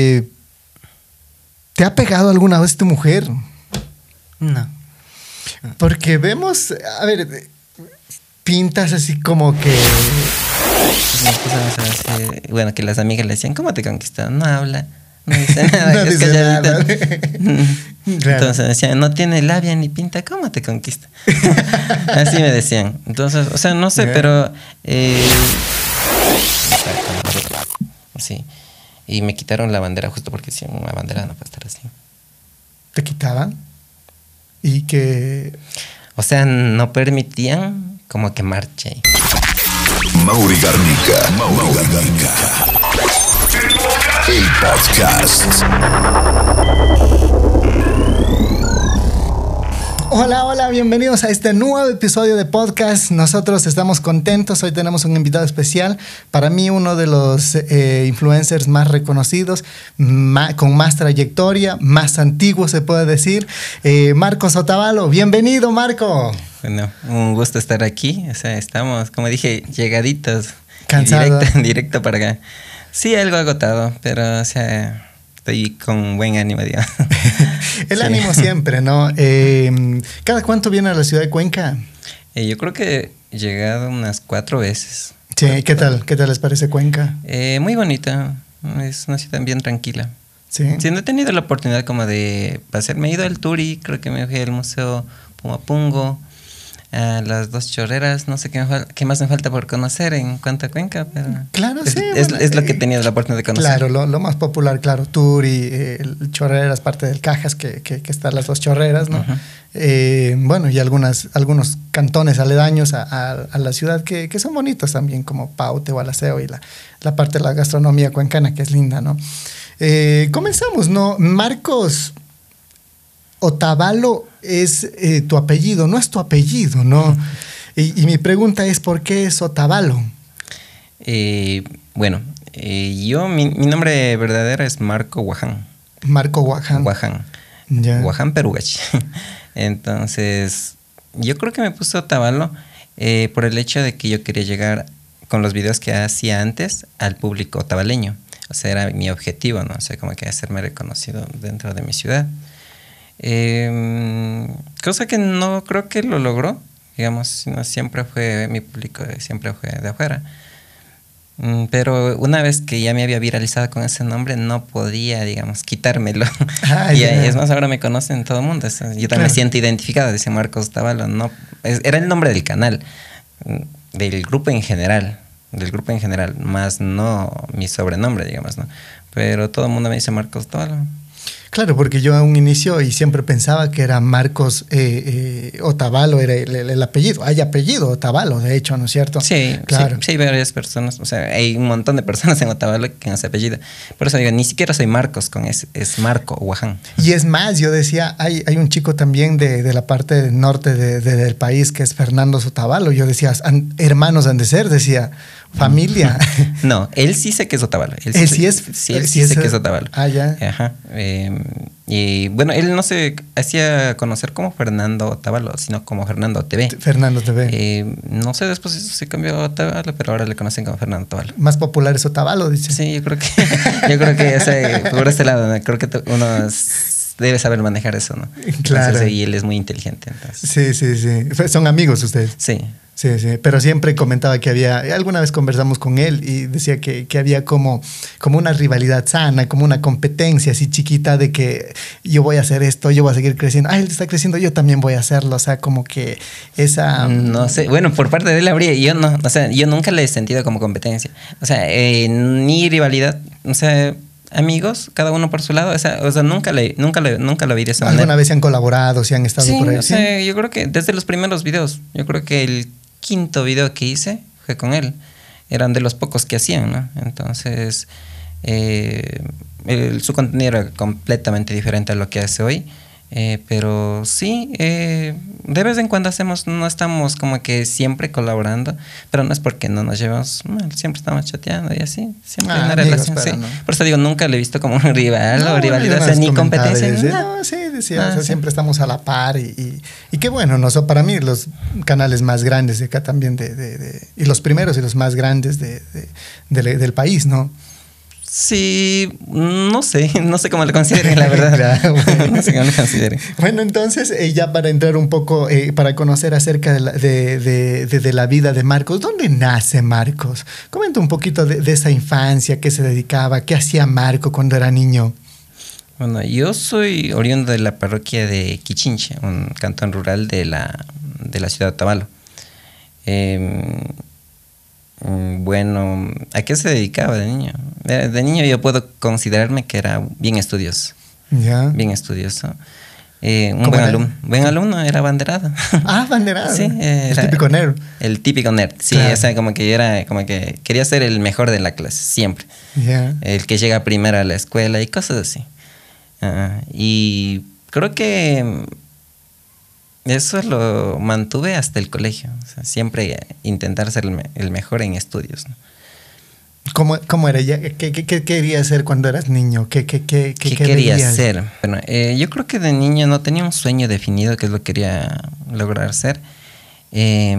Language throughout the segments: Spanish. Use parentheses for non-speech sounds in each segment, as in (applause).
Eh, ¿Te ha pegado alguna vez tu mujer? No. Porque vemos, a ver, pintas así como que... Pues bueno, que las amigas le decían, ¿cómo te conquistaron? No habla, no dice (laughs) nada, No es dice nada. (laughs) Entonces decían, no tiene labia ni pinta, ¿cómo te conquista? (laughs) Así me decían. Entonces, o sea, no sé, pero... eh, sí. Y me quitaron la bandera justo porque si una bandera no puede estar así. ¿Te quitaban? Y que... O sea, no permitían como que marche. Mauri Garnica. Mauri Garnica. El podcast. Hola, hola, bienvenidos a este nuevo episodio de podcast. Nosotros estamos contentos. Hoy tenemos un invitado especial. Para mí, uno de los eh, influencers más reconocidos, con más trayectoria, más antiguo se puede decir. Eh, Marcos Otavalo. Bienvenido, Marco. Bueno, un gusto estar aquí. O sea, estamos, como dije, llegaditos. Cansado. Directo, (laughs) directo para acá. Sí, algo agotado, pero, o sea, estoy con buen ánimo, digamos. (laughs) El Sí. ánimo siempre, ¿no? Eh, ¿Cada cuánto viene a la ciudad de Cuenca? Eh, yo creo que he llegado unas cuatro veces. Sí, ¿qué tal? ¿Qué tal les parece Cuenca? Eh, muy bonita. Es una ciudad bien tranquila. Sí. Sí, no he tenido la oportunidad como de pasear. Me he ido al Turi, creo que me fui al Museo Pumapungo, a las dos chorreras. No sé qué, me fal- qué más me falta por conocer en cuanto a Cuenca, pero Claro, es, sí, es- bueno, es lo que he eh, tenido la oportunidad de conocer. Claro, lo, lo más popular, claro, Turi, eh, el Chorreras, parte del Cajas, que, que, que están las dos chorreras, ¿no? Eh, bueno, y algunas, algunos cantones aledaños a, a- a la ciudad que, que son bonitos también, como Paute o Alaseo y la, la parte de la gastronomía cuencana, que es linda, ¿no? Eh, comenzamos, ¿no? Marcos Otavalo es eh, tu apellido, no es tu apellido, ¿no? Y, y mi pregunta es, ¿por qué es Otavalo? Eh, bueno, eh, yo, mi, mi nombre verdadero es Marco Guaján. Marco Guaján. Guaján. Ya. Guaján Perugachi. (laughs) Entonces, yo creo que me puso Otavalo eh, por el hecho de que yo quería llegar con los videos que hacía antes al público otavaleño. O sea, era mi objetivo, ¿no? O sea, como que hacerme reconocido dentro de mi ciudad. Eh, cosa que no creo que lo logró, digamos, sino siempre fue mi público, siempre fue de afuera. Mm, Pero una vez que ya me había viralizado con ese nombre, no podía, digamos, quitármelo. (laughs) Ah, y es más, ahora me conocen todo el mundo. Yo también Claro. me siento identificado, dice Marcos Tabalo. No, es- era el nombre del canal, mm, del grupo en general, del grupo en general, más no mi sobrenombre, digamos, ¿no? Pero todo el mundo me dice Marcos Tabalo. Claro, porque yo a un inicio y siempre pensaba que era Marcos eh, eh, Otavalo, era el, el- el apellido. Hay apellido Otavalo, de hecho, ¿no es cierto? Sí, claro. sí, sí, hay varias personas, o sea, hay un montón de personas en Otavalo que no se apellido. Por eso digo, ni siquiera soy Marcos con ese, es Marco Guaján. Y es más, yo decía, hay, hay un chico también de, de la parte norte de- de- del país que es Fernando Sotavalo. Yo decía, "Han- hermanos han de ser, decía, familia. (laughs) No, él sí sé que es Otavalo. Él sí es- Sí, él él sí, sí sé es- que es Otavalo. Ah, ya. Ajá. eh, y bueno, él no se hacía conocer como Fernando Otavalo, sino como Fernando TV. Fernando TV. Eh, no sé después se cambió a Otavalo, pero ahora le conocen como Fernando Otavalo. Más popular es Otavalo, dice. Sí, yo creo que, (laughs) yo creo que ese- por ese lado, creo que uno debe saber manejar eso, ¿no? Claro. Entonces, y él es muy inteligente, entonces. Sí, sí, sí. Son amigos ustedes. Sí. Sí, sí, pero siempre comentaba que había, alguna vez conversamos con él y decía que, que había como, como una rivalidad sana, como una competencia así chiquita de que yo voy a hacer esto, yo voy a seguir creciendo, ah, él está creciendo, yo también voy a hacerlo, o sea, como que esa... No sé, bueno, por parte de él habría, yo no, o sea, yo nunca le he sentido como competencia, o sea, eh, ni rivalidad, o sea, amigos, cada uno por su lado, o sea, o sea nunca, le, nunca, le, nunca lo vi de esa ¿Alguna manera. vez se han colaborado, se han estado Sí, por ahí? o yo creo que desde los primeros videos, yo creo que el quinto video que hice fue con él, eran de los pocos que hacían, ¿no? Entonces, eh, el- su contenido era completamente diferente a lo que hace hoy. eh, pero sí, eh, de vez en cuando hacemos, no estamos como que siempre colaborando, pero no es porque no nos llevamos mal, siempre estamos chateando y así, siempre hay Ah, una amigos, relación. sí. no. Por eso digo, nunca le he visto como un rival No, o rivalidad, o sea, ni competencia. ni nada. No, sí, Ah, o sea, sí. siempre estamos a la par y, y, y qué bueno, ¿no? Para mí los canales más grandes de acá también, de, de- de- y los primeros y los más grandes de, de- de- del país, ¿no? Sí, no sé, (laughs) no sé cómo lo consideren, la verdad. (laughs) Claro, (laughs) bueno. no sé cómo lo consideren. Bueno, entonces, eh, ya para entrar un poco, eh, para conocer acerca de la, de, de- de- de la vida de Marcos, ¿dónde nace Marcos? Comenta un poquito de, de esa infancia, qué se dedicaba, qué hacía Marco cuando era niño. Bueno, yo soy oriundo de la parroquia de Quichinche, un cantón rural de la, de la ciudad de Tabalo. Eh, mm, bueno, ¿a qué se dedicaba de niño? De, de niño yo puedo considerarme que era bien estudioso, bien estudioso. Eh, un ¿Cómo buen alumno, buen alumno, era abanderado. Ah, banderado. Sí, el era- típico nerd. El típico nerd, sí, Claro. o sea, como que era, como que quería ser el mejor de la clase, siempre. El que llega primero a la escuela y cosas así. Y creo que eso lo mantuve hasta el colegio. O sea, siempre intentar ser el, me- el mejor en estudios. ¿no? ¿Cómo, cómo era? Ya, ¿Qué, qué, qué querías ser cuando eras niño? ¿Qué, qué, qué, ¿Qué, qué quería ser? Bueno, eh, yo creo que de niño no tenía un sueño definido que es lo que quería lograr ser. Eh,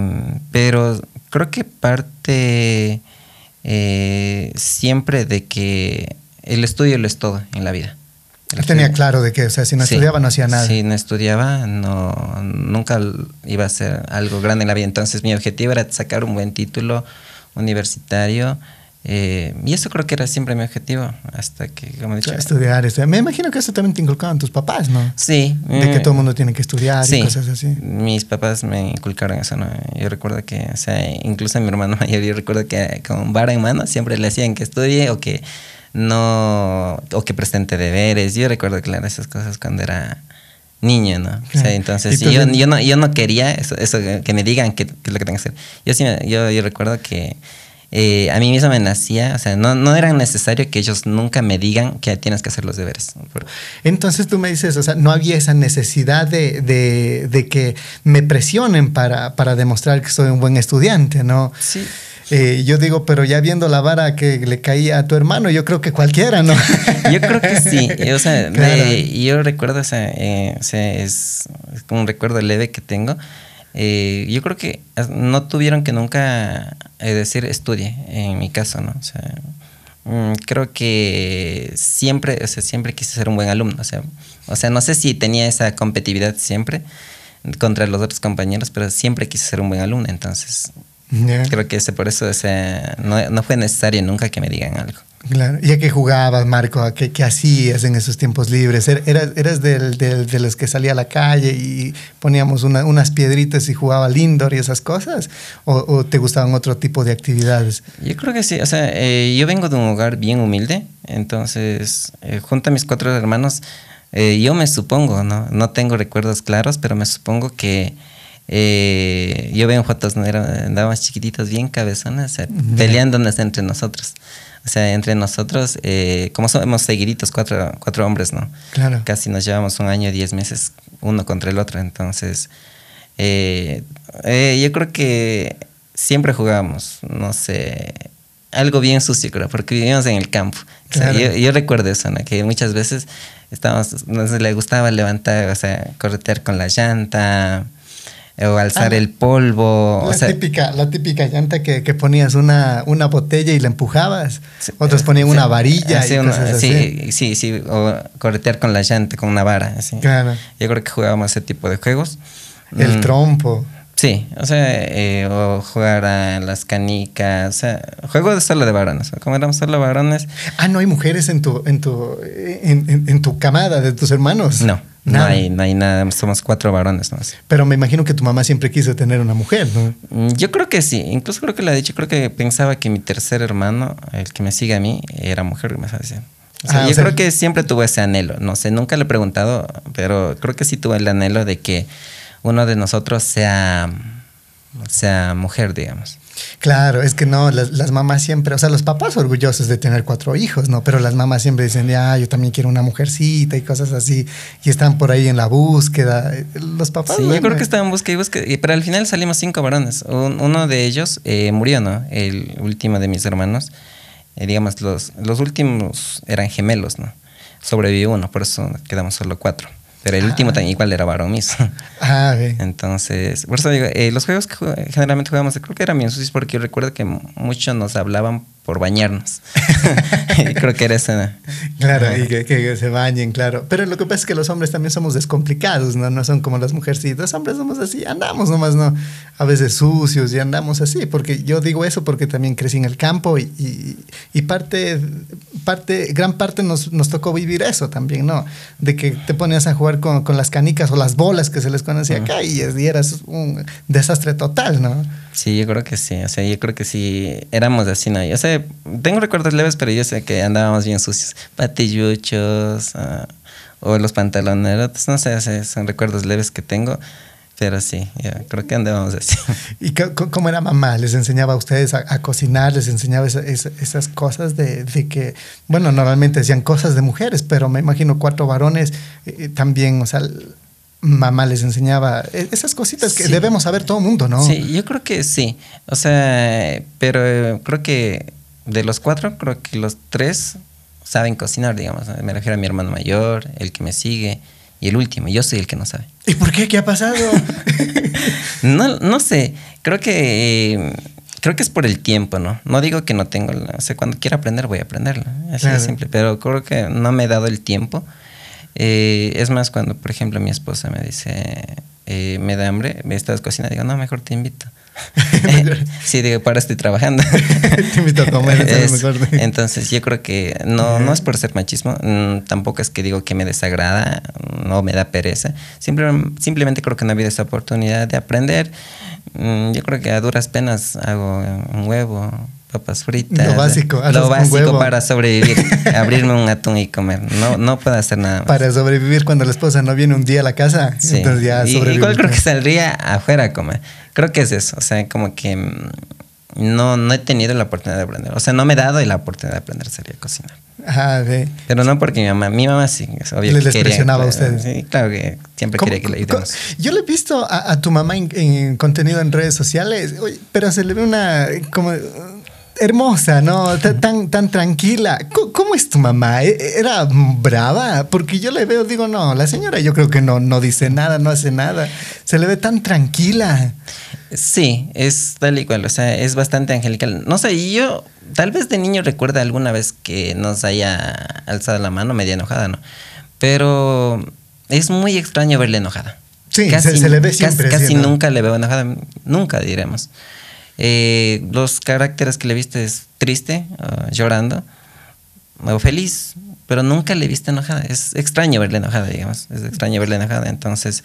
pero creo que parte eh, siempre de que el estudio lo es todo en la vida. Él tenía claro de que, o sea, si no Sí. estudiaba no hacía nada. Si no estudiaba, no, nunca iba a ser algo grande en la vida. Entonces mi objetivo era sacar un buen título universitario. eh, y eso creo que era siempre mi objetivo. Hasta que, como he dicho, Estudiar, estudiar. Me imagino que eso también te inculcaban tus papás, ¿no? sí. De que eh, todo el mundo tiene que estudiar sí, y cosas así. Mis papás me inculcaron eso, ¿no? Yo recuerdo que, o sea, incluso a mi hermano (laughs) mayor, yo recuerdo que con vara en mano siempre le hacían que estudie o que no, o que presente deberes. Yo recuerdo, claro, esas cosas cuando era niño, ¿no? O sea, entonces yo, yo, no, yo no quería eso, eso que me digan qué, es lo que tengo que hacer. Yo sí, me- yo, yo recuerdo que eh, a mí mismo me nacía, o sea, no, no era necesario que ellos nunca me digan que tienes que hacer los deberes. Entonces tú me dices, o sea, no había esa necesidad de, de- de que me presionen para, para demostrar que soy un buen estudiante, ¿no? Sí. Eh, yo digo, pero ya viendo la vara que le caía a tu hermano, yo creo que cualquiera, ¿no? (laughs) Yo creo que sí. (laughs) O sea, yo recuerdo, o sea, eh, o sea, es, es como un recuerdo leve que tengo. Eh, yo creo que no tuvieron que nunca eh, decir estudie, en mi caso, ¿no? O sea, mm, creo que siempre, o sea, siempre quise ser un buen alumno. O sea, o sea, no sé si tenía esa competitividad siempre contra los otros compañeros, pero siempre quise ser un buen alumno. Entonces, Ya, creo que ese, por eso, o sea, no, no fue necesario nunca que me digan algo. claro. ¿Y a qué jugabas, Marco? ¿A qué, qué hacías en esos tiempos libres? ¿Er- ¿Eras, eras del- del- de los que salía a la calle y poníamos una- unas piedritas y jugaba al indoor y esas cosas? ¿O, o te gustaban otro tipo de actividades? Yo creo que sí, o sea, eh, yo vengo de un hogar bien humilde, entonces, eh, junto a mis cuatro hermanos, eh, yo me supongo, ¿no? No tengo recuerdos claros, pero me supongo que eh, yo veo en fotos, andábamos chiquititos, bien cabezones, o sea, peleándonos entre nosotros. O sea, entre nosotros, eh, como somos seguiditos, cuatro, cuatro hombres, ¿no? Claro. Casi nos llevamos un año, diez meses, uno contra el otro. Entonces, eh, eh, yo creo que siempre jugábamos, no sé, algo bien sucio, creo, porque vivíamos en el campo. O sea, Claro. yo, yo recuerdo eso, ¿no? que muchas veces estábamos, nos le gustaba levantar, o sea, corretear con la llanta, o alzar Ah, el polvo. La, o sea, típica, la típica llanta que, que ponías una, una botella y la empujabas. Sí, Otros ponían sí, una varilla así y una- cosas así. sí, sí, sí, o corretear con la llanta, con una vara. así. Claro. Yo creo que jugábamos ese tipo de juegos. El Mm, trompo. Sí, o sea, eh, o jugar a las canicas, o sea, juegos solo de varones. Como éramos solo varones, Ah, no hay mujeres en tu, en tu, en, en- en tu camada de tus hermanos. no, no hay, no hay nada, somos cuatro varones. ¿no? Pero me imagino que tu mamá siempre quiso tener una mujer, ¿no? Mm, Yo creo que sí, incluso creo que le he dicho, creo que pensaba que mi tercer hermano, el que me sigue a mí, era mujer, me decía. O sea, Ah, o yo sea- creo que siempre tuve ese anhelo, no sé, nunca le he preguntado, pero creo que sí tuve el anhelo de que uno de nosotros sea, sea mujer, digamos. Claro, es que no, las, las mamás siempre, o sea, los papás orgullosos de tener cuatro hijos, ¿no? Pero las mamás siempre dicen, ya, yo también quiero una mujercita y cosas así, y están por ahí en la búsqueda. Los papás. Sí, yo creo que estaba en busca y y- pero al final salimos cinco varones. Un- uno de ellos eh, murió, ¿no? El último de mis hermanos. Eh, digamos, los, los últimos eran gemelos, ¿no? Sobrevivió uno, por eso quedamos solo cuatro. Pero el último también igual era varón mismo. (laughs) Ah. Entonces, por eso digo, eh, los juegos que generalmente jugábamos, creo que eran bien sucios porque yo recuerdo que muchos nos hablaban por bañarnos. (laughs) (laughs) Creo que era esa. Claro, y que, que, se bañen, claro. Pero lo que pasa es que los hombres también somos descomplicados, ¿no? No son como las mujercitas. Los hombres somos así, andamos nomás, ¿no? A veces sucios y andamos así. Porque yo digo eso porque también crecí en el campo y, y, y parte, parte, gran parte nos, nos, tocó vivir eso también, ¿no? De que te ponías a jugar con, con las canicas o las bolas que se les conocía acá y, y eras un desastre total, ¿no? Sí, yo creo que sí. O sea, yo creo que sí éramos así, ¿no? Yo sé, tengo recuerdos leves, pero yo sé que andábamos bien sucios. Patilluchos, uh, o los pantaloneros, no sé, son recuerdos leves que tengo. Pero sí, yo creo que andábamos así. (laughs) ¿Y cómo era mamá? ¿Les enseñaba a ustedes a, cocinar? ¿Les enseñaba esa, esa, esas cosas de, de, que, bueno, normalmente decían cosas de mujeres, pero me imagino cuatro varones eh, también, o sea, mamá les enseñaba esas cositas que sí. debemos saber todo el mundo, ¿no? Sí, yo creo que sí. O sea, pero creo que de los cuatro, creo que los tres saben cocinar, digamos. Me refiero a mi hermano mayor, el que me sigue y el último. Yo soy el que no sabe. ¿Y por qué? ¿Qué ha pasado? (laughs) no, no sé. Creo que... Eh, creo que es por el tiempo, ¿no? No digo que no tengo, o sea, cuando quiera aprender voy a aprenderlo, así claro. de simple, pero creo que no me he dado el tiempo eh, es más, cuando, por ejemplo, mi esposa me dice, eh, me da hambre, me estás cocinando, digo, no, mejor te invito. (laughs) (laughs) sí, digo, para estoy trabajando. (laughs) te invito a comer, es, mejor. Entonces, yo creo que no, no es por ser machismo, mm, tampoco es que digo que me desagrada, no me da pereza. Simple, simplemente creo que no ha habido esa oportunidad de aprender. Mm, yo creo que a duras penas hago un huevo, papas fritas. Lo básico. Lo básico para sobrevivir. (laughs) abrirme un atún y comer. No, no puedo hacer nada más. Para sobrevivir cuando la esposa no viene un día a la casa. Sí. Entonces ya y, igual creo que saldría afuera a comer. Creo que es eso. O sea, como que no, no he tenido la oportunidad de aprender. O sea, no me he dado la oportunidad de aprender sería cocinar. Ah, sí. Pero no porque mi mamá, mi mamá sí, es obvio Les que quería, presionaba a ustedes. Sí, claro que siempre quería que le ayudemos. Yo le he visto a, a tu mamá en, en, contenido en redes sociales, pero se le ve una como hermosa, ¿no? Tan, tan tranquila. ¿Cómo es tu mamá? ¿E-, ¿Era brava? Porque yo le veo, digo, no, la señora yo creo que no, no dice nada, no hace nada. Se le ve tan tranquila. Sí, es tal y cual, o sea, es bastante angelical. No sé, yo tal vez de niño recuerda alguna vez que nos haya alzado la mano media enojada, ¿no? Pero es muy extraño verle enojada. Sí, casi, se, se, le ve siempre. Casi, casi nunca le veo enojada, nunca diremos. Eh, los caracteres que le viste es triste, uh, llorando o feliz, pero nunca le viste enojada. Es extraño verle enojada, digamos. Es extraño verle enojada. Entonces,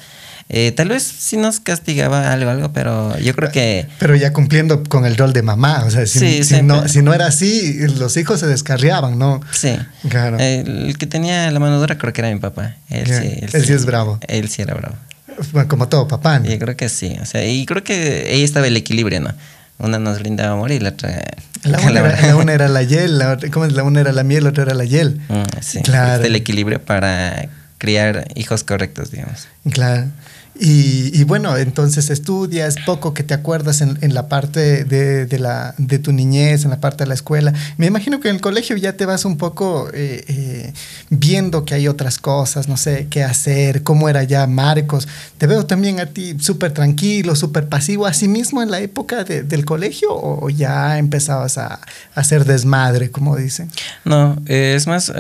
eh, tal vez sí nos castigaba algo, algo, pero yo creo que. Pero ya cumpliendo con el rol de mamá. O sea, si, sí, si, no, si no, era así, los hijos se descarriaban, ¿no? Sí. Claro. El, que tenía la mano dura creo que era mi papá. Él, yeah. sí, él, él sí, es bravo. Él sí era bravo. Bueno, como todo papá, ¿no? Yo creo que sí. O sea, y creo que ahí estaba el equilibrio, ¿no? Una nos brindaba amor y la otra. La (laughs) una, era, la una era la hiel, la otra, ¿cómo es? La una era la miel, la otra era la hiel. Mm, sí, claro. el equilibrio para criar hijos correctos, digamos. Claro. Y, y, bueno, entonces estudias, poco que te acuerdas en, en la parte de, de, la, de tu niñez, en la parte de la escuela. Me imagino que en el colegio ya te vas un poco eh, eh, viendo que hay otras cosas, no sé, qué hacer, cómo era ya Marcos. Te veo también a ti súper tranquilo, súper pasivo, así mismo en la época de, del colegio o ya empezabas a, a, hacer desmadre, como dicen. No, eh, es más...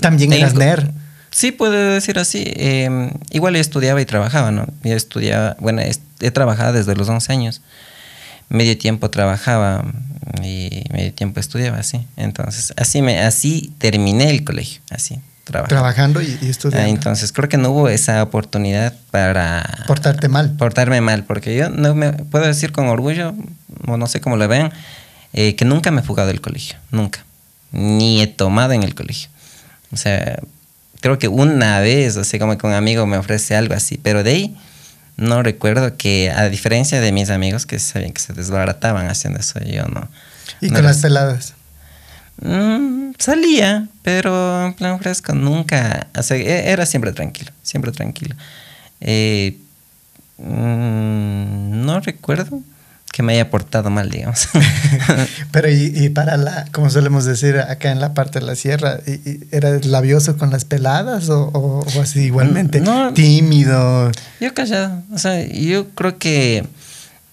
también eras nerd. Sí, puede decir así. Eh, igual yo estudiaba y trabajaba, ¿no? Yo estudiaba, bueno, he trabajado desde los 11 años. Medio tiempo trabajaba y medio tiempo estudiaba, así. Entonces, así, me, así terminé el colegio, así. Trabajando, trabajando y, y estudiando. Ah, entonces, creo que no hubo esa oportunidad para... Portarte mal. Portarme mal, porque yo no me puedo decir con orgullo, o no sé cómo lo vean, eh, que nunca me he fugado del colegio, nunca. Ni he tomado en el colegio. O sea, creo que una vez, o sea, como que un amigo me ofrece algo así, pero de ahí no recuerdo que, a diferencia de mis amigos que sabían que se desbarataban haciendo eso, yo no. ¿Y no con las peladas? Mm, salía, pero en plan fresco, nunca, o sea, era siempre tranquilo, siempre tranquilo. Eh, mmm, no recuerdo que me haya portado mal, digamos. (laughs) Pero y, y, para la, como solemos decir acá en la parte de la sierra, ¿eras labioso con las peladas o, o, o así igualmente? No, Tímido. Yo callado, o sea, yo creo que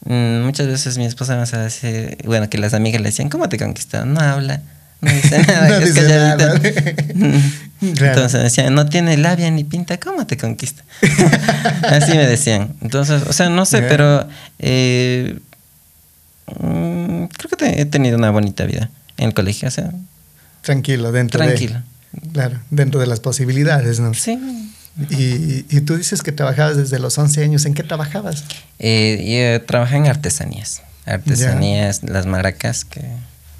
Mm, muchas veces mi esposa me hace decir, bueno, que las amigas le decían, ¿cómo te conquistó? No habla, no dice (laughs) nada, No es dice nada. (laughs) Entonces me decían, no tiene labia ni pinta, ¿cómo te conquista? Así me decían. Entonces, o sea, no sé, pero eh, mm, creo que te- he tenido una bonita vida en el colegio, o sea, Tranquilo, dentro tranquilo. de... Claro, dentro de las posibilidades, ¿no? Sí. Y, y tú dices que trabajabas desde los 11 años. ¿En qué trabajabas? Eh, yo trabajé en artesanías. Artesanías, las maracas que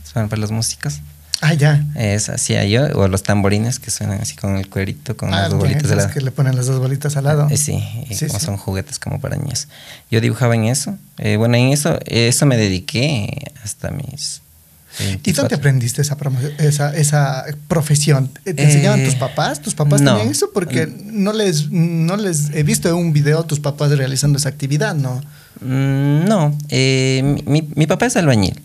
son para los músicos. Ah, ya. Es hacía yo, o los tamborines que suenan así con el cuerito, con Ah, las dos bolitas de esas lado. que le ponen las dos bolitas al lado. Eh, sí, y Sí, como sí. son juguetes como para niños. Yo dibujaba en eso. Eh, bueno, en eso, eso me dediqué hasta mis. ¿Y dónde 24. aprendiste esa, esa, esa profesión? ¿Te Eh, enseñaban tus papás? ¿Tus papás no. tenían eso? Porque no les, no les he visto en un video a tus papás realizando esa actividad, ¿no? Mm, no, eh, mi papá es albañil.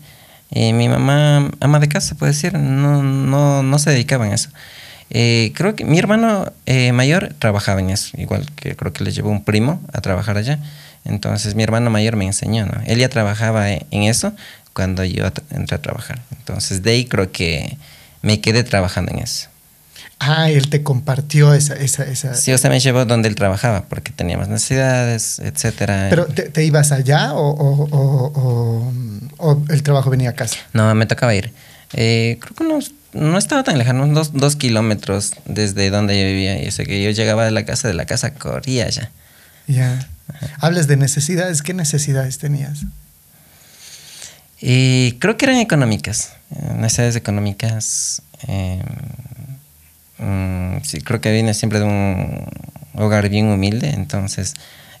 Eh, mi mamá, ama de casa, puede decir, no, no, no se dedicaban a eso. Eh, creo que mi hermano eh, mayor trabajaba en eso, igual que creo que le llevó un primo a trabajar allá. Entonces mi hermano mayor me enseñó, ¿no? Él ya trabajaba en en eso cuando yo entré a trabajar. Entonces de ahí creo que me quedé trabajando en eso. Ah, él te compartió esa... esa, esa Sí, o sea, me llevó donde él trabajaba porque tenía más necesidades, etcétera. ¿Pero te, te ibas allá o, o- o- o- o el trabajo venía a casa? No, me tocaba ir. Eh, creo que no, no estaba tan lejano, unos dos, dos kilómetros desde donde yo vivía. Y eso que yo llegaba de la casa, de la casa corría ya. Ya. Hablas de necesidades. ¿Qué necesidades tenías? Y creo que eran económicas, eh, necesidades económicas. eh, mm, sí, creo que vine siempre de un hogar bien humilde, entonces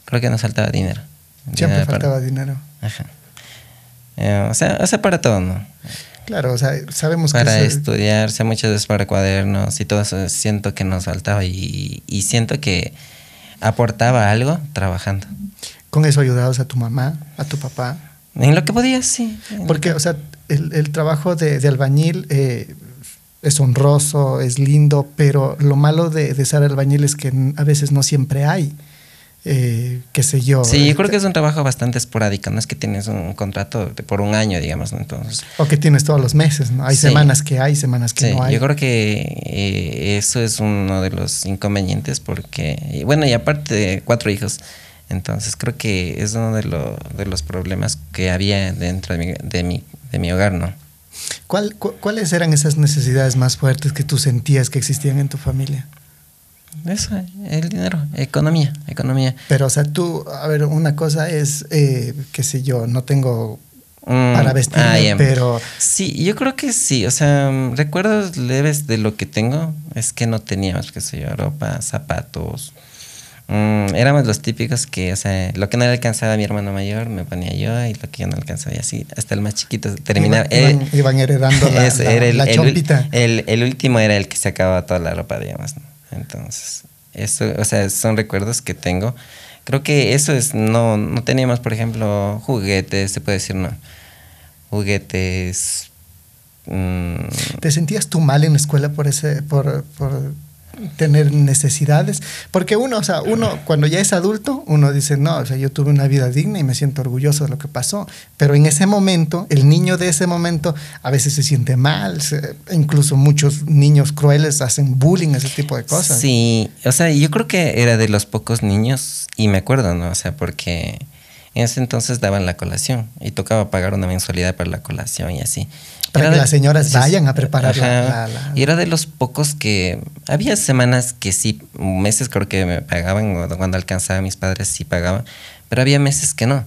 creo que nos faltaba dinero. Siempre Dinero para- faltaba dinero. Ajá. Eh, o, sea, o sea, para todo, ¿no? Claro, o sea, sabemos para que... eso- estudiar, o sea, muchas veces para cuadernos y todo eso, siento que nos faltaba y, y siento que aportaba algo trabajando. con eso ayudabas a tu mamá, a tu papá. En lo que podía, sí. Porque, que- o sea, el, el trabajo de, de albañil eh, es honroso, es lindo, pero lo malo de, de ser albañil es que a veces no siempre hay, eh, qué sé yo. Sí, yo creo este, que es un trabajo bastante esporádico, no es que tienes un contrato de- por un año, digamos, ¿no? Entonces, O que tienes todos los meses, ¿no? Hay Sí. semanas que hay, semanas que sí, no hay. yo creo que eh, eso es uno de los inconvenientes porque, y bueno, y aparte de cuatro hijos, entonces creo que es uno de, lo- de los problemas que había dentro de mi, de mi, de mi hogar, ¿no? ¿Cuál- cu- ¿Cuáles eran esas necesidades más fuertes que tú sentías que existían en tu familia? Eso, el dinero, economía, economía. Pero, o sea, tú, a ver, una cosa es, eh, qué sé yo, no tengo Mm, para vestirme, ah, ya. pero Sí, yo creo que sí. O sea, recuerdos leves de lo que tengo es que no teníamos, qué sé yo, ropa, zapatos. Mm, éramos los típicos que, o sea, lo que no le alcanzaba a mi hermano mayor me ponía yo y lo que yo no alcanzaba y así, hasta el más chiquito terminaba. iban, eh, iban heredando (laughs) la, la- era el, la el ul- chompita. el- el último era el que se acababa toda la ropa, digamos. ¿no? Entonces, eso, o sea, son recuerdos que tengo. Creo que eso es, no, no teníamos, por ejemplo, juguetes, se puede decir, no. Juguetes. mm, ¿Te sentías tú mal en la escuela por ese, por, por tener necesidades? Porque uno, o sea, uno cuando ya es adulto, uno dice, no, o sea, yo tuve una vida digna y me siento orgulloso de lo que pasó. Pero en ese momento, el niño de ese momento a veces se siente mal, se- incluso muchos niños crueles hacen bullying, ese tipo de cosas. Sí, o sea, yo creo que era de los pocos niños, y me acuerdo, ¿no? O sea, porque en ese entonces daban la colación y tocaba pagar una mensualidad para la colación y así. Para Era que las señoras vayan a preparar la- la- la- Y era de los pocos que. Había semanas que sí, meses creo que me pagaban, o cuando alcanzaba a mis padres sí pagaban, pero había meses que no.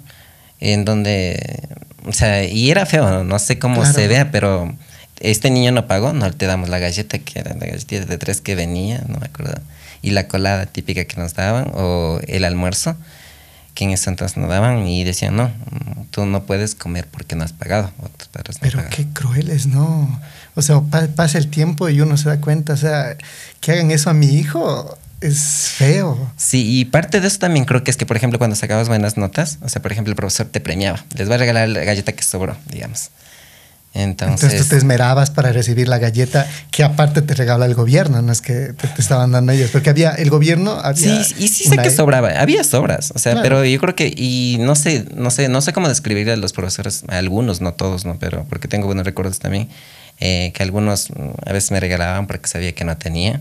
En donde. O sea, y era feo, no, No sé cómo Claro. se vea, pero este niño no pagó, no te damos la galleta, que era la galletita de tres que venía, no me acuerdo. Y la colada típica que nos daban, o el almuerzo, que en ese entonces nos daban y decían, no, tú no puedes comer porque no has pagado. o tus padres no Pero pagaron". qué crueles, ¿no? O sea, pa- pasa el tiempo y uno se da cuenta, o sea, que hagan eso a mi hijo es feo. Sí, y parte de eso también creo que es que, por ejemplo, cuando sacabas buenas notas, o sea, por ejemplo, el profesor te premiaba, les va a regalar la galleta que sobró, digamos. Entonces, Entonces tú te esmerabas para recibir la galleta que aparte te regala el gobierno, no es que te, te estaban dando ellos, porque había el gobierno. Había Sí, y sí sé una- que sobraba, había sobras, o sea, Claro. pero yo creo que, y no sé, no sé, no sé cómo describir a los profesores, a algunos, no todos, ¿no? Pero porque tengo buenos recuerdos también, eh, que algunos mm, a veces me regalaban porque sabía que no tenía.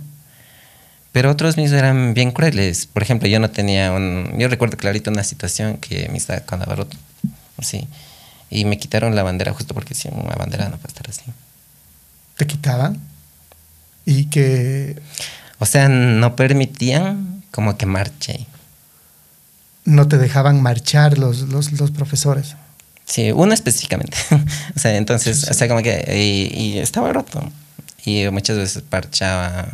Pero otros mismos eran bien crueles. Por ejemplo, yo no tenía un... Yo recuerdo clarito una situación que me estaba con Abaroto, así. Y me quitaron la bandera justo porque si una bandera no puede estar así. Te quitaban y que O sea, no permitían como que marche. no te dejaban marchar los, los, los profesores. Sí, uno específicamente. (laughs) o sea, entonces, o sea, como que y, y estaba roto. Y muchas veces parchaba,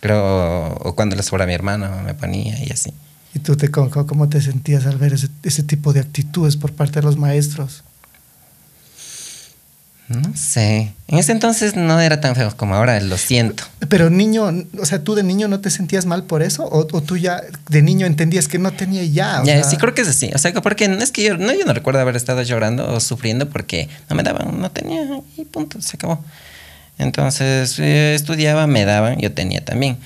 creo, o cuando le sobra a mi hermano me ponía y así. ¿Y tú te, cómo, cómo te sentías al ver ese, ese tipo de actitudes por parte de los maestros? No sé. En ese entonces no era tan feo como ahora, lo siento. Pero niño, o sea, ¿tú de niño no te sentías mal por eso? ¿O, o tú ya de niño entendías que no tenía ya? O Ya, sea, sí, creo que es así. O sea, que porque no es que yo no, yo no recuerdo haber estado llorando o sufriendo porque no me daban, no tenía y punto, se acabó. Entonces, eh, estudiaba, me daban, yo tenía también.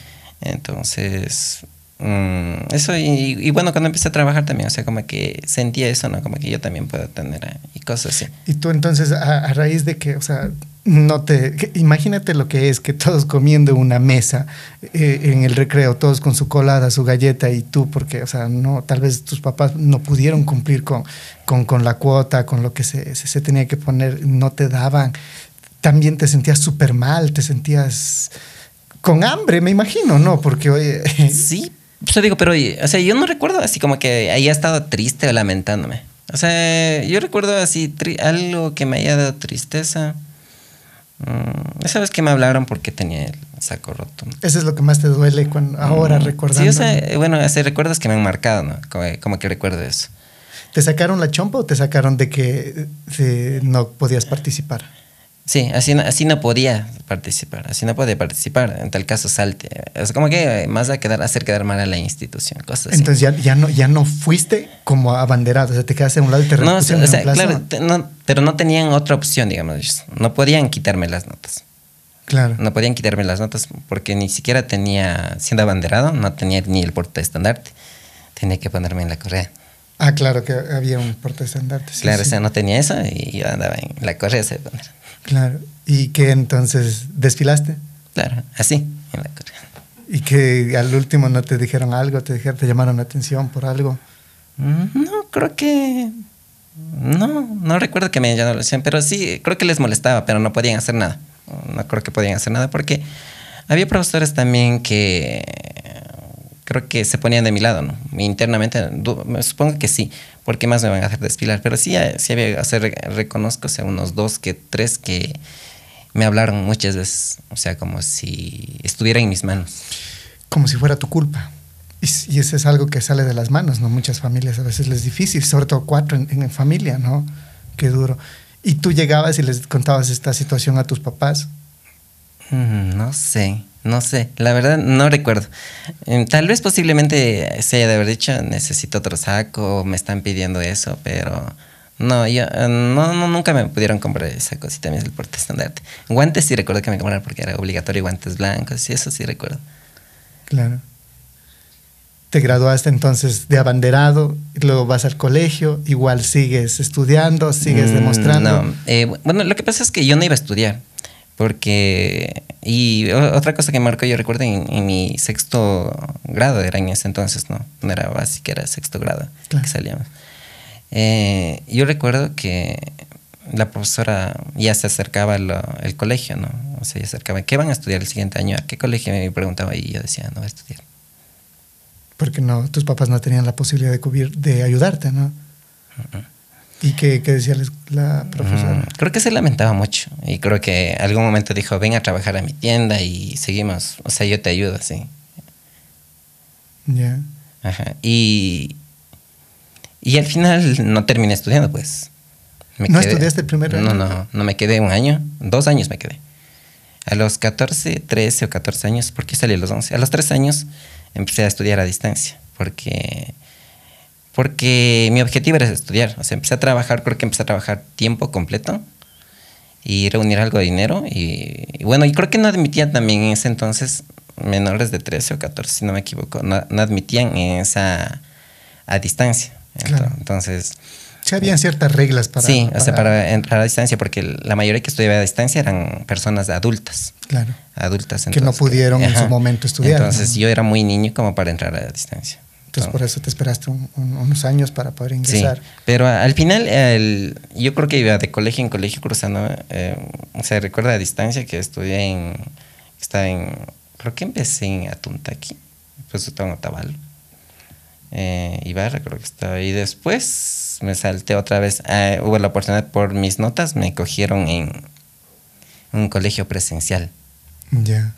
Entonces, mm, eso y, y bueno, cuando empecé a trabajar también, o sea, como que sentía eso, ¿no? Como que yo también puedo tener eh, y cosas así. Y tú entonces, a, a raíz de que, o sea, no te... que- imagínate lo que es que todos comiendo en una mesa eh, en el recreo, todos con su colada, su galleta y tú, porque, o sea, no, tal vez tus papás no pudieron cumplir con, con, con la cuota, con lo que se, se, se tenía que poner, no te daban. También te sentías súper mal, te sentías con hambre, me imagino, ¿no? Porque, oye... Sí, yo digo, pero, o sea, yo no recuerdo así como que haya estado triste o lamentándome. O sea, yo recuerdo así algo que me haya dado tristeza. Mm, esa vez que me hablaron porque tenía el saco roto. Eso es lo que más te duele cuando, ahora Mm, recordando. Sí, o sea, bueno, hace recuerdos que me han marcado, ¿no? Como, como que recuerdo eso. ¿Te sacaron la chompa o te sacaron de que eh, no podías participar? Sí, así no, así no podía participar, así no podía participar. En tal caso, salte. Es como que eh, más a quedar, hacer quedar mal a la institución, cosas así. Entonces ya, ya, no, ya no fuiste como abanderado, o sea, te quedaste a un lado y te No, o sea, o claro, te- no, pero no tenían otra opción, digamos. ellos. No podían quitarme las notas. Claro. No podían quitarme las notas porque ni siquiera tenía, siendo abanderado, no tenía ni el porte estandarte. Tenía que ponerme en la correa. Ah, claro que había un portaestandarte. Sí, claro, sí. o sea, no tenía eso y yo andaba en la correa. se. Claro. ¿Y que entonces desfilaste? Claro, así, en la. ¿Y que al último no te dijeron algo, te, dijeron, te llamaron la atención por algo? Mm, No, creo que. No, no recuerdo que me hayan llamado la atención, pero sí, creo que les molestaba, pero no podían hacer nada. No creo que podían hacer nada porque había profesores también que creo que se ponían de mi lado, ¿no? Internamente, supongo que sí, porque más me van a hacer desfilar, pero sí, eh, sí había, o sea, re- reconozco, o sea, unos dos que tres que me hablaron muchas veces, o sea, como si estuviera en mis manos. Como si fuera tu culpa. Y, y eso es algo que sale de las manos, ¿no? Muchas familias a veces les es difícil, sobre todo cuatro en, en familia, ¿no? Qué duro. Y tú llegabas y les contabas esta situación a tus papás. Mm, No sé, no sé. La verdad no recuerdo. Eh, Tal vez posiblemente se haya de haber dicho necesito otro saco, me están pidiendo eso, pero no, yo eh, no, no nunca me pudieron comprar esa cosita también del porte estandarte. Guantes sí recuerdo que me compraron porque era obligatorio guantes blancos y eso sí recuerdo. Claro. Te graduaste entonces de abanderado, luego vas al colegio, igual sigues estudiando, sigues Mm, demostrando. No, eh, bueno, lo que pasa es que yo no iba a estudiar. Porque. Y otra cosa que marcó, yo recuerdo en, en mi sexto grado, era en ese entonces, ¿no? No era básica, era sexto grado Claro. que salíamos. Eh, yo recuerdo que la profesora ya se acercaba al el colegio, ¿no? O sea, ya se acercaba. ¿Qué van a estudiar el siguiente año? ¿A qué colegio? Me preguntaba y yo decía, no voy a estudiar. Porque no, tus papás no tenían la posibilidad de cubrir, de ayudarte, ¿no? ¿Y qué, qué decía la profesora? Mm, creo que se lamentaba mucho y creo que algún momento dijo, ven a trabajar a mi tienda y seguimos, o sea, yo te ayudo, sí. Ya. Ajá. Y, y al final no terminé estudiando, pues. Me ¿No estudiaste el primer año? No, no, no me quedé un año, dos años me quedé. A los 14, 13 o 14 años, porque salí a los 11. A los 3 años empecé a estudiar a distancia, porque, porque mi objetivo era estudiar. O sea, empecé a trabajar, creo que empecé a trabajar tiempo completo. y reunir algo de dinero. Y, y bueno, y creo que no admitían también en ese entonces menores de 13 o 14, si no me equivoco, no, no admitían en esa a distancia. Claro. Entonces, Sí, habían ciertas reglas para. sí, o sea, para entrar a distancia, porque la mayoría que estudiaba a distancia eran personas adultas. Claro. Adultas. Que no pudieron en su momento estudiar, Entonces ¿no? yo era muy niño como para entrar a distancia. Entonces, por eso te esperaste un- un- unos años para poder Sí, ingresar. pero al final el- yo creo que iba de colegio en colegio cruzando. eh, se recuerda a distancia que estudié en. Estaba en. Creo que empecé en Atuntaqui. Después estaba en Otavalo. Eh, Ibarra creo que estaba ahí. Después me salté otra vez. ah, hubo la oportunidad por mis notas. Me cogieron en un colegio presencial. Ya.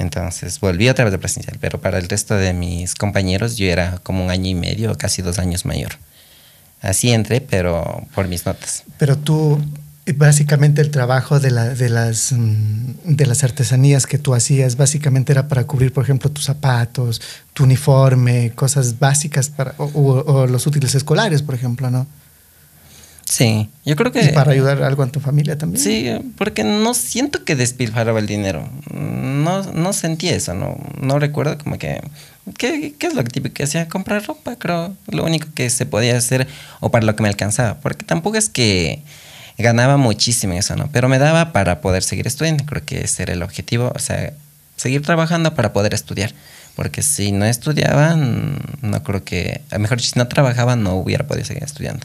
Entonces volví otra vez de presencial, pero para el resto de mis compañeros yo era como un año y medio, casi dos años mayor. Así entré, pero por mis notas. Pero tú, básicamente el trabajo de, la- de, las, mm, de las artesanías que tú hacías, básicamente era para cubrir, por ejemplo, tus zapatos, tu uniforme, cosas básicas para, o los útiles escolares, por ejemplo, ¿no? Sí, yo creo que... Y para ayudar algo a tu familia también. Sí, porque no siento que despilfarraba el dinero. No, no sentí eso, no, no recuerdo como que... ¿qué, ¿Qué es lo típico que hacía? Comprar ropa, creo. Lo único que se podía hacer o para lo que me alcanzaba. Porque tampoco es que ganaba muchísimo eso, ¿no? Pero me daba para poder seguir estudiando. Creo que ese era el objetivo. O sea, seguir trabajando para poder estudiar. Porque si no estudiaba, no creo que... A lo mejor si no trabajaba, no hubiera podido seguir estudiando.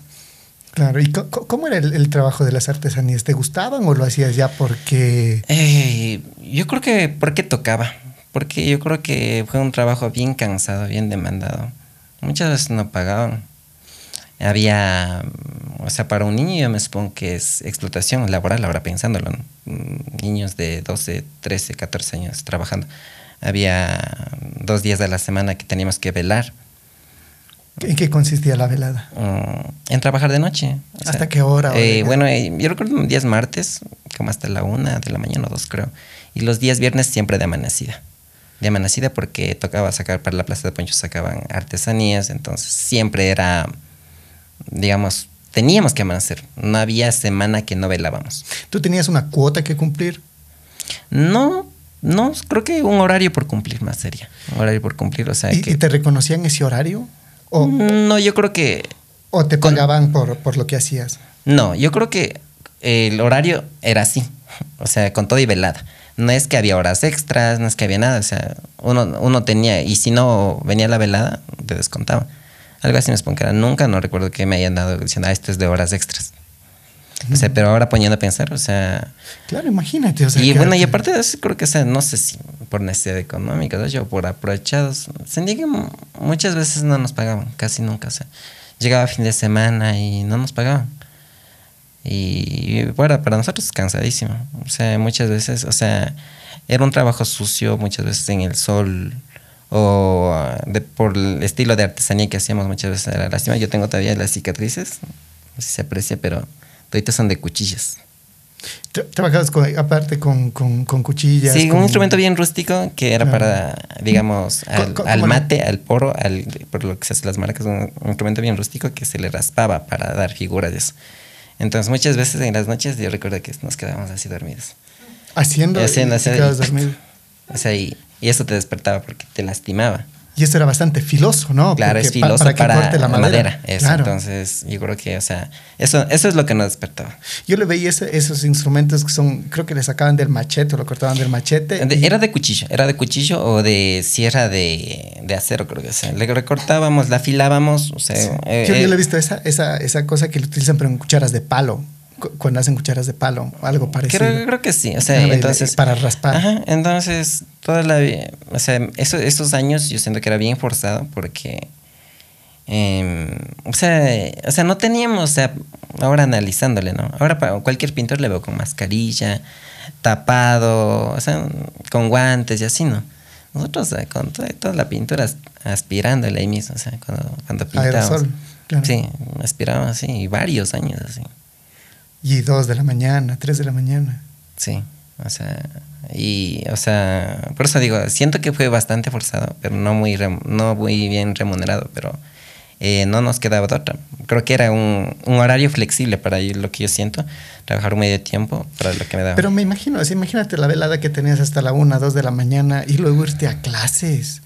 Claro. ¿Y cómo era el, trabajo de las artesanías? ¿Te gustaban o lo hacías ya porque... Eh, yo creo que porque tocaba, porque yo creo que fue un trabajo bien cansado, bien demandado. Muchas veces no pagaban. Había, o sea, para un niño yo me supongo que es explotación laboral, ahora pensándolo. Mm, niños de 12, 13, 14 años trabajando. Había dos días de la semana que teníamos que velar, ¿En qué consistía la velada? mm, en trabajar de noche. O ¿Hasta qué hora? eh, ¿O de- bueno, eh, yo recuerdo días martes, como hasta la una de la mañana o dos, creo. Y los días viernes siempre de amanecida. De amanecida porque tocaba sacar para la Plaza de Poncho, sacaban artesanías, entonces siempre era, digamos, teníamos que amanecer. No había semana que no velábamos. ¿Tú tenías una cuota que cumplir? No, no, creo que un horario por cumplir más sería. Un horario por cumplir, o sea ¿Y, que... y te reconocían ese horario? ¿O, No, yo creo que o te con- pagaban por, por lo que hacías? No, yo creo que el horario era así, o sea, con todo y velada. No es que había horas extras, no es que había nada, o sea, uno, uno tenía, y si no venía la velada, te descontaba. Algo así me era. Nunca no recuerdo que me hayan dado diciendo, ah, esto es de horas extras. O sea, pero ahora poniendo a pensar, o sea... Claro, imagínate. O sea, y bueno, y aparte de eso, creo que, o sea, no sé si por necesidad económica, yo por aprovechados, mu- muchas veces no nos pagaban, casi nunca, o sea, llegaba fin de semana y no nos pagaban. Y bueno, para nosotros es cansadísimo, o sea, muchas veces, o sea, era un trabajo sucio, muchas veces en el sol, o ah, de, por el estilo de artesanía que hacíamos muchas veces era lástima. Yo tengo todavía las cicatrices, no sé si se aprecia, pero ahorita son de cuchillas. Tra- Trabajabas con- aparte con, con, con cuchillas. Sí, con- un instrumento bien rústico que era Claro. para, digamos, al, mate, al poro, al, por lo que se hace las marcas, un, un instrumento bien rústico que se le raspaba para dar figuras de eso. Entonces, muchas veces en las noches yo recuerdo que nos quedábamos así dormidos. Haciendo, Haciendo, y haciendo, y- dormido. (laughs) O sea, y, y eso te despertaba porque te lastimaba. Y eso era bastante filoso, ¿no? claro, Porque es filoso para, para, que corte la madera. Eso, Claro. entonces yo creo que, o sea, eso, eso es lo que nos despertaba. Yo le veía ese- esos instrumentos que son, creo que le sacaban del machete o lo cortaban del machete. De- y- Era de cuchillo, era de cuchillo o de sierra de, de acero, creo que. O sea, le recortábamos, la afilábamos, o sea... Sí. eh, yo, yo eh, le he visto esa, esa, esa cosa que lo utilizan pero en cucharas de palo. Cu- Cuando hacen cucharas de palo, algo parecido. Creo, creo que sí, o sea, Ah, de- entonces... para raspar. Ajá, entonces, toda la... vi- O sea, eso, esos años yo siento que era bien forzado porque... em, o, sea, o sea, no teníamos, o sea, ahora analizándole, ¿no? Ahora para cualquier pintor le veo con mascarilla, tapado, o sea, con guantes y así, ¿no? Nosotros o sea, con toda, toda la pintura as- aspirándole ahí mismo, o sea, cuando, cuando pintábamos. Aerosol, claro. Sí, aspirábamos así, y varios años así. Y dos de la mañana, tres de la mañana. Sí, o sea, y, o sea, por eso digo, siento que fue bastante forzado, pero no muy, no muy bien remunerado, pero eh, no nos quedaba de otra. Creo que era un, un horario flexible para lo que yo siento, trabajar un medio tiempo para lo que me daba. Pero me imagino, imagínate la velada que tenías hasta la 1, 2 de la mañana y luego irte a clases.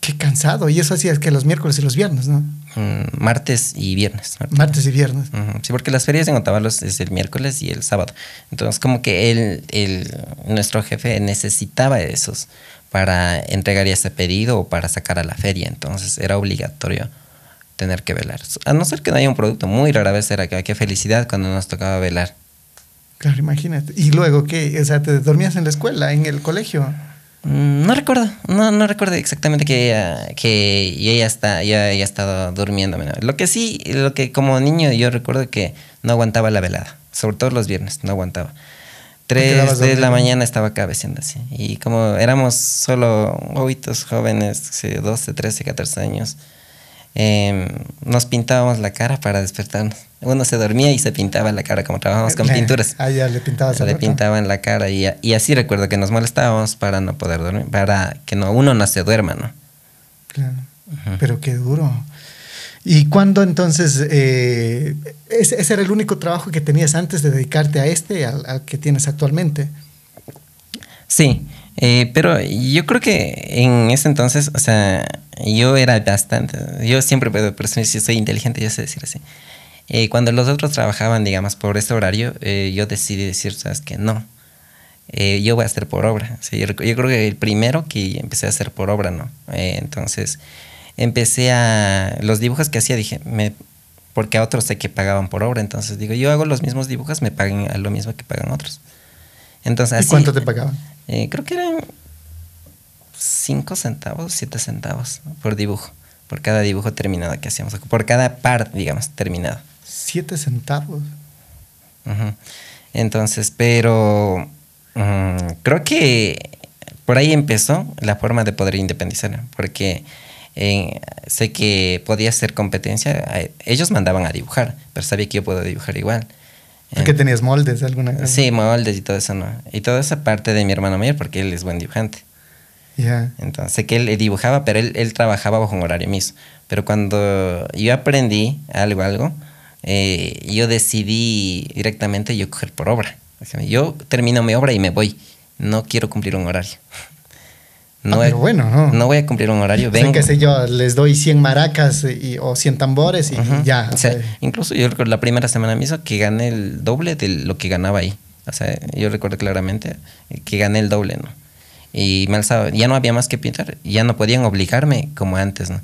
Qué cansado. Y eso hacías que los miércoles y los viernes, ¿no? Mm, martes y viernes. Martes y viernes. Sí, porque las ferias en Otavalos es el miércoles y el sábado. Entonces, como que él, el, nuestro jefe necesitaba esos para entregar ese pedido o para sacar a la feria. Entonces, era obligatorio tener que velar. A no ser que no haya un producto, muy rara vez era que qué felicidad cuando nos tocaba velar. Claro, imagínate. Y luego, ¿qué? O sea, ¿te dormías en la escuela, en el colegio? Mm, No recuerdo, no, no recuerdo exactamente que ella, que ya está, ya haya estado durmiendo. Lo que sí, lo que como niño yo recuerdo que no aguantaba la velada, sobre todo los viernes, no aguantaba. Tres de la mañana estaba cabeceando así. Y como éramos solo bobitos jóvenes, sí, 12, 13, 14 años, em, nos pintábamos la cara para despertarnos. Uno se dormía y se pintaba la cara, como trabajábamos con Le- pinturas. (laughs) Ah, ya le pintabas Le pintaban la cara y, y así recuerdo que nos molestábamos para no poder dormir, para que no, uno no se duerma, ¿no? Claro. Pero qué duro. ¿Y cuándo entonces, eh, ese, ese era el único trabajo que tenías antes de dedicarte a este, al, al que tienes actualmente? Sí, eh, pero yo creo que en ese entonces, o sea, yo era bastante, yo siempre puedo presumir si soy inteligente, yo sé decir así. Eh, cuando los otros trabajaban, digamos, por este horario, eh, yo decidí decir, sabes que no, eh, yo voy a hacer por obra. O sea, yo, yo creo que el primero que empecé a hacer por obra, ¿no? Eh, entonces, empecé a, los dibujos que hacía, dije, me, porque a otros sé que pagaban por obra, entonces digo, yo hago los mismos dibujos, me paguen a lo mismo que pagan otros. Entonces, ¿Y así, cuánto te pagaban? Eh, creo que eran 5 centavos, 7 centavos por dibujo, por cada dibujo terminado que hacíamos, por cada par, digamos, terminado. Siete centavos. Ujú. Entonces, pero mm, creo que por ahí empezó la forma de poder independizar, porque eh, sé que podía hacer competencia. eh, Ellos mandaban a dibujar, pero sabía que yo puedo dibujar igual. ¿Porque tenías moldes alguna cosa? Sí, moldes y todo eso, ¿no? Y toda esa parte de mi hermano mayor, porque él es buen dibujante. Ya. Entonces, sé que él dibujaba, pero él, él trabajaba bajo un horario mismo. Pero cuando yo aprendí algo, algo, eh, yo decidí directamente yo coger por obra. Yo termino mi obra y me voy. No quiero cumplir un horario. Ah, pero bueno, ¿no? No voy a cumplir un horario. O sea, Vengo. qué sé yo, les doy 100 maracas y- o 100 tambores y, Ujú. y ya. O sea, incluso yo recuerdo la primera semana mismo que gané el doble de lo que ganaba ahí. O sea, yo recuerdo claramente que gané el doble, ¿no? Y me alzaba, ya no había más que pintar, ya no podían obligarme como antes, ¿no?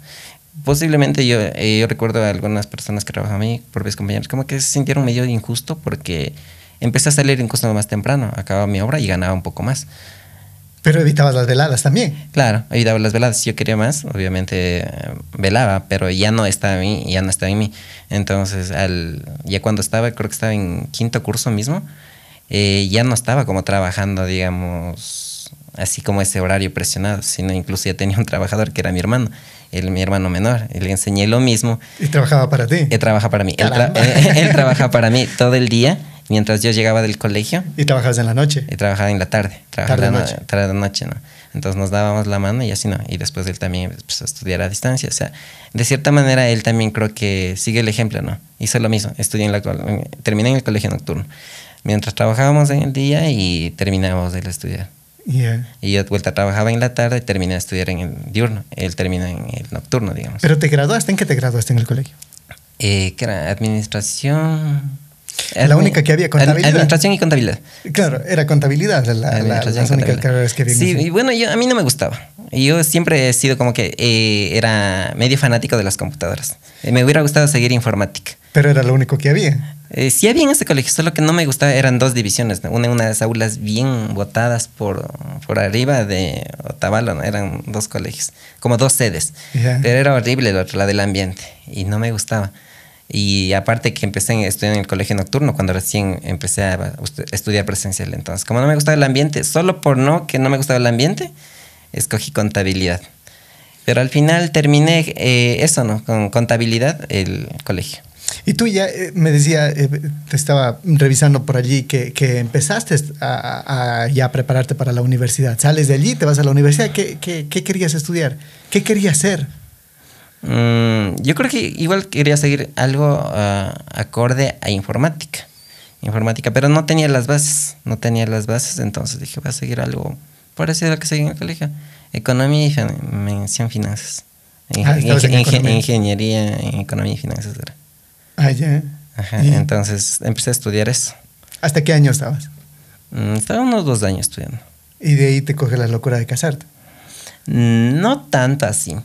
Posiblemente yo, eh, yo recuerdo a algunas personas que trabajan a mí, mis compañeros, como que se sintieron medio injusto porque empecé a salir incluso más temprano, acababa mi obra y ganaba un poco más. Pero evitabas las veladas también. Claro, evitaba las veladas. Si yo quería más, obviamente eh, velaba, pero ya no estaba en mí, ya no estaba en mí. Entonces, al, ya cuando estaba, creo que estaba en quinto curso mismo, eh, ya no estaba como trabajando, digamos, así como ese horario presionado, sino incluso ya tenía un trabajador que era mi hermano, él, mi hermano menor, y le enseñé lo mismo. Y trabajaba para ti. Él trabaja para mí, él, tra- Caramba. (laughs) él trabaja para mí todo el día, mientras yo llegaba del colegio, Y trabajabas en la noche. y trabajaba en la tarde, trabajaba Tarde la noche. no- tarde noche, ¿no? Entonces nos dábamos la mano y así no. Y después él también a estudiar a distancia. O sea, de cierta manera él también creo que sigue el ejemplo, ¿no? Hizo lo mismo, estudié en la, terminé en el colegio nocturno. Mientras trabajábamos en el día y terminábamos de estudiar. Ya. Y yo de vuelta trabajaba en la tarde y terminé de estudiar en el diurno. Él terminó en el nocturno, digamos. Pero te graduaste, ¿en qué te graduaste en el colegio? Eh, ¿Qué era? Administración... La única que había, Ad- contabilidad. Administración y contabilidad. Claro, era contabilidad la, la- Administración las únicas contabilidad. carreras que había. Sí, y bueno, yo, a mí no me gustaba. Yo siempre he sido como que eh, era medio fanático de las computadoras. Eh, me hubiera gustado seguir informática. Pero era lo único que había. Eh, sí había en ese colegio, solo que no me gustaba, eran dos divisiones, ¿no? una unas aulas bien botadas por, por arriba de Otavalo, ¿no? eran dos colegios, como dos sedes, pero era horrible otro, la del ambiente, y no me gustaba. Y aparte que empecé a estudiar en el colegio nocturno cuando recién empecé a estudiar presencial. Entonces, como no me gustaba el ambiente, solo por no que no me gustaba el ambiente, escogí contabilidad. Pero al final terminé eh, eso, ¿no? Con contabilidad, el colegio. Y tú ya eh, me decía, eh, te estaba revisando por allí que, que empezaste a, a- ya prepararte para la universidad. Sales de allí, te vas a la universidad. ¿Qué, qué, qué querías estudiar? ¿Qué querías ser? Mm, yo creo que igual quería seguir algo ah, acorde a informática. Informática, pero no tenía las bases. No tenía las bases, entonces dije, voy a seguir algo parecido a lo que seguí en el colegio. Economía y mención finanzas. Ah, en. Ingeniería en economía y finanzas era. Ah, ya. Ajá, Y- entonces empecé a estudiar eso. ¿Hasta qué año estabas? Mm, Estaba unos dos años estudiando. Y de ahí te coge la locura de casarte. Mm, No tanto así.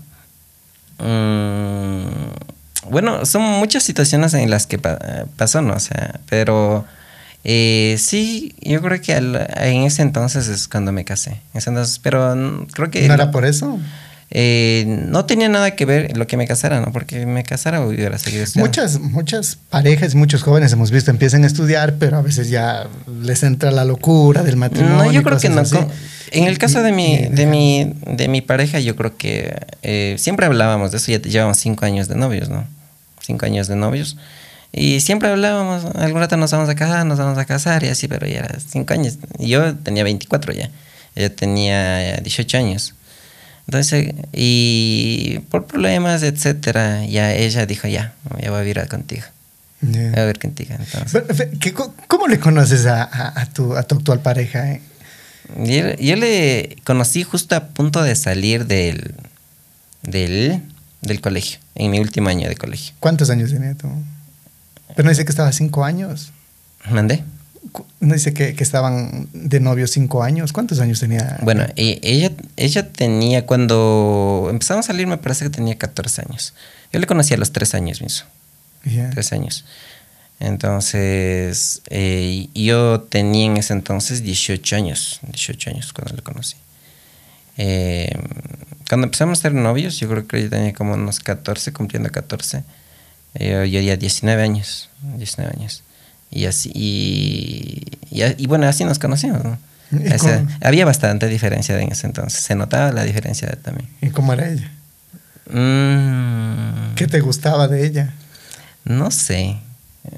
Mm, bueno, son muchas situaciones en las que pa- pasó, ¿no? O sea, pero eh, sí, yo creo que en ese entonces es cuando me casé. Entonces, pero creo que ¿No era por eso? Eh, no tenía nada que ver lo que me casara, ¿no? Porque me casara hubiera seguido estudiando. Muchas, muchas parejas, muchos jóvenes hemos visto empiezan a estudiar, pero a veces ya les entra la locura del matrimonio. No, yo creo que no. así. En el caso de mi, de mi, de mi pareja, yo creo que eh, siempre hablábamos de eso. Ya llevamos cinco años de novios, ¿no? Cinco años de novios. Y siempre hablábamos, algún rato nos vamos a casar, nos vamos a casar y así, pero ya era cinco años. Yo tenía 24 ya. Ella tenía 18 años. Entonces, y por problemas, etcétera, ya ella dijo, ya, ya voy a vivir contigo. Ya. Voy a vivir contigo. Entonces, Pero, fe- ¿qué co- ¿Cómo le conoces a, a- a tu, a tu actual pareja? eh? Yo, yo le conocí justo a punto de salir del, del, del colegio, en mi último año de colegio. ¿Cuántos años tenía tú? Pero no dice que estaba cinco años. ¿Mandé? No dice que, que estaban de novios cinco años. ¿Cuántos años tenía? Bueno, y ella, ella tenía, cuando empezamos a salir, me parece que tenía 14 años. Yo le conocí a los 3 años mismo, Ya. 3 años. Entonces, eh, yo tenía en ese entonces 18 años, 18 años cuando le conocí. Eh, cuando empezamos a ser novios, yo creo que yo tenía como unos 14, cumpliendo 14. Eh, yo ya 19 años, 19 años. Y así, y, y, y bueno, así nos conocimos, ¿no? ¿Y O sea, cómo? había bastante diferencia en ese entonces, se notaba la diferencia también. ¿Y cómo era ella? Mm, ¿Qué te gustaba de ella? No sé.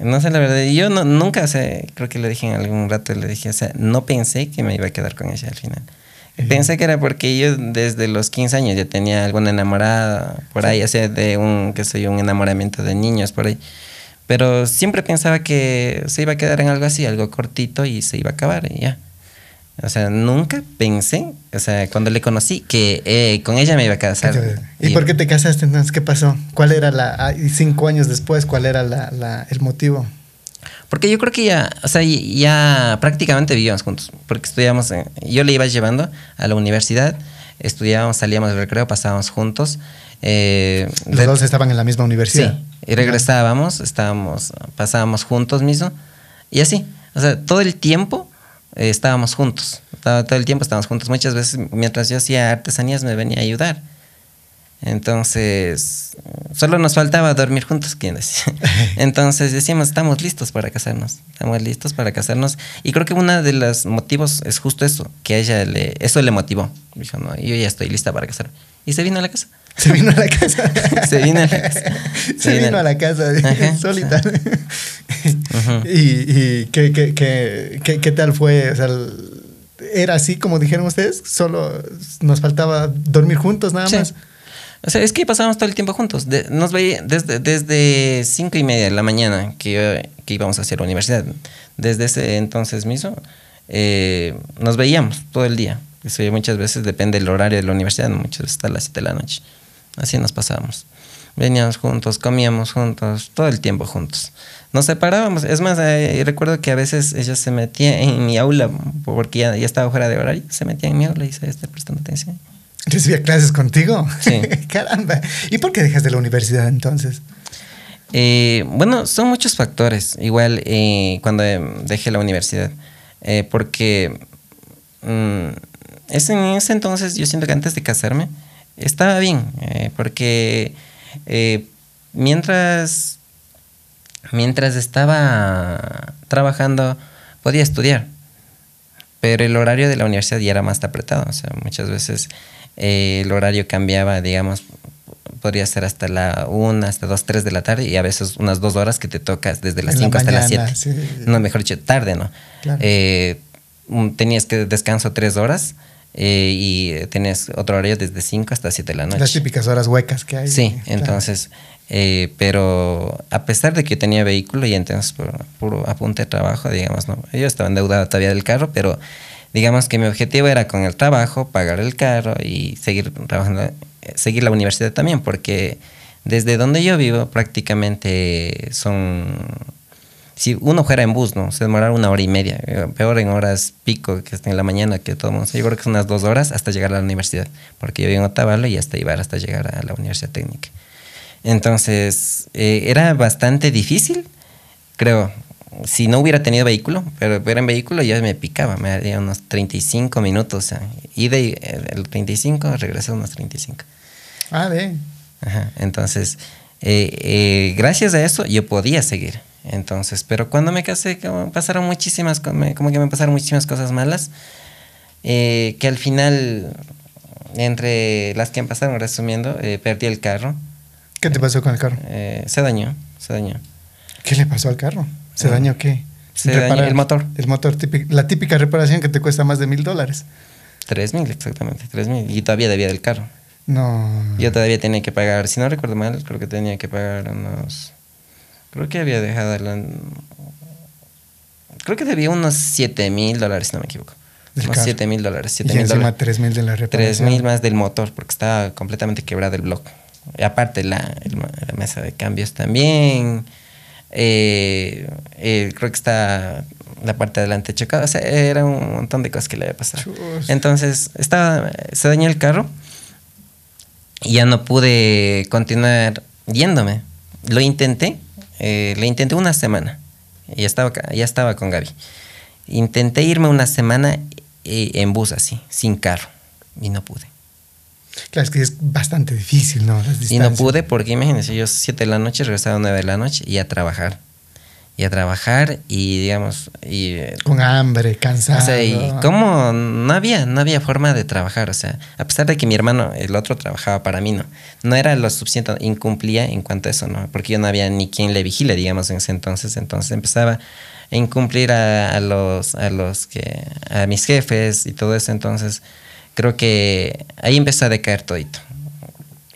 No sé la verdad. Yo no, nunca, o sea, creo que le dije en algún rato, le dije, o sea, no pensé que me iba a quedar con ella al final. Pensé que era porque yo desde los 15 años ya tenía alguna enamorada por ahí, o sea, de un, que soy un enamoramiento de niños por ahí. Pero siempre pensaba que se iba a quedar en algo así, algo cortito y se iba a acabar y ya. O sea, nunca pensé, o sea, cuando le conocí, que eh, con ella me iba a casar. ¿Y por qué te casaste entonces? ¿Qué pasó? ¿Cuál era la... ah, y cinco años después, cuál era la, la- el motivo? Porque yo creo que ya, o sea, ya prácticamente vivíamos juntos. Porque estudiábamos, yo le iba llevando a la universidad, estudiábamos, salíamos del recreo, pasábamos juntos. Eh, Los re- dos estaban en la misma Sí, universidad. y regresábamos, estábamos, pasábamos juntos mismo. Y así, o sea, todo el tiempo eh, estábamos juntos. Todo, todo el tiempo estábamos juntos. Muchas veces, mientras yo hacía artesanías, me venía a ayudar. Entonces, solo nos faltaba dormir juntos, ¿quién decía? (laughs) Entonces decíamos, estamos listos para casarnos, estamos listos para casarnos. Y creo que uno de los motivos es justo eso, que a ella le, eso le motivó. Dijo, no, yo ya estoy lista para casarme. Y se vino a la casa. Se vino a la casa. (laughs) Se vino a la casa. Se, Se vino vino a- la casa Ajá. solita. (laughs) ¿Y, y qué, qué, qué, qué- qué tal fue? O sea, ¿Era así como dijeron ustedes? ¿Solo nos faltaba dormir juntos nada Sí. más? O sea, es que pasábamos todo el tiempo juntos. De- nos veía desde, desde cinco y media de la mañana que, que íbamos hacia la universidad. Desde ese entonces mismo eh, nos veíamos todo el día. Eso ya muchas veces depende del horario de la universidad, muchas veces hasta las 7 de la noche. Así nos pasábamos. Veníamos juntos, comíamos juntos, todo el tiempo juntos. Nos separábamos. Es más, eh, recuerdo que a veces ella se metía en mi aula porque ya, ya estaba fuera de horario. Se metía en mi aula y se estaba prestando atención. ¿Recibía clases contigo? Sí. (laughs) Caramba. ¿Y por qué dejaste la universidad entonces? Eh, bueno, son muchos factores. Igual eh, cuando dejé la universidad. Eh, porque mm, es en ese entonces yo siento que antes de casarme estaba bien. eh, porque eh, mientras, mientras estaba trabajando podía estudiar. Pero el horario de la universidad ya era más apretado. O sea, muchas veces eh, el horario cambiaba, digamos, podría ser hasta la 1, hasta 2, 3 de la tarde y a veces unas dos horas que te tocas desde las En la 5 hasta las mañana, 7. sí. No, mejor dicho, tarde, ¿no? Claro. Eh, mm, tenías que descanso 3 horas eh, y tenés otro horario desde 5 hasta 7 de la noche. Las típicas horas huecas que hay. Sí, Claro. entonces, eh, pero a pesar de que tenía vehículo y entonces por puro apunte de trabajo, digamos, no, yo estaba endeudado todavía del carro, pero digamos que mi objetivo era con el trabajo pagar el carro y seguir trabajando, eh, seguir la universidad también, porque desde donde yo vivo prácticamente son, si uno fuera en bus, ¿no? Se demorara una hora y media, eh, peor en horas pico, que está en la mañana, que todo el mundo, yo creo que son unas dos horas hasta llegar a la universidad, porque yo vivo en Otavalo y hasta iba hasta llegar a la universidad técnica. Entonces, eh, era bastante difícil, creo, si no hubiera tenido vehículo, pero era en vehículo ya me picaba, me haría unos 35 minutos, o sea, ida y eh, el 35, regresé unos 35. Ah, bien. Ajá, entonces, eh, eh, gracias a eso yo podía seguir. Entonces, pero cuando me casé, como pasaron muchísimas, como que me pasaron muchísimas cosas malas, eh, que al final, entre las que me pasaron, resumiendo, eh, perdí el carro, ¿Qué te pasó con el carro? eh, se dañó, se dañó. ¿Qué le pasó al carro? ¿Se Ah. dañó qué? Se dañó el motor. El motor, típico- la típica reparación que te cuesta más de mil dólares. Tres mil, exactamente, tres mil. Y todavía debía del carro. No. Yo todavía tenía que pagar, si no recuerdo mal, creo que tenía que pagar unos. Creo que había dejado. la- creo que debía unos 7 mil dólares, si no me equivoco. Unos carro. 7 mil dólares. y 7 mil encima dólares. tres mil de la 3 reparación. mil más del motor, porque estaba completamente quebrado el bloque. Y aparte, la, el la mesa de cambios también. Eh, eh, creo que está la parte de adelante chocada. O sea, era un montón de cosas que le había pasado. Chus. Entonces, estaba, se dañó el carro y ya no pude continuar yéndome. Lo intenté, eh, lo intenté una semana. Ya estaba, ya estaba con Gaby. Intenté irme una semana eh, en bus así, sin carro. Y no pude. Claro, es que es bastante difícil, ¿no? Las Y no pude porque imagínense, yo 7 de la noche regresaba a 9 de la noche y a trabajar. Y a trabajar y digamos, y Con hambre, cansado. O sea, y cómo no había, no había forma de trabajar. O sea, a pesar de que mi hermano, el otro, trabajaba para mí, no. No era lo suficiente, incumplía en cuanto a eso, ¿no? Porque yo no había ni quien le vigile, digamos, en ese entonces. Entonces empezaba a incumplir a, a los, a los que, a mis jefes y todo eso. Entonces, creo que ahí empezó a decaer todito.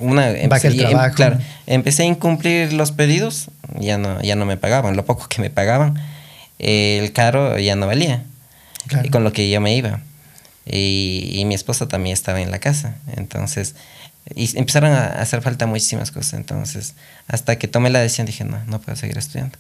Una, el y- em- claro, empecé a incumplir los pedidos, ya no, ya no me pagaban, lo poco que me pagaban, eh, el caro ya no valía, Claro. y con lo que yo me iba. Y, y mi esposa también estaba en la casa, entonces, y empezaron a hacer falta muchísimas cosas, entonces, hasta que tomé la decisión dije, no, no puedo seguir estudiando.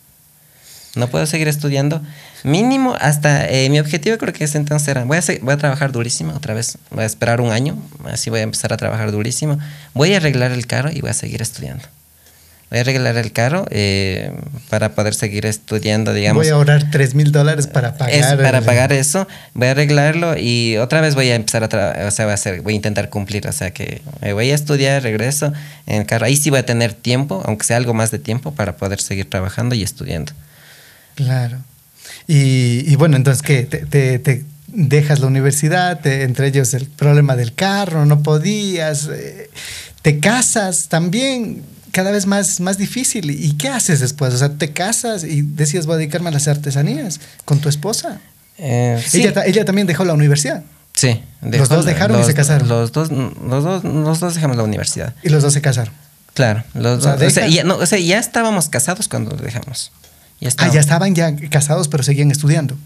No puedo seguir estudiando. Mínimo, hasta eh, mi objetivo creo que ese entonces era, voy a, voy a trabajar durísimo otra vez, voy a esperar un año, así voy a empezar a trabajar durísimo, voy a arreglar el carro y voy a seguir estudiando. Voy a arreglar el carro eh, para poder seguir estudiando, digamos. Voy a ahorrar tres mil dólares para pagar. Es para el- pagar eso, voy a arreglarlo y otra vez voy a empezar a trabajar, o sea, voy a, hacer, voy a intentar cumplir, o sea, que voy a estudiar, regreso en el carro, ahí sí voy a tener tiempo, aunque sea algo más de tiempo, para poder seguir trabajando y estudiando. Claro. Y, y bueno, entonces, ¿qué? Te, te- te dejas la universidad, te- entre ellos el problema del carro, no podías, eh, te casas también, cada vez más, más difícil. ¿Y qué haces después? O sea, te casas y decías, voy a dedicarme a las artesanías con tu esposa. Eh, sí. Ella, ella también dejó la universidad Sí. Los dos dejaron y se casaron. Los dos, los dos, los dos dejamos la universidad. y los dos se casaron. Claro. Los O sea, dos- o sea, ya, no, o sea, ya estábamos casados cuando dejamos. Ya Ah, ya estaban ya casados, pero seguían estudiando.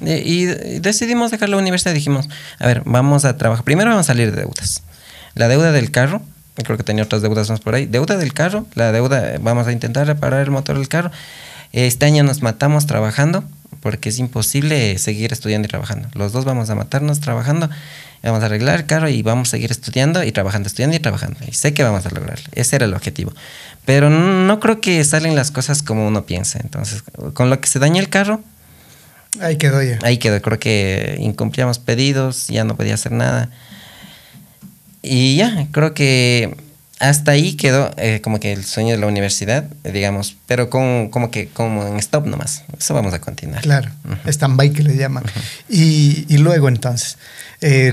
Y decidimos dejar la universidad. Dijimos, a ver, vamos a trabajar. Primero vamos a salir de deudas. La deuda del carro, creo que tenía otras deudas más por ahí. Deuda del carro, la deuda, vamos a intentar reparar el motor del carro. Este año nos matamos trabajando porque es imposible seguir estudiando y trabajando. Los dos vamos a matarnos trabajando. Vamos a arreglar el carro y vamos a seguir estudiando y trabajando, estudiando y trabajando. Y sé que vamos a lograrlo. Ese era el objetivo. Pero no creo que salen las cosas como uno piensa. Entonces, con lo que se daña el carro, Ahí quedó ya. Ahí quedó, creo que incumplíamos pedidos, ya no podía hacer nada. Y ya, creo que hasta ahí quedó eh, como que el sueño de la universidad, digamos, pero con, como que como en stop nomás. Eso vamos a continuar. Claro, Ujú. stand-by que le llaman. y, y luego entonces, eh,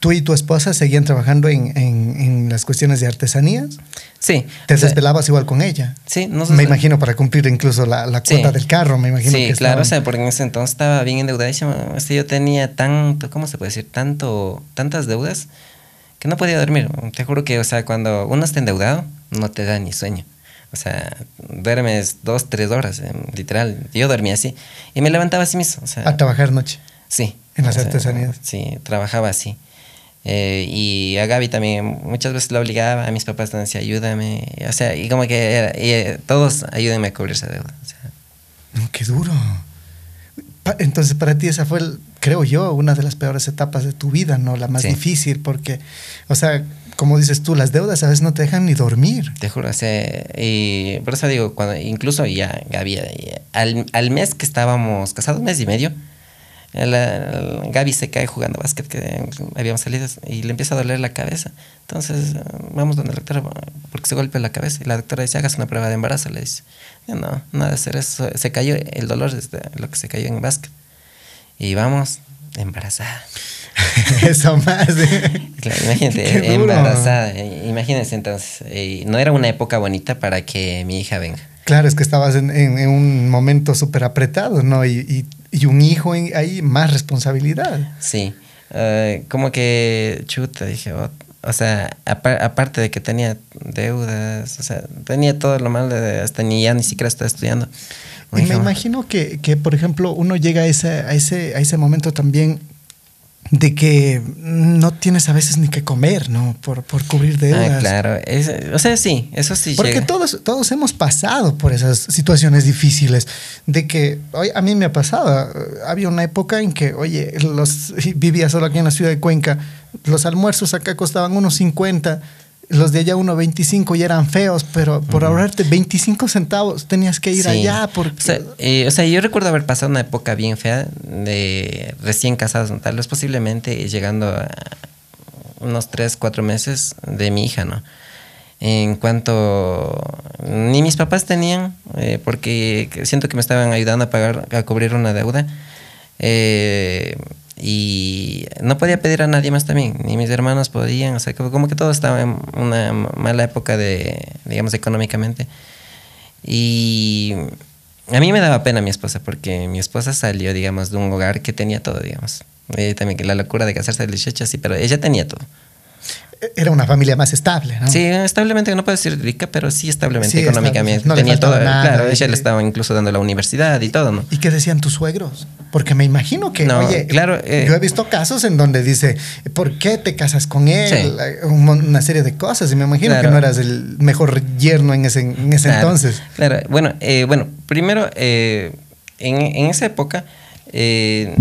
tú y tu esposa seguían trabajando en, en- en las cuestiones de artesanías. Sí. Te desvelabas igual con ella. Sí, nosotros- Me imagino para cumplir incluso la, la Sí. cuota del carro, me imagino Sí, que claro, o sea, porque en ese entonces estaba bien endeudadísimo. O sea, yo tenía tanto, ¿cómo se puede decir? Tanto, tantas deudas que no podía dormir. Te juro que, o sea, cuando uno está endeudado, no te da ni sueño. O sea, duermes dos, tres horas, eh, literal. Yo dormía así. Y me levantaba así mismo. O sea, a trabajar noche. Sí. En las o sea, artesanías. Sí, trabajaba así. Eh, y a Gaby también muchas veces la obligaba, a mis papás también decía, ayúdame. O sea, y como que era- y, eh, todos ayúdenme a cubrir esa deuda. O sea, No, qué duro. Pa- Entonces, para ti esa fue, el- creo yo, una de las peores etapas de tu vida, ¿no? La más Sí. difícil, porque, o sea, como dices tú, las deudas a veces no te dejan ni dormir. Te juro, o sea, y por eso digo, cuando incluso ya Gaby, eh, al, al mes que estábamos casados, mes y medio, el, el Gaby se cae jugando básquet, que habíamos salido, y le empieza a doler la cabeza. Entonces, vamos donde la doctora, porque se golpea la cabeza, y la doctora dice, hagas una prueba de embarazo, le dice. No, nada de hacer eso, se cayó, el dolor es de lo que se cayó en básquet. Y vamos, embarazada. (laughs) Eso más. ¿eh? (laughs) Claro, imagínate, embarazada. Imagínense entonces, eh, no era una época bonita para que mi hija venga. Claro, es que estabas en, en- en un momento súper apretado, ¿no? Y, y- y un hijo en- ahí, más responsabilidad. Sí, eh, como que chuta, dije, oh, o sea, apa- aparte de que tenía deudas, o sea, tenía todo lo malo, de, hasta ni ya ni siquiera estaba estudiando. Y me "Oh, imagino que, que, por ejemplo, uno llega a ese, a, ese, a ese momento también de que no tienes a veces ni que comer, ¿no? Por, por cubrir deudas. Ah, claro, es- o sea, sí, eso sí Porque llega. todos, todos hemos pasado por esas situaciones difíciles. De que, oye, a mí me ha pasado. Había una época en que, oye, los, (laughs) vivía solo aquí en la ciudad de Cuenca. Los almuerzos acá costaban unos 50, los de allá unos 25 y eran feos, pero por ahorrarte 25 centavos tenías que ir Sí. allá. Porque, O sea, eh, o sea, yo recuerdo haber pasado una época bien fea de recién casados, tal vez posiblemente llegando a unos 3, 4 meses de mi hija, ¿no? En cuanto ni mis papás tenían, eh, porque siento que me estaban ayudando a pagar, a cubrir una deuda. eh, y no podía pedir a nadie más también, ni mis hermanos podían, o sea, como que todo estaba en una mala época de, digamos, económicamente. Y a mí me daba pena mi esposa, porque mi esposa salió, digamos, de un hogar que tenía todo, digamos. Eh, también que la locura de casarse de lechecha, sí, pero ella tenía todo. Era una familia más estable, ¿no? Sí, establemente, no puedo decir rica, pero sí establemente Sí, económicamente. No tenía todo. nada, claro, ella le estaba incluso dando la universidad y todo, ¿no? ¿Y qué decían tus suegros? Porque me imagino que, No, oye, claro, eh, yo he visto casos en donde dice, ¿por qué te casas con él? Sí. Mon- Una serie de cosas. Y me imagino Claro. que no eras el mejor yerno en ese, en ese Claro, entonces. Claro, bueno, eh, bueno primero, eh, en, en esa época, eh,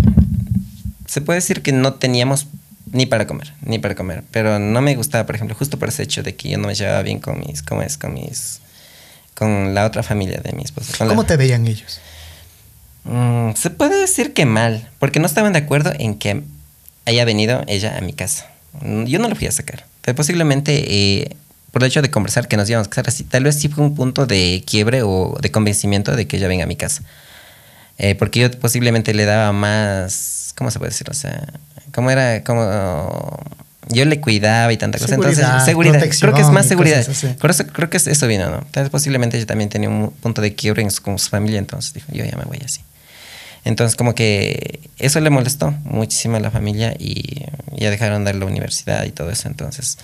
se puede decir que no teníamos ni para comer, ni para comer, pero no me gustaba, por ejemplo, justo por ese hecho de que yo no me llevaba bien con mis, ¿cómo es? Con mis, con la otra familia de mi esposa. la- ¿Cómo te veían ellos? Mm, se puede decir que mal, porque no estaban de acuerdo en que haya venido ella a mi casa. Mm, Yo no lo fui a sacar. Pero posiblemente eh, por el hecho de conversar que nos íbamos a casar así, tal vez sí fue un punto de quiebre o de convencimiento de que ella venga a mi casa. Eh, porque yo posiblemente le daba más, ¿cómo se puede decir? O sea, ¿cómo era? Como yo le cuidaba y tanta cosa. Entonces, seguridad. Creo que es más seguridad. eso creo que es- eso vino, ¿no? Vez posiblemente ella también tenía un punto de quiebre en su, con su familia, entonces dijo, yo ya me voy así. Entonces, como que eso le molestó muchísimo a la familia y ya dejaron de dar la universidad y todo eso. Entonces,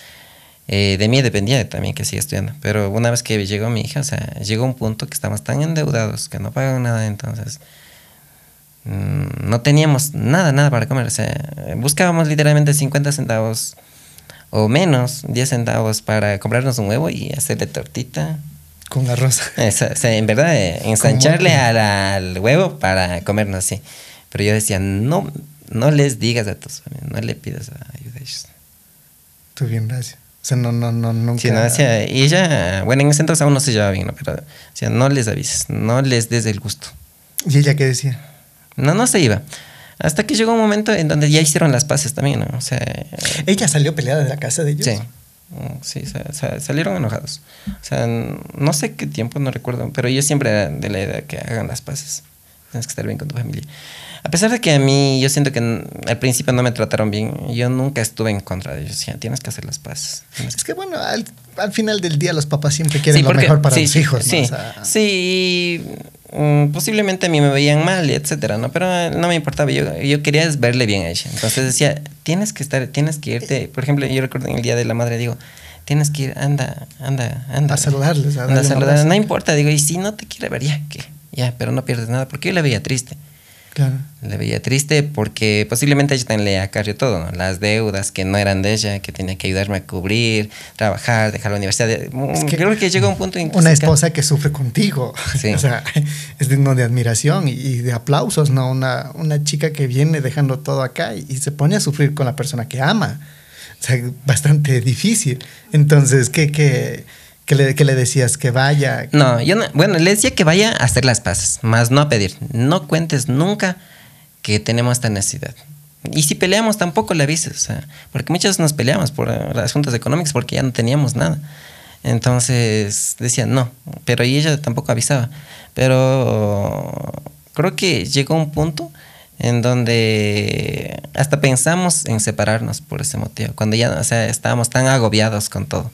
eh, de mí dependía también que siga estudiando. Pero una vez que llegó mi hija, o sea, llegó un punto que estamos tan endeudados que no pagan nada, entonces no teníamos nada, nada para comer. O sea, buscábamos literalmente 50 centavos o menos, 10 centavos para comprarnos un huevo y hacerle tortita. Con arroz. Esa- o sea, en verdad, eh, ensancharle al, al huevo para comernos así. Pero yo decía, no, no les digas a tus familias, no le pidas ayuda a ellos. Tú bien, gracias. O sea, no, no, no, nunca. Sí, no, decía, y ella, bueno, en ese entonces aún no se llevaba bien, ¿no? Pero decía, no les avises, no les des el gusto. ¿Y ella qué decía? No, no se iba. Hasta que llegó un momento en donde ya hicieron las paces también, ¿no? O sea, ¿Ella salió peleada de la casa de ellos? sí. Mm, Sí, sa- sa- salieron enojados. O sea, no sé qué tiempo, no recuerdo, pero yo siempre era de la idea que hagan las paces. tienes que estar bien con tu familia. A pesar de que a mí, yo siento que al principio no me trataron bien, yo nunca estuve en contra de ellos. Decía, tienes que hacer las paces. Es que bueno, al, al final del día los papás siempre quieren Sí, lo mejor para sí, sí, hijos. ¿no? Sí, O sea, sí, mm, posiblemente a mí me veían mal, etcétera, ¿no? Pero eh, no me importaba, yo, yo quería verle bien a ella. Entonces decía, tienes que estar, tienes que irte. Por ejemplo, yo recuerdo en el Día de la Madre, digo, tienes que ir, anda, anda, anda. A saludarles, a Anda a darle un saludar. abrazo. No importa, digo, y si no te quiere ver, ya, que Ya, pero no pierdes nada, porque yo la veía triste. Claro. Le veía triste porque posiblemente ella también le acarrió todo, ¿no? Las deudas que no eran de ella, que tenía que ayudarme a cubrir, trabajar, dejar la universidad. Es que Creo que llegó un punto en que Una esposa que sufre contigo. Sí. (laughs) o sea, es digno de admiración y, de aplausos, ¿no? Una, una chica que viene dejando todo acá y, y se pone a sufrir con la persona que ama. O sea, bastante difícil. Entonces, ¿qué, qué, qué le, qué le decías? Que vaya. No, yo no, bueno, le decía que vaya a hacer las paces, más no a pedir. No cuentes nunca que tenemos esta necesidad. Y si peleamos tampoco le avises, o sea, porque muchas veces nos peleamos por eh, asuntos económicos porque ya no teníamos nada. Entonces decía no, pero ella tampoco avisaba. Pero creo que llegó un punto en donde hasta pensamos en separarnos por ese motivo, cuando ya, o sea, estábamos tan agobiados con todo.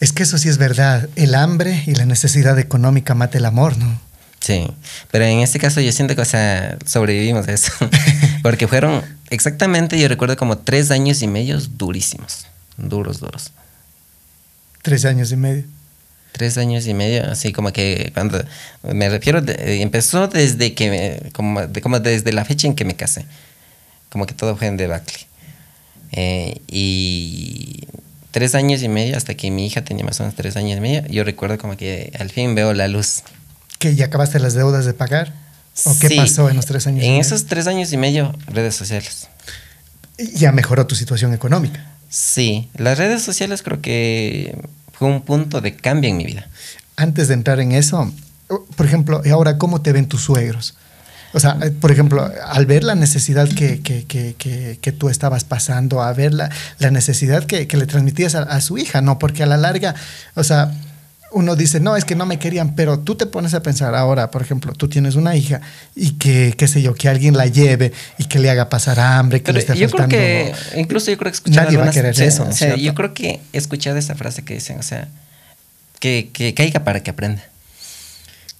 Es que eso sí es verdad. El hambre y la necesidad económica mata el amor, ¿no? Sí, pero en este caso yo siento que, o sea, sobrevivimos a eso. (laughs) Porque fueron exactamente, yo recuerdo como tres años y medio durísimos. Duros, duros. Tres años y medio. Tres años y medio, así como que cuando me refiero, de- empezó desde que, me- como, de- como desde la fecha en que me casé. Como que todo fue en debacle. Eh, y tres años y medio, hasta que mi hija tenía más o menos tres años y medio, yo recuerdo como que al fin veo la luz. ¿Que ya acabaste las deudas de pagar? ¿O qué Sí, pasó en los tres años? y En medio? esos tres años y medio, redes sociales. Ya mejoró tu situación económica. Sí, las redes sociales creo que fue un punto de cambio en mi vida. Antes de entrar en eso, por ejemplo, ¿y ahora cómo te ven tus suegros? O sea, por ejemplo, al ver la necesidad que, que, que, que, que tú estabas pasando, a ver la, la necesidad que, que le transmitías a, a su hija, ¿no? Porque a la larga, o sea, uno dice, no, es que no me querían, pero tú te pones a pensar ahora, por ejemplo, tú tienes una hija y que, qué sé yo, que alguien la lleve y que le haga pasar hambre, que Pero le esté yo creo faltando... que, incluso yo creo que he escuchado Nadie va a querer eso, o sea, ¿cierto? yo creo que he escuchado esa frase que dicen, o sea, que, que caiga para que aprenda.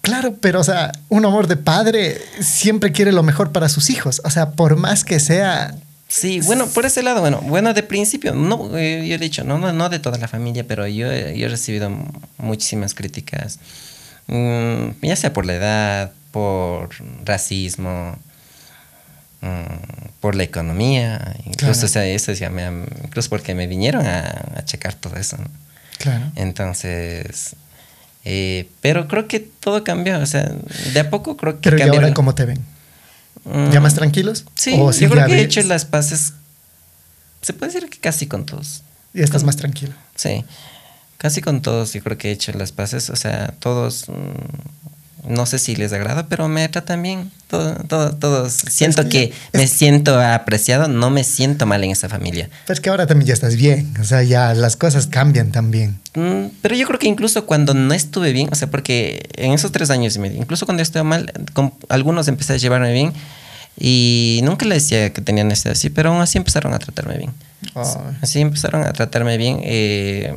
Claro, pero o sea, un amor de padre siempre quiere lo mejor para sus hijos. O sea, por más que sea... Sí, bueno, por ese lado, bueno, bueno, de principio, no, eh, yo he dicho, no, no, no de toda la familia, pero yo, he- yo he recibido muchísimas críticas, mm, ya sea por la edad, por racismo, mm, por la economía, incluso, Claro. o sea, eso ya me, incluso porque me vinieron a, a checar todo eso. ¿no? Claro. Entonces, eh, pero creo que todo cambió, o sea, de a poco creo que Pero ¿y ahora cómo te ven? ¿Ya más tranquilos? Sí, ¿O yo creo que he hecho las paces, se puede decir que casi con todos. Ya estás más tranquilo. Sí, casi con todos yo creo que he hecho las paces, o sea, todos, mm, no sé si les agrada, pero me tratan bien, todo, todo, todos. Siento que me siento apreciado, no me siento mal en esa familia. Pero es que ahora también ya estás bien. O sea, ya las cosas cambian también. Mm, Pero yo creo que incluso cuando no estuve bien, o sea, porque en esos tres años y medio, incluso cuando estuve mal, con algunos empecé a llevarme bien y nunca les decía que tenían necesidad así, pero aún así empezaron a tratarme bien. Ay. Así empezaron a tratarme bien. eh,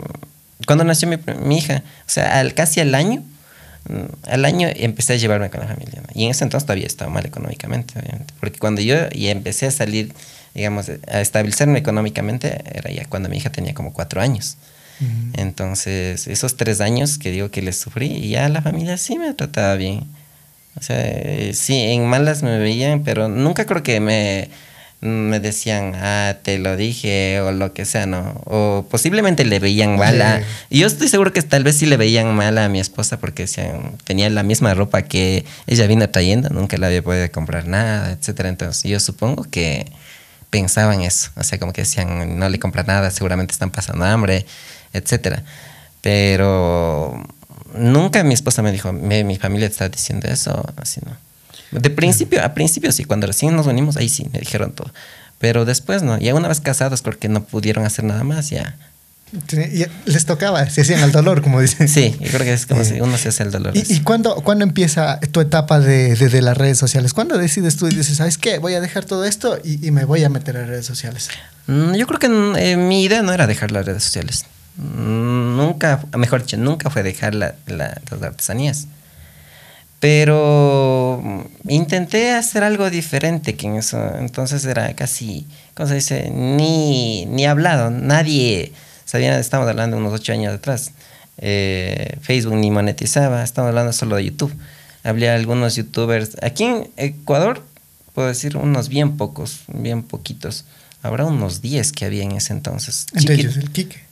cuando nació mi, mi hija, o sea, al, casi al año, al año empecé a llevarme con la familia. ¿no? Y en ese entonces todavía estaba mal económicamente, obviamente. Porque cuando yo ya empecé a salir, digamos, a estabilizarme económicamente, era ya cuando mi hija tenía como cuatro años. Mm. Entonces, esos tres años que digo que les sufrí, y ya la familia sí me trataba bien. O sea, eh, sí, en malas me veían, pero nunca creo que me, me decían, ah, te lo dije, o lo que sea, ¿no? O posiblemente le veían mal a... Y yo estoy seguro que tal vez sí le veían mal a mi esposa porque decían, tenía la misma ropa que ella vino trayendo, nunca le había podido comprar nada, etcétera. Entonces, yo supongo que pensaban eso. O sea, como que decían, no le compra nada, seguramente están pasando hambre, etcétera. Pero nunca mi esposa me dijo, "Me- mi familia está diciendo eso, así no. De principio, a principio sí, cuando recién nos unimos, ahí sí, me dijeron todo. Pero después no, ya una vez casados, porque no pudieron hacer nada más, ya Sí, les tocaba, se hacían el dolor, como dicen. Sí, yo creo que es como Eh, si uno se hace el dolor. ¿Y, y cuándo, cuándo empieza tu etapa de, de- de las redes sociales? ¿Cuándo decides tú y dices, ¿sabes qué? Voy a dejar todo esto y, y me voy a meter a redes sociales? Mm, Yo creo que mm, eh, mi idea no era dejar las redes sociales. Mm, Nunca, mejor dicho, nunca fue dejar la- la- las artesanías. Pero intenté hacer algo diferente que en eso. Entonces era casi, ¿cómo se dice? Ni, ni hablado. Nadie sabía, estamos hablando de unos ocho años atrás. Eh, Facebook ni monetizaba, estamos hablando solo de YouTube. Había algunos youtubers. Aquí en Ecuador, puedo decir unos bien pocos, bien poquitos. Habrá unos 10 que había en ese entonces. Entre ellos el Quique.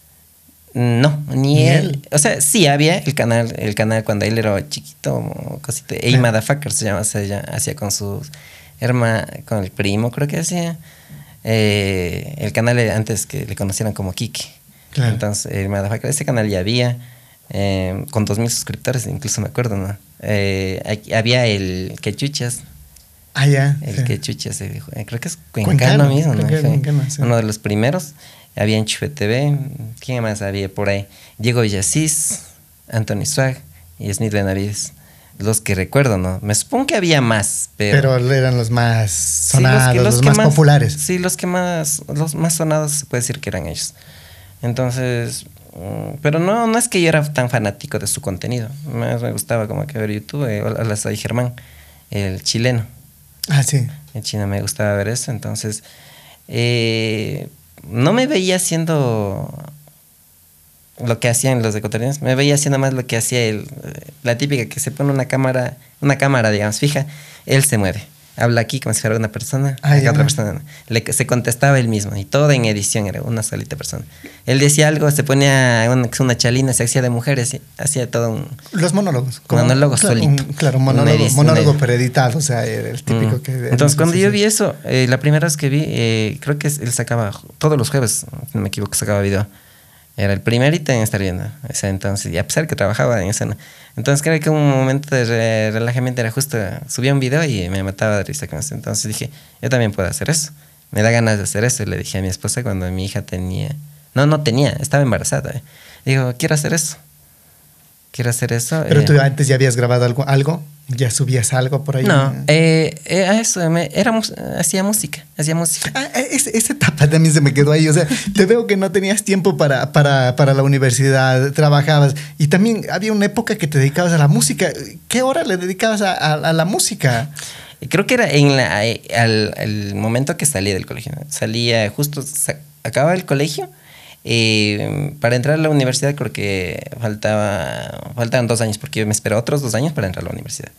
No, ni, Ni él. él. O sea, sí había el canal, el canal cuando él era chiquito, cosita. Ey Claro. Motherfucker se llama, se llama- hacía con su hermana, con el primo, creo que hacía. Eh, el canal antes que le conocieran como Kike. Claro. Entonces, el Motherfucker, ese canal ya había, eh, con 2000 suscriptores, incluso me acuerdo, ¿no? Eh, aquí había el Quechuchas, Ah, ya. el sí. Quechuchas, eh, creo que es Cuencano, Cuencano mismo, ¿no? Cuencano, sí. Uno de los primeros. Había en Chufe TV. ¿Quién más había por ahí? Diego Villasís, Anthony Swag y Smith Benavides. Los que recuerdo, ¿no? Me supongo que había más, pero... Pero eran los más Sí, sonados, que- los, que más, populares. Sí, los que más, los más sonados se puede decir que eran ellos. Entonces, mm, pero no, no es que yo era tan fanático de su contenido. Más me gustaba como que ver YouTube. Eh, hola, soy Germán, el chileno. Ah, sí. En China me gustaba ver eso, entonces eh, no me veía haciendo lo que hacían los ecuatorianos, me veía haciendo más lo que hacía él, eh, la típica que se pone una cámara, una cámara, digamos, fija, él se mueve. Habla aquí como si fuera una persona, Ah, acá otra persona. Le, se contestaba él mismo y todo en edición era una solita persona. Él decía algo, se ponía una, una chalina, se hacía de mujeres, hacía todo un... Los monólogos. Monólogos claro, solito. un- claro, monólogo, edición, monólogo una- pero editado, o sea, era el típico Mm. que... Entonces, cuando yo vi eso, eh, la primera vez que vi, eh, creo que él sacaba todos los jueves, no me equivoco, sacaba video. Era el primerito en estar viendo. Ese entonces, y a pesar que trabajaba en eso. ¿no? Entonces, creo que un momento de re- relajamiento era justo, subía un video y me mataba de risa con eso. Entonces dije, yo también puedo hacer eso. Me da ganas de hacer eso. Y le dije a mi esposa cuando mi hija tenía, no, no tenía, estaba embarazada. Digo, quiero hacer eso. Quiero hacer eso. Pero eh, tú antes ya habías grabado algo, algo ya subías algo por ahí. no, eh, eh, a eso, me, era, hacía música, hacía música. Ah, es- esa etapa también se me quedó ahí. O sea, te veo que no tenías tiempo para, para, para la universidad, trabajabas. Y también había una época que te dedicabas a la música. ¿Qué hora le dedicabas a, a- a la música? Creo que era en la, eh, al, al momento que salí del colegio. Salía justo, acababa el colegio. Eh, para entrar a la universidad creo que faltaba, faltaban dos años, porque yo me esperé otros dos años para entrar a la universidad.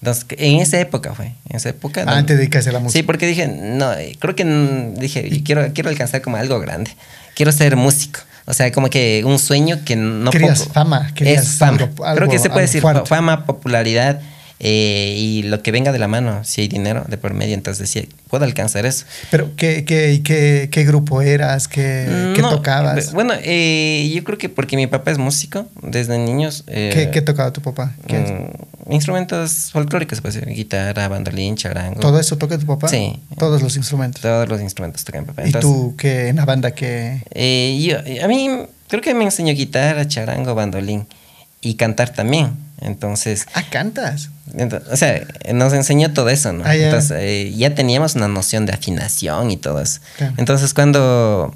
Entonces, que- en esa época fue, en esa época. Ah, te dedicas a la música. Sí, porque dije, no, eh, creo que mm, dije, y quiero, quiero alcanzar como algo grande. Quiero ser músico. O sea, como que un sueño que no Querías poco- fama, querías es fama. algo- algo- creo que se puede decir fuerte. fama, popularidad eh, y lo que venga de la mano, si hay dinero de por medio, entonces decía, puedo alcanzar eso. Pero, ¿qué, qué, qué, qué grupo eras? ¿Qué, qué No, tocabas? Bueno, eh, yo creo que porque mi papá es músico desde niños. eh, ¿Qué, qué tocaba tu papá? ¿Qué- mm, instrumentos folclóricos, pues, guitarra, bandolín, charango. ¿Todo eso toca tu papá? Sí. Todos los instrumentos. Todos los instrumentos toca mi papá. ¿Y Entonces, tú qué en la banda que Eh, yo, a mí creo que me enseñó guitarra, charango, bandolín y cantar también. Entonces, Ah, cantas. ento- o sea, nos enseñó todo eso, ¿no? Ah, ya. Entonces, eh, ya teníamos una noción de afinación y todo eso. Entonces, cuando,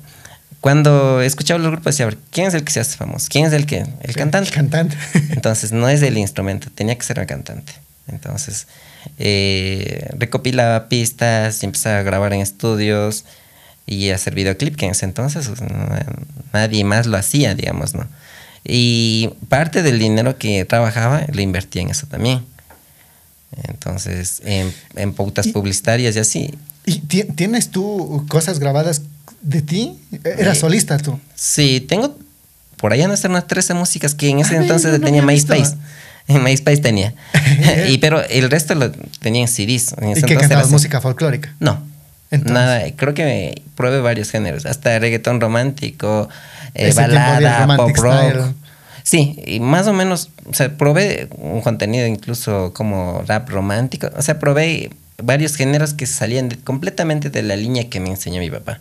cuando escuchaba los grupos, decía, a ver, ¿quién es el que se hace famoso? ¿Quién es el que? El cantante. El cantante. (laughs) Entonces, no es el instrumento, tenía que ser el cantante. Entonces, eh, recopilaba pistas y empezaba a grabar en estudios y a hacer videoclip, que en ese entonces pues, nadie más lo hacía, digamos, ¿no? Y parte del dinero que trabajaba lo invertía en eso también. Entonces, en, en pautas Y- publicitarias y así. ¿Y ti- tienes tú cosas grabadas de ti? Eras Eh, solista tú. Sí, tengo por allá no están unas 13 músicas que en ese entonces no lo tenía. MySpace. En (laughs) MySpace tenía. (laughs) (laughs) y, pero el resto lo tenía en CDs. En ¿Y qué cantabas? así. ¿Música folclórica? No. Entonces. Nada, creo que me probé varios géneros, hasta reggaetón romántico, eh, balada, pop rock. style. Sí, y más o menos, o sea, probé un contenido incluso como rap romántico, o sea, probé varios géneros que salían de- completamente de la línea que me enseñó mi papá.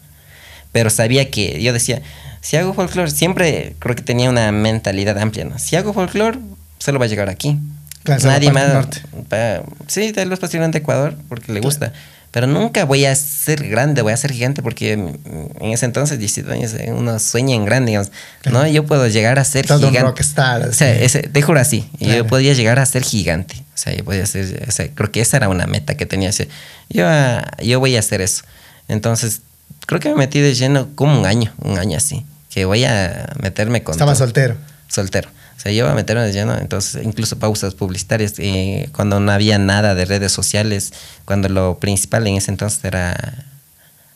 Pero sabía que, yo decía, si hago folclore, siempre creo que tenía una mentalidad amplia, ¿no? Si hago folclore, solo va a llegar aquí. Claro, Nadie más. norte. pa- sí, tal vez posiblemente Ecuador, porque le gusta. Pero nunca voy a ser grande, voy a ser gigante, porque en ese entonces, 17 años, eh, uno sueña en grande, digamos. No, yo puedo llegar a ser Todo un gigante. rockstar, O sea, así. ese- te juro así. Claro. Yo podía llegar a ser gigante. O sea, yo podía ser. o sea, creo que esa era una meta que tenía. o sea, yo, ah, yo voy a hacer eso. Entonces, creo que me metí de lleno como un año, un año así. Que voy a meterme con. Estaba todo. soltero. Soltero. O sea, yo iba a meterme de lleno, entonces incluso pausas publicitarias, eh, cuando no había nada de redes sociales, cuando lo principal en ese entonces era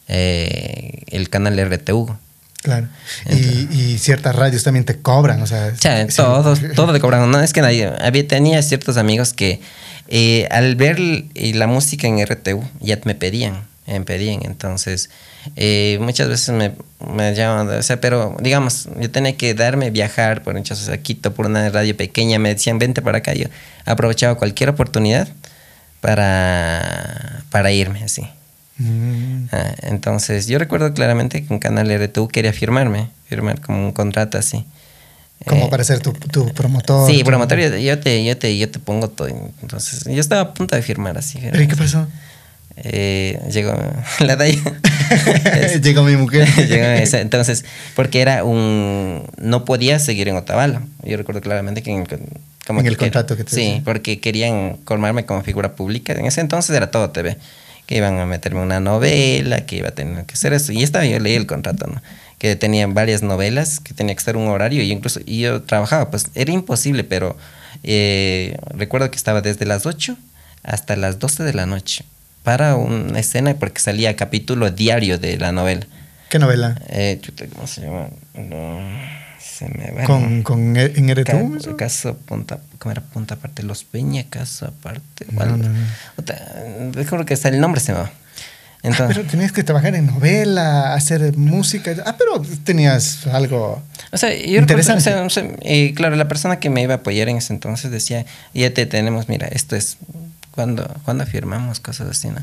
eh, el canal RTU. Claro. Y, y ciertas radios también te cobran, o sea. Sea, sí. todos, todo te cobraban. No, es que nadie, había, tenía ciertos amigos que eh, al ver eh, la música en RTU ya me pedían, me pedían. Entonces, eh, muchas veces me, me llamaban, o sea, pero digamos, yo tenía que darme viajar por muchas veces a Quito por una radio pequeña, me decían, vente para acá. Yo aprovechaba cualquier oportunidad para, para irme, así. Mm. Ah, entonces, yo recuerdo claramente que un canal RTU quería firmarme, firmar como un contrato así. Como Eh, para ser tu, tu promotor. Sí, tu- promotor, yo, yo te, yo, te, yo te pongo todo. Entonces, yo estaba a punto de firmar así. ¿Pero y qué pasó? Eh, llegó (laughs) la Daya. (laughs) Llegó mi mujer. (laughs) Llegó esa. Entonces, porque era un. No podía seguir en Otavalo. Yo recuerdo claramente que en el, como En que el contrato que te Sí, decía. porque querían colmarme como figura pública. En ese entonces era todo TV. Que iban a meterme una novela, que iba a tener que hacer eso. Y estaba, yo leí el contrato, ¿no? Que tenían varias novelas, que tenía que estar un horario. Y incluso y yo trabajaba, pues era imposible, pero eh, recuerdo que estaba desde las 8 hasta las 12 de la noche para una escena porque salía capítulo diario de la novela. ¿Qué novela? Eh, ¿Cómo se llama? No, se me va. ¿Con, con E- en Ca- RTU? eso? caso punta, ¿cómo era punta aparte? Los Peña, caso aparte. No, no, no. Que hasta el nombre se me va. Ah, Entonces, pero tenías que trabajar en novela, hacer música. Ah, pero tenías algo. o sea, yo Interesante. recuerdo- o sea, o sea, eh, claro, la persona que me iba a apoyar en ese entonces decía, ya te tenemos, mira, esto es cuando, cuando firmamos cosas así, ¿no?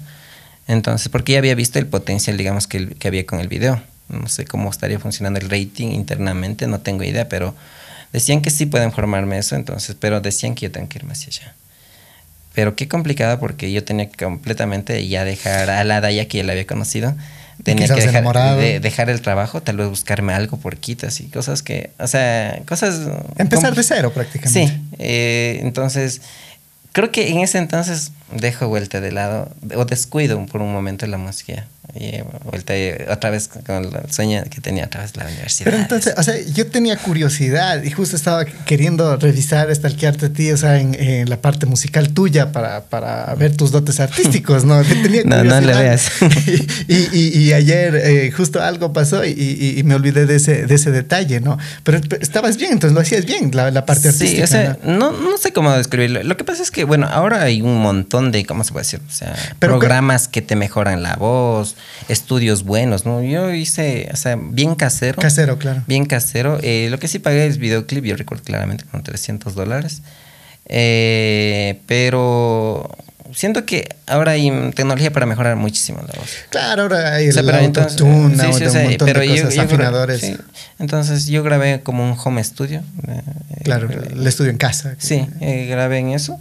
Entonces, porque ya había visto el potencial, digamos, que, el- que había con el video. No sé cómo estaría funcionando el rating internamente, no tengo idea, pero decían que sí pueden formarme eso, entonces, pero decían que yo tengo que irme hacia allá. Pero qué complicado porque yo tenía que completamente ya dejar a la Daya que ya la había conocido. Tenía que dejar, de- dejar el trabajo, tal vez buscarme algo por quitas y cosas que, o sea, cosas... Empezar de cero prácticamente. Sí, eh, entonces creo que en ese entonces dejo vuelta de lado o descuido por un momento la música y eh, vuelta otra vez con el sueño que tenía otra vez la universidad. Pero entonces, o sea, yo tenía curiosidad y justo estaba queriendo revisar, stalkearte a ti, o sea, en, en la parte musical tuya para, para ver tus dotes (laughs) artísticos, ¿no? Tenía No, no le veas. (laughs) Y, y- y ayer eh, justo algo pasó y, y- me olvidé de ese, de ese detalle, ¿no? Pero estabas bien, entonces lo hacías bien, la, la parte artística. Sí, o sea, ¿no? ¿no? No, sé cómo describirlo. Lo que pasa es que, bueno, ahora hay un montón de, ¿cómo se puede decir? O sea, Pero programas que te mejoran la voz, estudios buenos, ¿no? Yo hice, o sea, bien casero. Casero, claro. Bien casero. Eh, lo que sí pagué es videoclip, yo recuerdo claramente, con 300 dólares. Eh, pero siento que ahora hay tecnología para mejorar muchísimo la voz. Claro, ahora hay O sea, el autotune, sí, sí, auto- o sea, un montón pero de cosas, yo afinadores. sí. Entonces yo grabé como un home studio. eh, Claro, eh, el estudio en casa. Sí, eh, grabé en eso.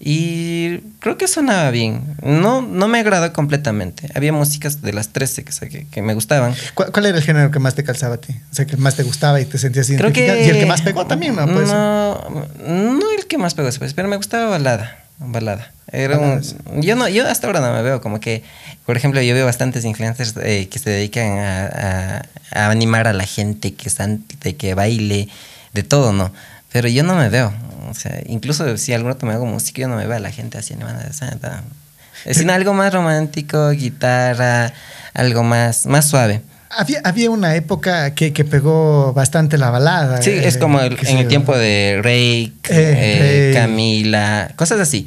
Y creo que sonaba bien. No, no me agradó completamente. Había músicas de las 13 que, que me gustaban. ¿Cuál, cuál era el género que más te calzaba a ti? O sea, que más te gustaba y te sentías Creo identificado. que. Y el que más pegó también, ¿no? Pues, no, no el que más pegó, pues, pero me gustaba balada. Balada. Era un- yo, no, yo hasta ahora no me veo como que. Por ejemplo, yo veo bastantes influencers eh, que se dedican a, a- a animar a la gente, que, cante, que baile, de todo, ¿no? Pero yo no me veo. O sea, incluso si algún rato me hago música, yo no me veo a la gente así animando. o sea, da- Sino (laughs) algo más romántico, guitarra, algo más, más suave. había, había una época que, que pegó bastante la balada. Sí, es eh, como el- en el tiempo de Rake, Eh, eh, Rake. Camila, cosas así.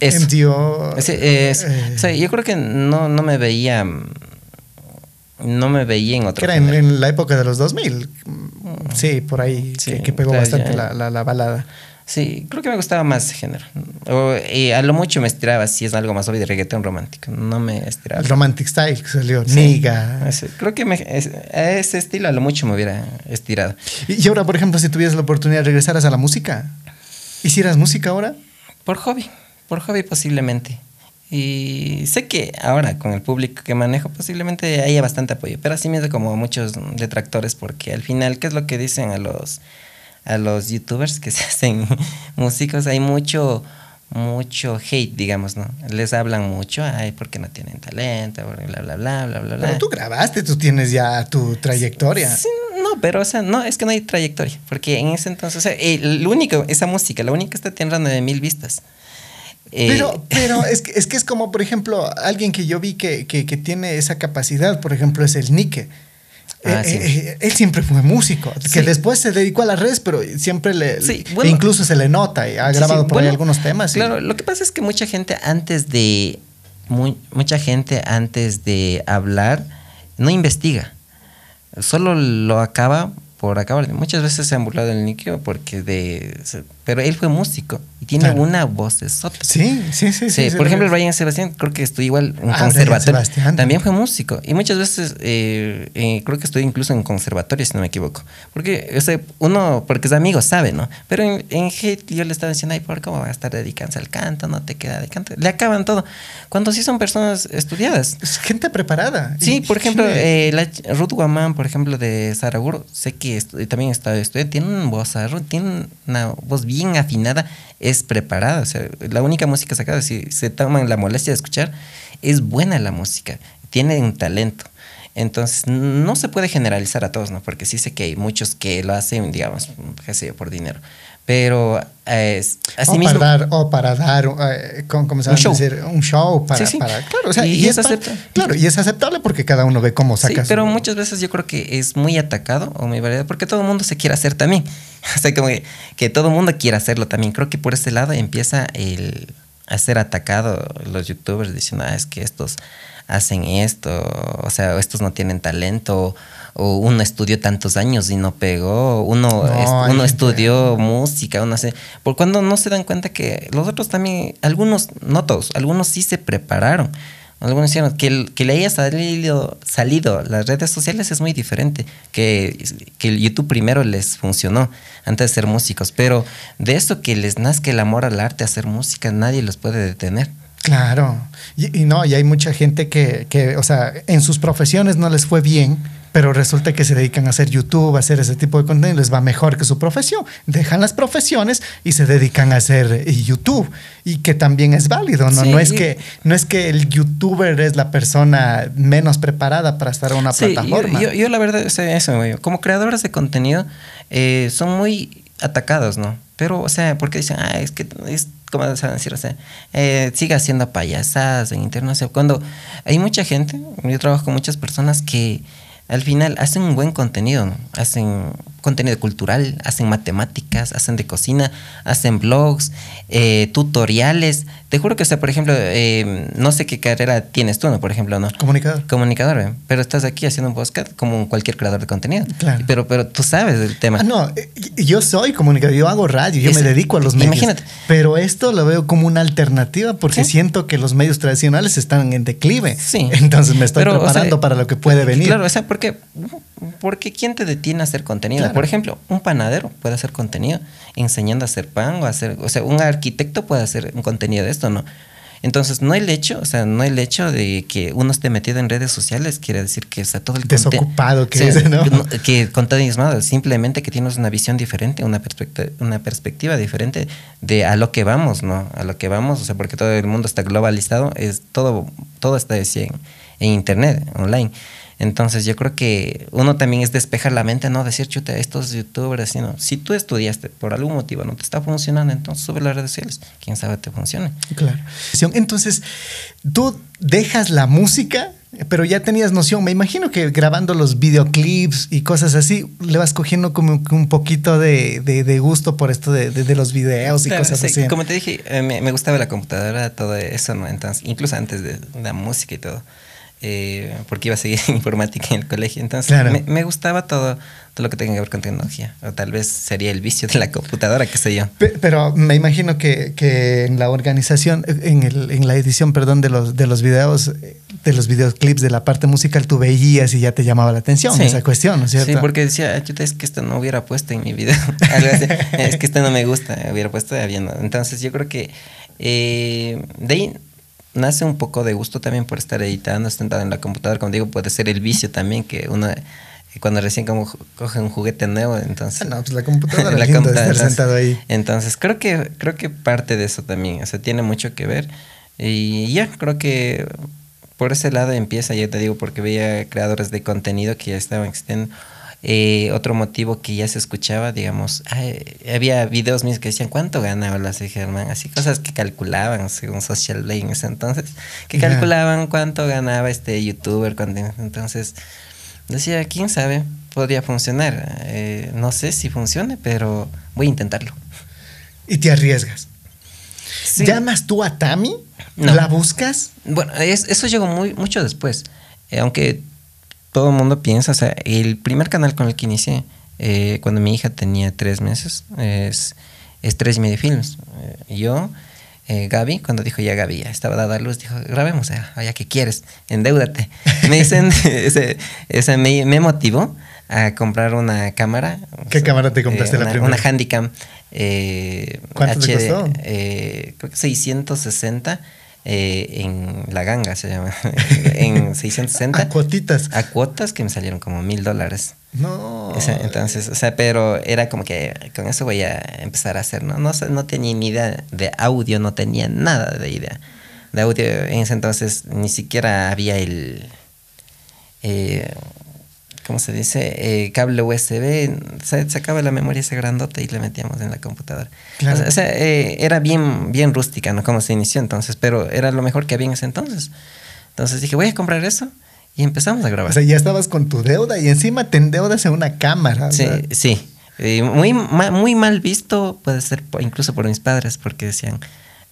Es, MTO. es- es- o sea, yo creo que no, no me veía. No me veía en otro. que era en, la época de los 2000. Mm, Sí, por ahí, Sí, que, que pegó claro, bastante la, la, la balada. Sí, creo que me gustaba más ese género. O, y a lo mucho me estiraba si es algo más obvio de reggaetón romántico. No me estiraba. El Romantic Style que salió, Niga. Ese- creo que me- es- a ese estilo a lo mucho me hubiera estirado. Y y ahora, por ejemplo, si tuvieras la oportunidad, regresaras a la música. ¿Hicieras música ahora? Por hobby, por hobby posiblemente. Y sé que ahora con el público que manejo posiblemente haya bastante apoyo, pero así mismo como muchos detractores porque al final, ¿qué es lo que dicen a los a los youtubers que (laughs) se hacen músicos? Hay mucho mucho hate, digamos, ¿no? Les hablan mucho, ay, porque no tienen talento, bla bla bla bla bla bla. Pero tú grabaste, tú tienes ya tu trayectoria. Sí, no, pero o sea, no, es que no hay trayectoria, porque en ese entonces, o sea, el único, esa música, la única está teniendo 9000 vistas. Eh, Pero, pero (laughs) es, que, es que es como, por ejemplo, alguien que yo vi que, que, que tiene esa capacidad, por ejemplo, es el Nike. Ah, Eh, sí. eh, él siempre fue músico, que después se dedicó a las redes, pero siempre le... Sí, bueno. incluso se le nota y ha grabado por ahí algunos temas. y- Claro, lo que pasa es que mucha gente antes de mu- mucha gente antes de hablar no investiga. Solo lo acaba por acabar. Muchas veces se han burlado del Nikio porque de se- pero él fue músico y tiene Claro. una voz de sota. Sí, sí, sí. sí, Sí, por lo ejemplo. Brian Sebastián, creo que estuvo igual en Ah, conservatorio. También fue músico. Y muchas veces, eh, eh, creo que estuve incluso en conservatorio, si no me equivoco. Porque o sea, uno, porque es amigo, sabe, ¿no? Pero en, en hate yo le estaba diciendo, ay, ¿por cómo va a estar dedicándose al canto? No te queda de canto. Le acaban todo. Cuando sí son personas estudiadas. Es gente preparada. Sí, Y- por ejemplo, eh, la Ruth Guamán, por ejemplo, de Saraguro, sé que estu- también está estudiando, tiene un voz, tiene una voz bien afinada, es preparada, o sea, la única música sacada, si se toman la molestia de escuchar, es buena la música, tienen talento. Entonces, no se puede generalizar a todos, ¿no? Porque sí sé que hay muchos que lo hacen, digamos, sé por dinero. Pero, eh, así o mismo... para dar, o para dar eh, ¿cómo, cómo se Un show. decir? un show para, Sí, sí. para- claro, o sea, Y y, es aceptable. claro, y es aceptable porque cada uno ve cómo Sí, saca su- pero muchas veces yo creo que es muy atacado o muy variado porque todo el mundo se quiere hacer también. (laughs) O sea, como que, que todo el mundo quiere hacerlo también. Creo que por ese lado empieza el a ser atacado los youtubers diciendo, ah, es que estos hacen esto, o sea, estos no tienen talento, o uno estudió tantos años y no pegó, uno, No, est- hay uno gente- estudió música, uno hace... Por cuando no se dan cuenta que los otros también, algunos, no todos, algunos sí se prepararon. Algunos hicieron que, el- que le haya salido, salido las redes sociales es muy diferente. Que, que el YouTube primero les funcionó antes de ser músicos. Pero de eso que les nazca el amor al arte, a hacer música, nadie los puede detener. Claro. Y, y no, y hay mucha gente que, que, o sea, en sus profesiones no les fue bien, pero resulta que se dedican a hacer YouTube, a hacer ese tipo de contenido, les va mejor que su profesión. Dejan las profesiones y se dedican a hacer eh, YouTube. Y que también es válido, ¿no? Sí. No, es que, no es que el youtuber es la persona menos preparada para estar en una Sí, plataforma. Yo, yo, yo la verdad, eso, güey, como creadores de contenido, eh, son muy atacados, ¿no? Pero, o sea, porque dicen, ah, es que es como a decir, o sea, eh, sigue haciendo payasadas en internet. O sea, cuando hay mucha gente, yo trabajo con muchas personas que al final hacen un buen contenido, hacen contenido cultural, hacen matemáticas, hacen de cocina, hacen blogs, eh, tutoriales. Te juro que, o sea, por ejemplo, eh, no sé qué carrera tienes tú, ¿no? Por ejemplo, ¿no? Comunicador. comunicador, ¿eh? pero estás aquí haciendo un podcast como cualquier creador de contenido. Claro. Pero, pero tú sabes del tema. Ah, no, eh, yo soy comunicador, yo hago radio, yo Es- me dedico a los medios. imagínate. Pero esto lo veo como una alternativa porque Sí. siento que los medios tradicionales están en declive. Sí. Entonces me estoy Pero, o sea, preparando para lo que puede venir. Claro, o sea, porque, porque ¿quién te detiene a hacer contenido? Claro. Por ejemplo, un panadero puede hacer contenido enseñando a hacer pan o hacer, o sea, un arquitecto puede hacer un contenido de esto, ¿no? Entonces, no el hecho, o sea, no el hecho de que uno esté metido en redes sociales quiere decir que o sea, todo el Desocupado que Sí, es, ¿no? Que es malo, simplemente que tienes una visión diferente, una perspectiva, una perspectiva diferente de a lo que vamos, ¿no? A lo que vamos, o sea, porque todo el mundo está globalizado, es todo, todo está así en, en internet, online. Entonces yo creo que uno también es despejar la mente, no decir, chuta, estos youtubers, sino si tú estudiaste por algún motivo, no te está funcionando, entonces sube las redes sociales, quién sabe te funcione. Claro. Entonces, tú dejas la música, pero ya tenías noción. Me imagino que grabando los videoclips y cosas así, le vas cogiendo como un poquito de, de- de gusto por esto de, de- los videos y Claro, cosas sí, así. Como te dije, eh, me, me gustaba la computadora, todo eso, ¿no? Entonces, incluso antes de la música y todo. Eh, porque iba a seguir (laughs) informática en el colegio. Entonces Claro. me, me gustaba todo, todo lo que tenga que ver con tecnología. O tal vez sería el vicio de la computadora, qué sé yo. Pe- Pero me imagino que, que en la organización, en, el- en la edición, perdón, de los, de los videos, de los videoclips de la parte musical, tú veías y ya te llamaba la atención Sí. esa cuestión, ¿no es cierto? Sí, porque decía, es que esto no hubiera puesto en mi video. (laughs) Es que esto no me gusta, hubiera puesto habiendo. Entonces yo creo que eh, de ahí nace un poco de gusto también por estar editando, sentado en la computadora. Como digo, puede ser el vicio también que uno eh, cuando recién como coge un juguete nuevo, entonces Ah, no, pues la computadora (laughs) La computadora, estar sentado ahí. Entonces creo que creo que parte de eso también, o sea, tiene mucho que ver y ya creo que por ese lado empieza, ya te digo, porque veía creadores de contenido que ya estaban existiendo. Eh, otro motivo que ya se escuchaba, digamos, ay, había videos míos que decían cuánto ganaba la C. Germán, así cosas que calculaban según Social Blade en ese entonces, que calculaban cuánto ganaba este youtuber, cuánto- entonces decía, quién sabe, podría funcionar, Eh, no sé si funcione, pero voy a intentarlo. Y te arriesgas. Sí. ¿Llamas tú a Tami? No. ¿La buscas? Bueno, es- eso llegó muy, mucho después. Eh, aunque todo el mundo piensa, o sea, el primer canal con el que inicié, eh, cuando mi hija tenía tres meses, es, es Tres y Medio Films. Eh, yo, eh, Gaby, cuando dijo ya Gaby, ya estaba dada a luz, dijo, grabemos, ya, que quieres, endeúdate. (laughs) Me dicen, (laughs) ese, ese me, me motivó a comprar una cámara. ¿Qué cámara te compraste Eh, la una, primera? Una Handycam. Eh, ¿Cuánto te costó? creo que 660 eh, en La Ganga se llama. (laughs) en 660. A cuotitas. A cuotas que me salieron como mil dólares. No. Entonces, o sea, pero era como que con eso voy a empezar a hacer, ¿no? No, no tenía ni idea de audio, no tenía nada de idea de audio. En ese entonces ni siquiera había el, eh, ¿cómo se dice? Eh, cable USB. Se sacaba la memoria esa grandota y la metíamos en la computadora. Claro. O sea, eh, era bien, bien rústica, ¿no? Como se inició entonces, pero era lo mejor que había en ese entonces. Entonces dije, voy a comprar eso y empezamos a grabar. O sea, ya estabas con tu deuda y encima te endeudas en una cámara. Sí, sí. Eh, muy, ma- muy mal visto puede ser incluso por mis padres porque decían,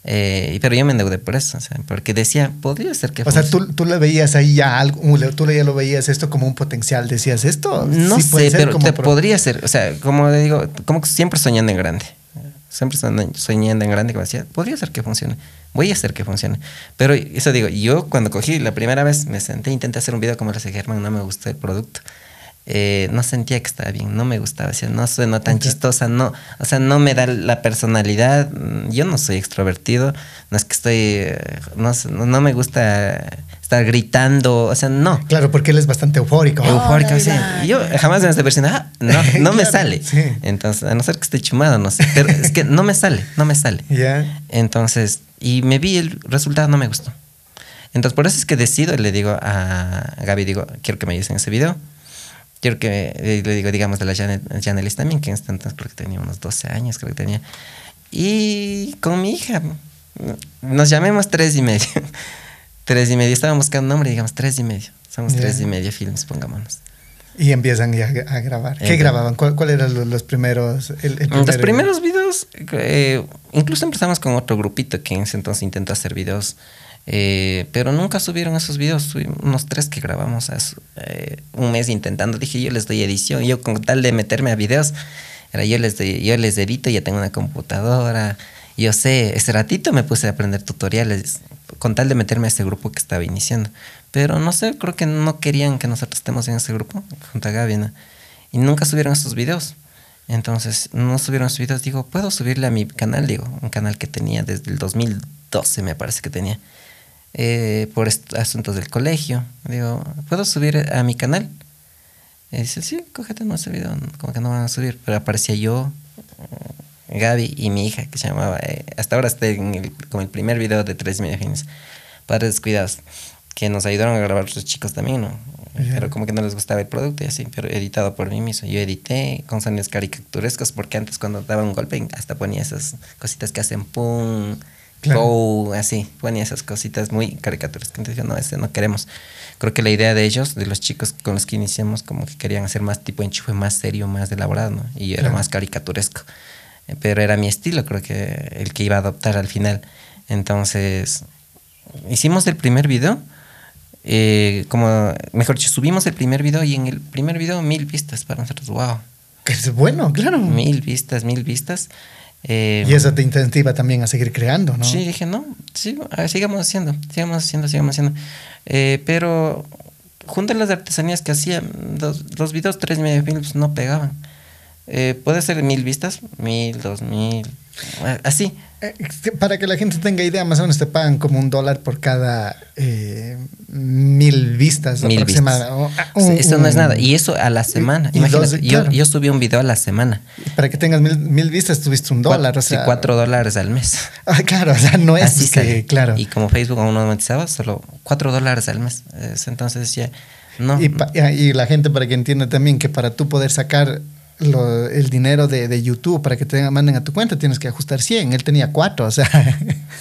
eh, pero yo me endeudé por eso, o sea, porque decía, podría ser que... O sea, funcione". tú, tú le veías ahí ya algo, tú ya lo veías esto como un potencial. Decías, esto No sí sé, pero te podría ser, o sea, como le digo, como que siempre soñando en grande. Siempre soñando en grande, como decía, podría ser que funcione. Voy a hacer que funcione. Pero eso digo, yo cuando cogí la primera vez me senté, intenté hacer un video como lo hace Germán, no me gustó el producto. Eh, no sentía que estaba bien, no me gustaba, decía, no suena tan chistosa, no, o sea, no me da la personalidad. mm, Yo no soy extrovertido, no es que estoy, eh, no, no, me gusta estar gritando, o sea, no. Claro, porque él es bastante eufórico. Sí. ay, Y yo jamás en esta versión, ah, no, no me (laughs) sale. sí. Entonces, a no ser que esté chumado, no sé. Pero es que no me sale, no me sale. Ya. Entonces, y me vi el resultado, no me gustó. Entonces, por eso es que decido, le digo a Gaby, digo, quiero que me ayudes en ese video. Quiero que, eh, le digo, digamos, de la Janet, Janelis también, que en este entonces creo que tenía unos 12 años, creo que tenía. Y con mi hija, nos llamemos tres y medio. (laughs) tres y medio, estábamos buscando nombre, digamos, tres y medio. Somos tres y medio films, pongámonos. Y empiezan ya a grabar. ¿Qué Entonces- grababan? ¿Cuál, cuál eran los, los primeros? el- el Los primer- primeros videos, eh, incluso empezamos con otro grupito que en ese entonces intentó hacer videos, eh, pero nunca subieron esos videos, subimos unos tres que grabamos hace eh, un mes intentando. Dije, yo les doy edición, yo con tal de meterme a videos, era yo les, doy- yo les edito, ya tengo una computadora, yo sé, ese ratito me puse a aprender tutoriales con tal de meterme a ese grupo que estaba iniciando. Pero no sé, creo que no querían que nosotros estemos en ese grupo, junto a Gaby. Y nunca subieron esos videos. Entonces, no subieron sus videos. Digo, ¿puedo subirle a mi canal? Digo, un canal que tenía desde el 2012, me parece que tenía. Eh, por asuntos del colegio. Digo, ¿puedo subir a mi canal? Y dice, sí, cógete no ese video. Como que no van a subir. Pero aparecía yo, Gaby y mi hija, que se llamaba. eh, hasta ahora está en el, como el primer video de tres fines. Padres descuidados. Que nos ayudaron a grabar los chicos también, ¿no? Pero como que no les gustaba el producto y así, pero editado por mí mismo. Yo edité con sonidos caricaturescos porque antes cuando daba un golpe hasta ponía esas cositas que hacen pum, Claro. go, así, ponía esas cositas muy caricaturescas. Entonces dije, no, ese no queremos. Creo que la idea de ellos, de los chicos con los que iniciamos, como que querían hacer más tipo enchufe, más serio, más elaborado, ¿no? Y yo era más caricaturesco. Eh, Pero era mi estilo, creo que el que iba a adoptar al final. Entonces, hicimos el primer video eh, como, mejor dicho, subimos el primer video y en el primer video mil vistas para nosotros, wow. Que es bueno, claro. Mil vistas, mil vistas. Eh, Y eso te incentiva también a seguir creando, ¿no? Sí, dije, no, sí, sigamos haciendo, sigamos haciendo, sigamos haciendo. Eh, pero junto a las artesanías que hacía, los, los videos tres medio films no pegaban. Eh, puede ser mil vistas, mil, dos mil, así. Eh, Para que la gente tenga idea, más o menos te pagan como un dólar por cada eh, mil vistas Mil aproximadamente. O- ah, un- Eso no es nada. Y eso a la semana. y Imagínate, dos, yo, claro. yo subí un video a la semana. Para que tengas mil, mil vistas tuviste un dólar. Cuatro, o sea, sí, cuatro dólares al mes. Ah, claro, o sea, no es Así que, sale. claro. Y como Facebook aún no monetizaba, solo cuatro dólares al mes. Es- Entonces decía, no. Y, y la gente para que entienda también que para tú poder sacar lo- el dinero de, de YouTube para que te manden a tu cuenta tienes que ajustar 100. Él tenía 4, o sea.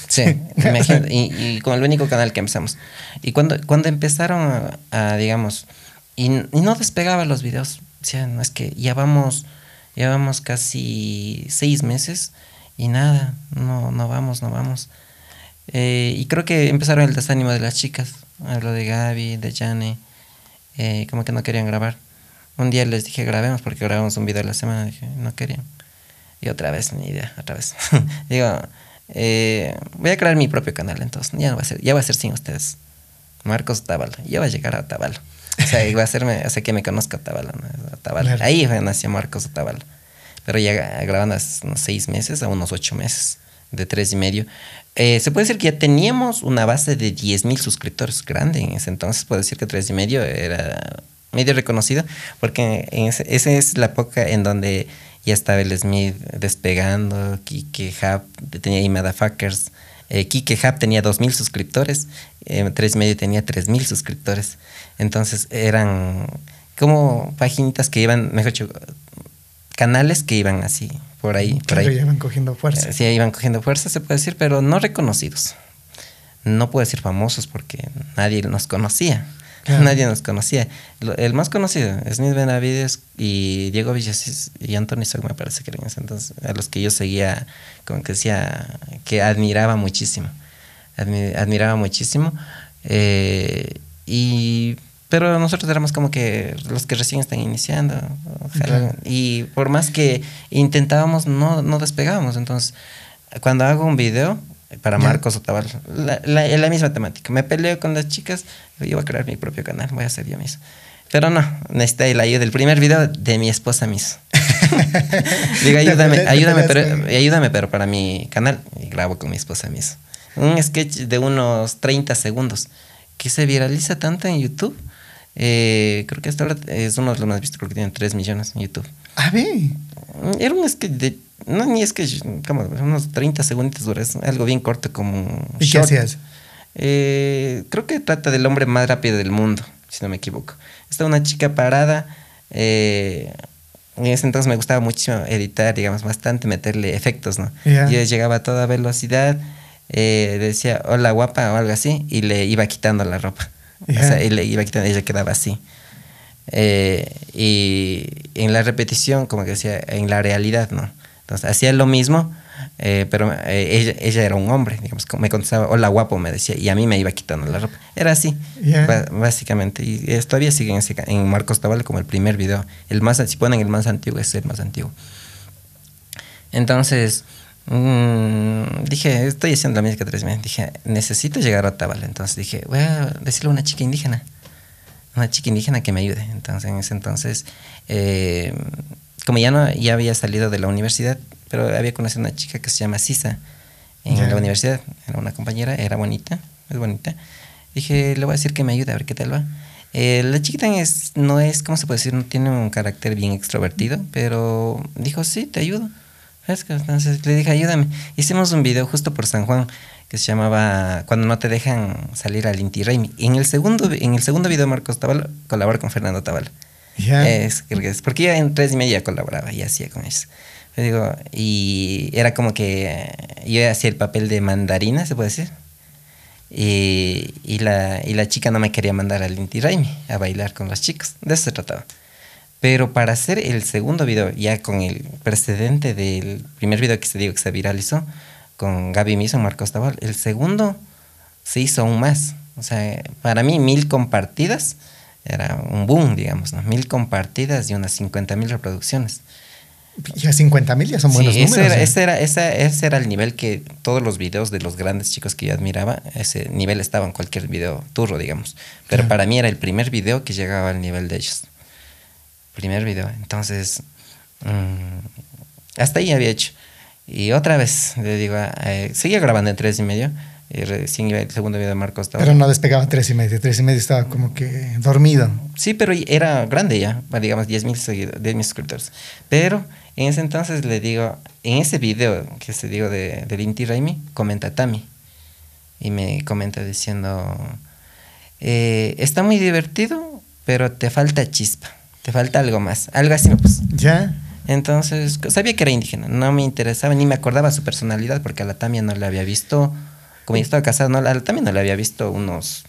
Sí, imagínate, y, y con el único canal que empezamos. Y cuando, cuando empezaron a, digamos, y, no despegaba los videos, o sea, no es que ya vamos, ya vamos casi seis meses y nada, no, no vamos, no vamos. Eh, y creo que empezaron el desánimo de las chicas, hablo de Gaby, de Jane, eh, como que no querían grabar. Un día les dije grabemos porque grabamos un video a la semana, dije, no querían. Y otra vez, ni idea, otra vez. (laughs) Digo, eh, voy a crear mi propio canal entonces. Ya no va a ser, ya va a ser sin ustedes. Marcos Tabalo. Ya va a llegar a Tabalo. O sea, va a hacerme, o sea, que me conozca Tabalo. ¿no? Claro. Ahí nació Marcos Tabalo. Pero ya grabando hace unos seis meses a unos ocho meses, de tres y medio. Eh, se puede decir que ya teníamos una base de 10 mil suscriptores grande en ese entonces. Puedo decir que tres y medio era medio reconocido, porque esa es la época en donde ya estaba el Smith despegando, Kike Hub tenía ahí Motherfuckers, eh, Kike Hub tenía 2.000 suscriptores, eh, Tres y Medio tenía 3.000 suscriptores. Entonces eran como paginitas que iban, mejor dicho, canales que iban así, por ahí. Por ahí. van cogiendo fuerza. Sí, iban cogiendo fuerza, se puede decir, pero no reconocidos. No puedo decir famosos porque nadie nos conocía. Claro. Nadie nos conocía. El más conocido, Smith Benavides y Diego Villasis y Anthony Sock, me parece que eran entonces, a los que yo seguía, como que decía, que admiraba muchísimo. Admi- admiraba muchísimo. Eh, y, pero nosotros éramos como que los que recién están iniciando. ojalá. Y por más que intentábamos, no, no despegábamos. Entonces, cuando hago un video para. Marcos Otaval, la, la, la misma temática. Me peleo con las chicas, yo voy a crear mi propio canal, voy a hacer yo mismo. Pero no, necesité la ayuda del primer video de mi esposa mismo. (laughs) Digo, ayúdame, ayúdame, pero, ayúdame, pero para mi canal. Y grabo con mi esposa mismo. Un sketch de unos 30 segundos que se viraliza tanto en YouTube. Eh, creo que hasta ahora es uno de los más vistos, creo que tiene 3 millones en YouTube. A ver. Era un sketch de. No, ni sketch, como unos 30 segundos dura, es algo bien corto como. ¿Y qué hacías? Eh, creo que trata del hombre más rápido del mundo, si no me equivoco. Está una chica parada. eh, en ese entonces me gustaba mucho editar, digamos, bastante, meterle efectos, ¿no? Ya. Yo llegaba a toda velocidad, eh, decía hola guapa o algo así, y le iba quitando la ropa. Ya. O sea, y le iba quitando, ella quedaba así. Eh, y en la repetición, como que decía, en la realidad, ¿no? Entonces hacía lo mismo, eh, pero eh, ella, ella era un hombre, digamos, me contestaba, hola guapo, me decía, y a mí me iba quitando la ropa. Era así, ba- básicamente. Y eh, todavía sigue en, en Marcos Tabal como el primer video. El más, si ponen el más antiguo, es el más antiguo. Entonces, mm, dije, estoy haciendo la música tres meses. Dije, necesito llegar a Tabal. Entonces dije, voy a decirle a una chica indígena. Una chica indígena que me ayude. Entonces, en ese entonces, eh, como ya no ya había salido de la universidad, pero había conocido a una chica que se llama Sisa en Ya. la universidad. Era una compañera, era bonita, es bonita. Dije, le voy a decir que me ayude a ver qué tal va. Eh, la chiquita es, no es, ¿cómo se puede decir? No tiene un carácter bien extrovertido, pero dijo, sí, te ayudo. Entonces le dije, ayúdame. Hicimos un video justo por San Juan que se llamaba Cuando no te dejan salir al Inti Raymi. En el segundo, en el segundo video Marcos Tabal colabora con Fernando Tabal. Ya. Es, porque yo en tres y media colaboraba y hacía con eso. Yo digo, y era como que eh, yo hacía el papel de mandarina, se puede decir. Y, y, la, y la chica no me quería mandar al Inti Raymi a bailar con los chicos. De eso se trataba. Pero para hacer el segundo video, ya con el precedente del primer video que se digo que se viralizó, con Gaby Miso, Marcos Tabal, el segundo se hizo aún más. O sea, para mí mil compartidas era un boom, digamos, ¿no? Mil compartidas y unas 50 mil reproducciones. Ya 50 mil ya son buenos sí, números. Ese era, ¿eh? ese, era, ese, ese era el nivel que todos los videos de los grandes chicos que yo admiraba, ese nivel estaba en cualquier video turro, digamos. Pero Claro. para mí era el primer video que llegaba al nivel de ellos. Primer video. Entonces, mm, hasta ahí había hecho. Y otra vez, le digo, eh, seguía grabando en tres y medio. Y recién iba el segundo video de Marcos estaba. Pero no despegaba tres y medio. Tres y medio estaba como que dormido. Sí, pero era grande ya, digamos 10 mil seguidores, 10 mil suscriptores. Pero en ese entonces le digo, en ese video que se digo de, del Inti Raimi, comenta Tami. Y me comenta diciendo, eh, está muy divertido, pero te falta chispa, te falta algo más. Algo así me puso. ¿Ya? Entonces, sabía que era indígena, no me interesaba, ni me acordaba su personalidad, porque a la Tamia no la había visto, como yo estaba casado, no, a la Tamia no la había visto unos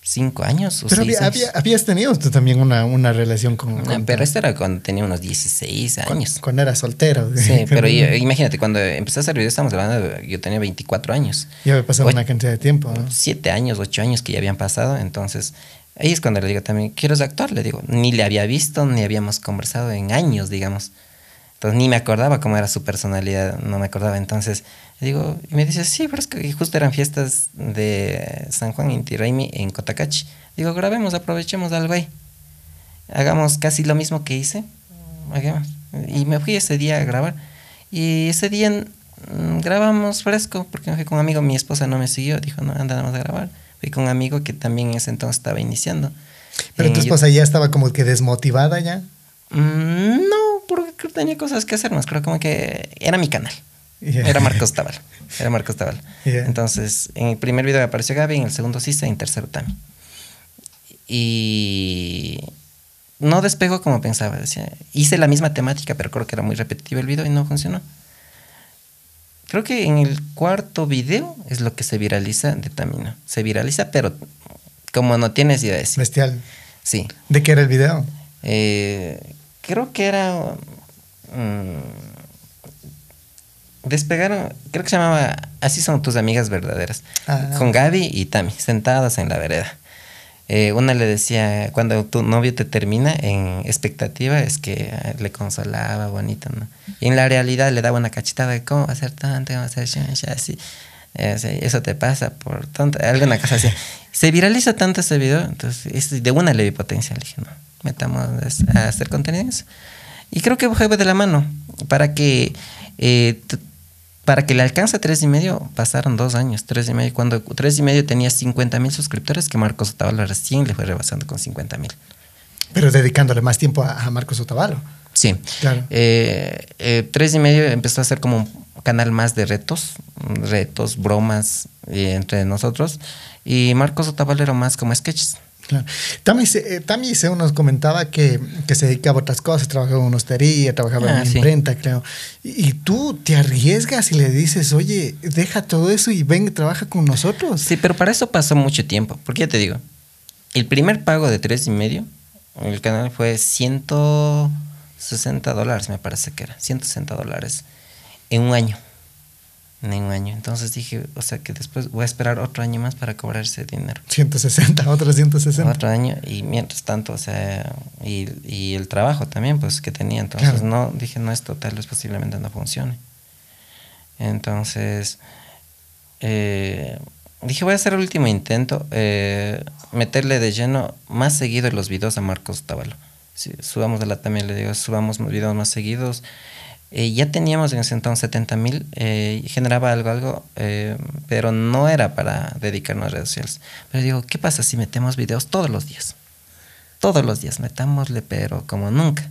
cinco años o Pero seis había, años. habías tenido tú también una, una relación con... No, con- pero esto era cuando tenía unos 16 cuando, años. cuando era soltero. Sí, pero yo- imagínate, cuando empecé a hacer videos, estamos hablando, de- yo tenía 24 años. Ya había pasado una cantidad de tiempo. ¿no? 7 años, 8 años que ya habían pasado, entonces ahí es cuando le digo también, ¿quieres actuar? Le digo, ni le había visto, ni habíamos conversado en años, digamos. Entonces ni me acordaba cómo era su personalidad, no me acordaba. Entonces le digo, y me dice, sí, pero es que justo eran fiestas de San Juan Inti Raymi en Cotacachi. Digo, grabemos, aprovechemos algo ahí. Hagamos casi lo mismo que hice. Y me fui ese día a grabar. Y ese día mm, grabamos fresco, porque me fui con un amigo, mi esposa no me siguió, dijo, no, andamos a grabar. Fui con un amigo que también en ese entonces estaba iniciando. Pero En tu esposa ya estaba como que desmotivada ya. Mm, no, porque creo que tenía cosas que hacer más. Creo como que era mi canal. Era Marcos (laughs) Tabal. Era Marcos Tabal. Entonces, en el primer video apareció Gaby, en el segundo Sisa y en tercero Tami. Y no despegó como pensaba. Decía, hice la misma temática, pero creo que era muy repetitivo el video y no funcionó. Creo que en el cuarto video es lo que se viraliza de Tamino. Se viraliza, pero como no tienes idea sí. Bestial. Sí. ¿De qué era el video? Eh, creo que era. mm, despegaron. Creo que se llamaba Así son tus amigas verdaderas. Ah. Con Gaby y Tami, sentadas en la vereda. Eh, una le decía, cuando tu novio te termina en expectativa, es que ah, le consolaba, bonito, ¿no? Y en la realidad le daba una cachetada de cómo va a ser tanto, cómo va a ser así. Eh, eso te pasa por tonto, alguna cosa así. Se viraliza tanto ese video, entonces es- de una le vi potencia. Le dije, no, metamos a hacer contenido en eso. Y creo que fue de la mano. Para que, eh, para que le alcance tres y medio, pasaron dos años, tres y medio. Cuando tres y medio tenía 50 mil suscriptores, que Marcos Otavalo recién le fue rebasando con 50 mil. Pero dedicándole más tiempo a, a Marcos Otavalo. Sí. Claro. Eh, eh, tres y medio empezó a ser como un canal más de retos, retos, bromas eh, entre nosotros. Y Marcos Otavalo era más como sketches. Claro. Se- eh, Tami Seo nos comentaba que, que se dedicaba a otras cosas, trabajaba en hostería, trabajaba Ah, en sí. imprenta, creo. Y, y tú te arriesgas y le dices, oye, deja todo eso y ven y trabaja con nosotros. Sí, pero para eso pasó mucho tiempo. Porque ya te digo, el primer pago de tres y medio, el canal fue 160 dólares, me parece que era. 160 dólares en un año. En un año. Entonces dije, o sea que después voy a esperar otro año más para cobrar ese dinero. 160, otros 160. Otro año y mientras tanto, o sea, y, y el trabajo también, pues que tenía. Entonces, Claro. no, dije, no, esto tal vez posiblemente no funcione. Entonces, eh, dije, voy a hacer el último intento, eh, meterle de lleno más seguido los videos a Marcos Tabalo. Si subamos de la también le digo, subamos videos más seguidos. Eh, ya teníamos en ese entonces 70 mil, eh, generaba algo, algo, eh, pero no era para dedicarnos a redes sociales. Pero digo, ¿qué pasa si metemos videos todos los días? Todos los días, metámosle, pero como nunca.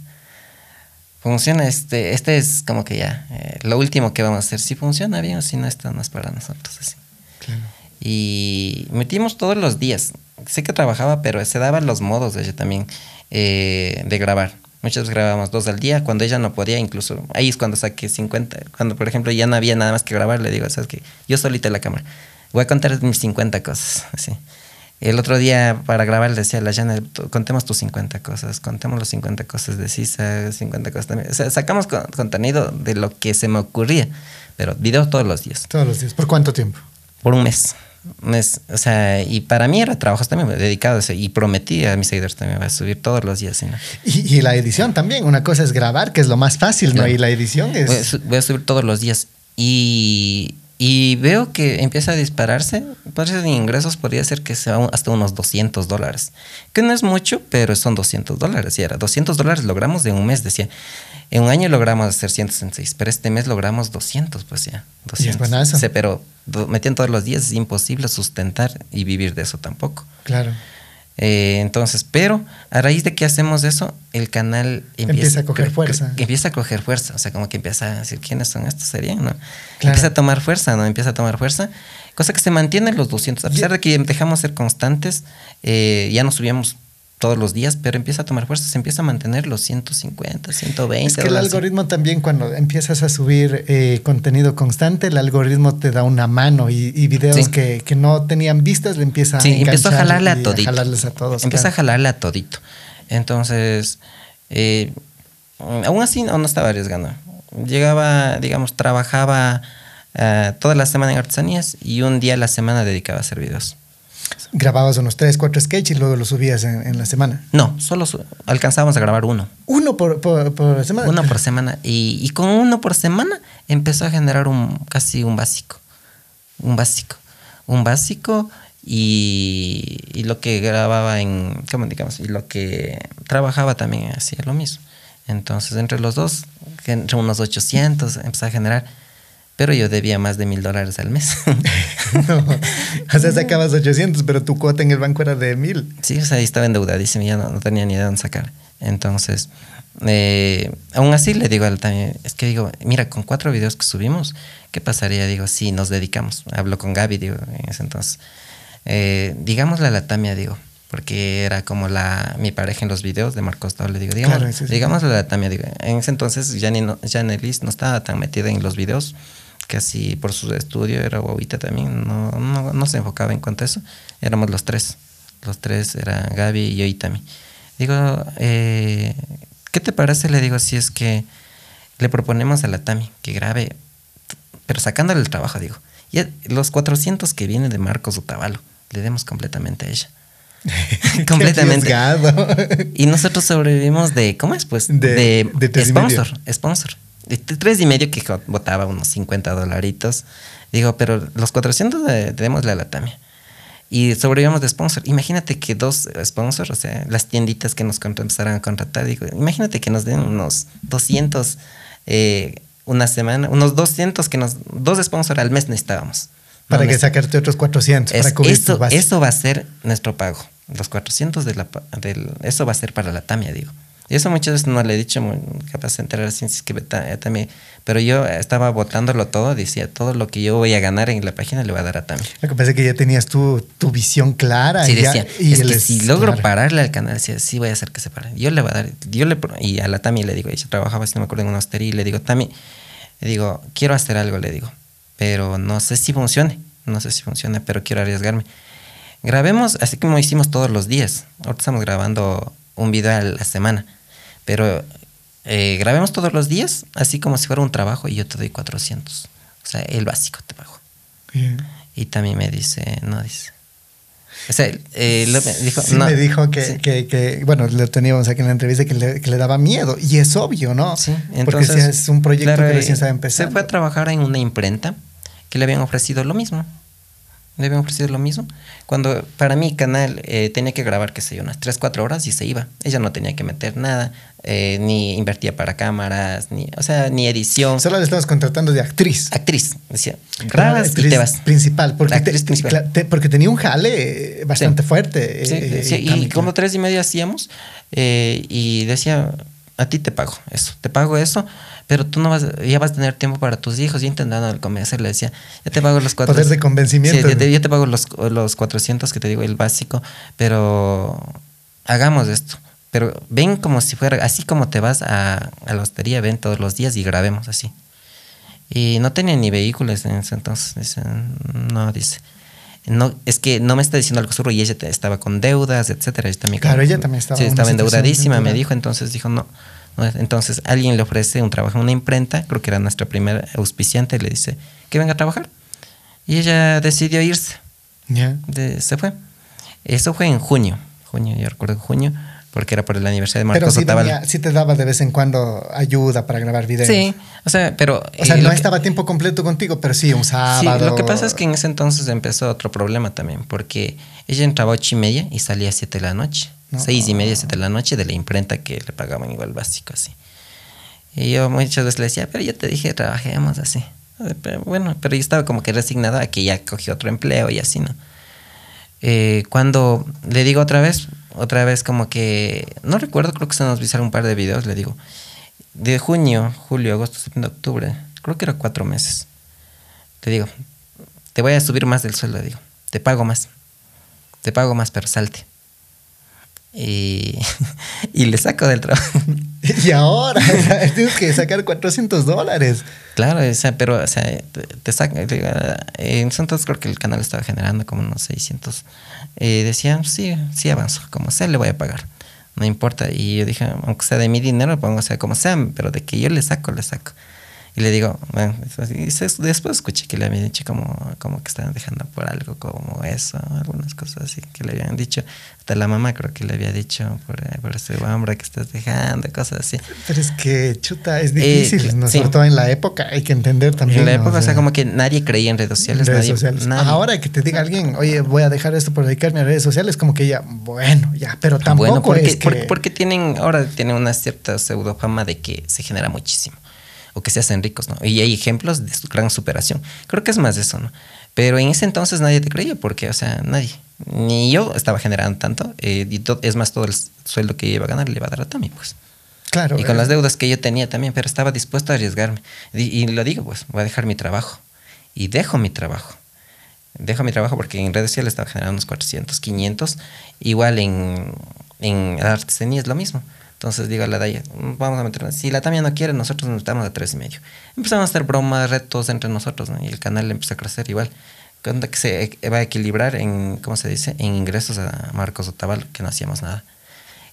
Funciona, este, este es como que ya, eh, lo último que vamos a hacer. Si funciona bien o si no, esto no es para nosotros así. Claro. Y metimos todos los días. Sé que trabajaba, pero se daban los modos de ella también eh, de grabar. Muchas grabábamos dos al día, cuando ella no podía, incluso ahí es cuando saqué 50. Cuando, por ejemplo, ya no había nada más que grabar, le digo, ¿sabes qué? Yo solita en la cámara. Voy a contar mis 50 cosas. Así. El otro día para grabar le decía a la Jana, "Tú- contemos tus 50 cosas, contemos los 50 cosas de Sisa, 50 cosas también. O sea, sacamos con- contenido de lo que se me ocurría, pero videos todos los días, Todos los días. ¿Por cuánto tiempo? por un mes. Es- o sea, y para mí era trabajos también dedicados y prometí a mis seguidores también a subir todos los días. ¿sí, no? Y, y la edición también. Una cosa es grabar, que es lo más fácil, ¿no? Claro. Y la edición Voy a, es. voy a subir todos los días. Y, y veo que empieza a dispararse. Eso de ingresos podría ser que sea hasta unos 200 dólares. Que no es mucho, pero son 200 dólares. Y era 200 dólares logramos de un mes, decía. En un año logramos hacer 166, pero este mes logramos 200, pues ya. 200. buenazo. Sí, pero do- metiendo todos los días es imposible sustentar y vivir de eso tampoco. Claro. Eh, entonces, pero a raíz de que hacemos eso, el canal empieza, Empieza a coger fuerza. empieza a coger fuerza. O sea, como que empieza a decir quiénes son estos, serían, ¿no? Claro. Empieza a tomar fuerza, ¿no? Empieza a tomar fuerza. Cosa que se mantiene en los 200. A pesar de que dejamos ser constantes, eh, ya no subíamos todos los días, pero empieza a tomar fuerza. Se empieza a mantener los 150, 120. Es que el algoritmo también, cuando empiezas a subir eh, contenido constante, el algoritmo te da una mano y, y videos Sí. que, que no tenían vistas le empieza Sí, a empezó a jalarle a todito. jalarles a todos. Empieza claro. a jalarle a todito. Entonces, eh, aún así no, no estaba arriesgando. Llegaba, digamos, trabajaba eh, toda la semana en artesanías y un día a la semana dedicaba a hacer videos. Grababas unos 3, 4 sketches y luego los subías en, en la semana. No, solo alcanzábamos a grabar uno. Uno por, por, por semana. Uno por semana. Y, y con uno por semana empezó a generar un casi un básico. Un básico. Un básico y, y lo que grababa en, ¿cómo digamos? Y lo que trabajaba también hacía lo mismo. Entonces, entre los dos, entre unos 800, empezó a generar. Pero yo debía más de mil dólares al mes. (laughs) No. O sea, sacabas 800, pero tu cuota en el banco era de 1000. Sí, o sea, ahí estaba endeudadísimo, ya no, no tenía ni de dónde sacar. Entonces, eh, aún así le digo al también, es que digo, mira, con cuatro videos que subimos, ¿qué pasaría? Digo, si nos dedicamos. Hablo con Gaby, digo, en ese entonces. Eh, digámosle a la Tamia, digo, porque era como la mi pareja en los videos de Marcos Tau, le digo, digamos, Claro, sí, sí. digámosle a la Tamia, digo, en ese entonces Janelis no estaba tan metida en los videos, casi por su estudio, era guaguita también, no, no, no se enfocaba en cuanto a eso, éramos los tres, los tres eran Gaby y yo y Tami. Digo, eh, ¿qué te parece? Le digo, si es que le proponemos a la Tami que grabe, pero sacándole el trabajo, digo, y los 400 que vienen de Marcos Otavalo, le demos completamente a ella. (laughs) (laughs) completamente. Y nosotros sobrevivimos de, ¿cómo es? Pues De- de, sponsor, medio. sponsor. Tres y medio que botaba unos 50 dolaritos. Digo, pero los 400 de- démosle a la Tamia. Y sobrevivimos de sponsor. Imagínate que dos sponsors, o sea, las tienditas que nos empezaran a contratar, digo, imagínate que nos den unos 200 eh, una semana, unos 200 que nos, dos sponsors al mes necesitábamos. para No que sacarte otros 400 Es- para cubrir eso, va a ser nuestro pago. Los 400 de la, del, eso va a ser para la Tamia, digo. Y eso muchas veces no le he dicho, muy capaz de enterar así, si es que eh, Tamia. Pero yo estaba votándolo todo, decía, todo lo que yo voy a ganar en la página le voy a dar a Tamia. Lo que pasa es que ya tenías tu, tu visión clara. Sí, y ya- decía, y es él que si logro claro. pararle al canal, decía, sí voy a hacer que se pare. Yo le voy a dar, yo le, y a la Tami le digo, ella trabajaba, si no me acuerdo, en una hostería, y le digo, Tami, le digo, quiero hacer algo, le digo, pero no sé si funcione, no sé si funcione, pero quiero arriesgarme. Grabemos así como hicimos todos los días. Ahorita estamos grabando un video a la semana, pero eh, grabemos todos los días, así como si fuera un trabajo, y yo te doy 400. O sea, el básico te pago. Bien. Y también me dice, no dice. O sea, eh, lo- me dijo, Sí no, me dijo que, sí. que, que, bueno, lo teníamos aquí en la entrevista que le, que le daba miedo. Y es obvio, ¿no? Sí, Porque entonces, si es un proyecto claro, que recién estaba empezando. Se fue a trabajar en una imprenta que le habían ofrecido lo mismo. Le habían ofrecido lo mismo. Cuando para mi canal eh, tenía que grabar, qué sé yo, unas 3, 4 horas y se iba. Ella no tenía que meter nada, eh, ni invertía para cámaras, ni, o sea, ni edición. Solo le estamos contratando de actriz. Actriz, decía, grabas y te vas. Principal, porque, La actriz te- principal. cla- te- porque tenía un jale eh, bastante Sí. fuerte. Sí, eh, sí, eh, y Cami, como tres y medio hacíamos, eh, y decía, a ti te pago eso, te pago eso, pero tú no vas, ya vas a tener tiempo para tus hijos. Yo intentando convencerle, decía, ya te pago los cuatro. Poder de convencimiento. Sí, ya te, pago los, los 400 que te digo, el básico, pero hagamos esto. Pero ven como si fuera, así como te vas a, a la hostería, ven todos los días y grabemos así. Y no tenía ni vehículos en ese entonces. Dice, no, dice. No, es que no me está diciendo algo seguro y ella te- estaba con deudas, etcétera. Ella también, Claro, ella también estaba Sí, estaba endeudadísima, me dijo. Entonces dijo, no. No, Entonces alguien le ofrece un trabajo en una imprenta, creo que era nuestra primera auspiciante, y le dice que venga a trabajar. Y ella decidió irse. De- se fue. Eso fue en junio. Junio, yo recuerdo junio, porque era por el aniversario de Pero Marcos sí, venía- sí te daba de vez en cuando ayuda para grabar videos. Sí, o sea, pero... O sea, eh, no lo que- estaba a tiempo completo contigo, pero sí, un Sí, sábado. lo que pasa es que en ese entonces empezó otro problema también, porque ella entraba a ocho y media y salía a siete de la noche. No. Seis y media, siete de la noche de la imprenta que le pagaban igual básico así. Y yo muchas veces le decía, pero yo te dije, trabajemos así. Pero bueno, pero yo estaba como que resignada a que ya cogió otro empleo y así, ¿no? Eh, cuando le digo otra vez, otra vez como que, no recuerdo, creo que se nos visaron un par de videos, le digo, de junio, julio, agosto, septiembre, octubre, creo que era cuatro meses. Te digo, te voy a subir más del sueldo, digo, te pago más, te pago más, pero salte. Y, (laughs) y le saco del trabajo. (laughs) Y ahora (laughs) tienes que sacar 400 dólares. Claro, o sea, pero, o sea, te, te saca. entonces creo que el canal estaba generando como unos 600. Eh, decían, sí, sí avanzo, como sea le voy a pagar. No importa. Y yo dije, aunque sea de mi dinero, pongo, o sea, como sea, pero de que yo le saco, le saco. Y le digo, bueno, y se- después escuché que le habían dicho como, como que estaban dejando por algo como eso, algunas cosas así que le habían dicho. Hasta la mamá creo que le había dicho por, eh, por ese hombre que estás dejando, cosas así. Pero es que, chuta, es Eh, difícil, ¿no? sí. sobre todo en la época, hay que entender también. En la época, o sea, como que nadie creía en redes sociales. redes nadie, sociales. nadie. Ahora que te diga alguien, oye, voy a dejar esto por dedicarme a redes sociales, como que ya, bueno, ya, pero tampoco bueno, porque, es que... porque, porque tienen, ahora tienen una cierta pseudo fama de que se genera muchísimo o que se hacen ricos, ¿no? Y hay ejemplos de su gran superación. Creo que es más de eso, ¿no? Pero en ese entonces nadie te creía porque, o sea, nadie. Ni yo estaba generando tanto. eh, y es más, todo el sueldo que iba a ganar le iba a dar a Tami, pues. Claro. Y con eh, las deudas que yo tenía también, pero estaba dispuesto a arriesgarme. Y, y lo digo, pues, voy a dejar mi trabajo. Y dejo mi trabajo. Dejo mi trabajo porque en redes sociales estaba generando unos 400, 500. Igual en, en artesanía es lo mismo. Entonces digo a la Daya, "Mm, vamos a meternos. Si la Tamia no quiere, nosotros nos metamos a tres y medio. Empezamos a hacer bromas, retos entre nosotros, ¿no? Y el canal empezó a crecer igual. Que se va a equilibrar en, ¿cómo se dice? En ingresos a Marcos Otavalo, que no hacíamos nada.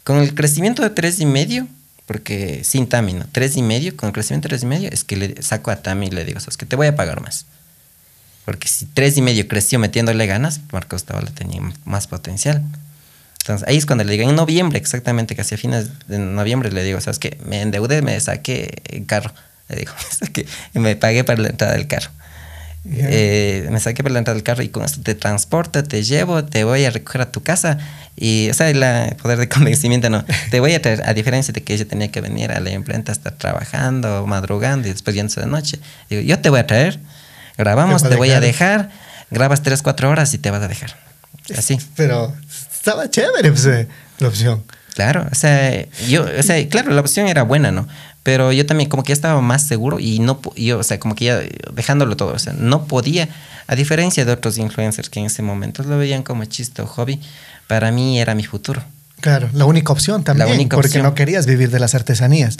Con el crecimiento de tres y medio, porque sin Tami, ¿no? Tres y medio, con el crecimiento de tres y medio, es que le saco a Tami y le digo, es que te voy a pagar más. Porque si tres y medio creció metiéndole ganas, Marcos Otavalo tenía más potencial. Entonces ahí es cuando le digo, en noviembre exactamente, que hacia fines de noviembre le digo, ¿sabes qué? Me endeudé, me saqué el carro. Le digo, (laughs) me, saqué- me pagué para la entrada del carro. Eh, me saqué para la entrada del carro y con esto te transporto, te llevo, te voy a recoger a tu casa. Y, o sea, el poder de (laughs) convencimiento no. Te voy a traer, a diferencia de que ella tenía que venir a la imprenta a estar trabajando, madrugando y después yéndose de noche. Digo, yo te voy a traer, grabamos, Te voy a a dejar, grabas 3, 4 horas y te vas a dejar. Así. Pero estaba chévere pues, eh, la opción. Claro, o sea, yo, o sea, claro, la opción era buena, ¿no? Pero yo también como que ya estaba más seguro y no, yo, o sea, como que ya dejándolo todo, o sea, no podía, a diferencia de otros influencers que en ese momento lo veían como chiste o hobby, para mí era mi futuro. Claro, la única opción también, única porque opción. no querías vivir de las artesanías.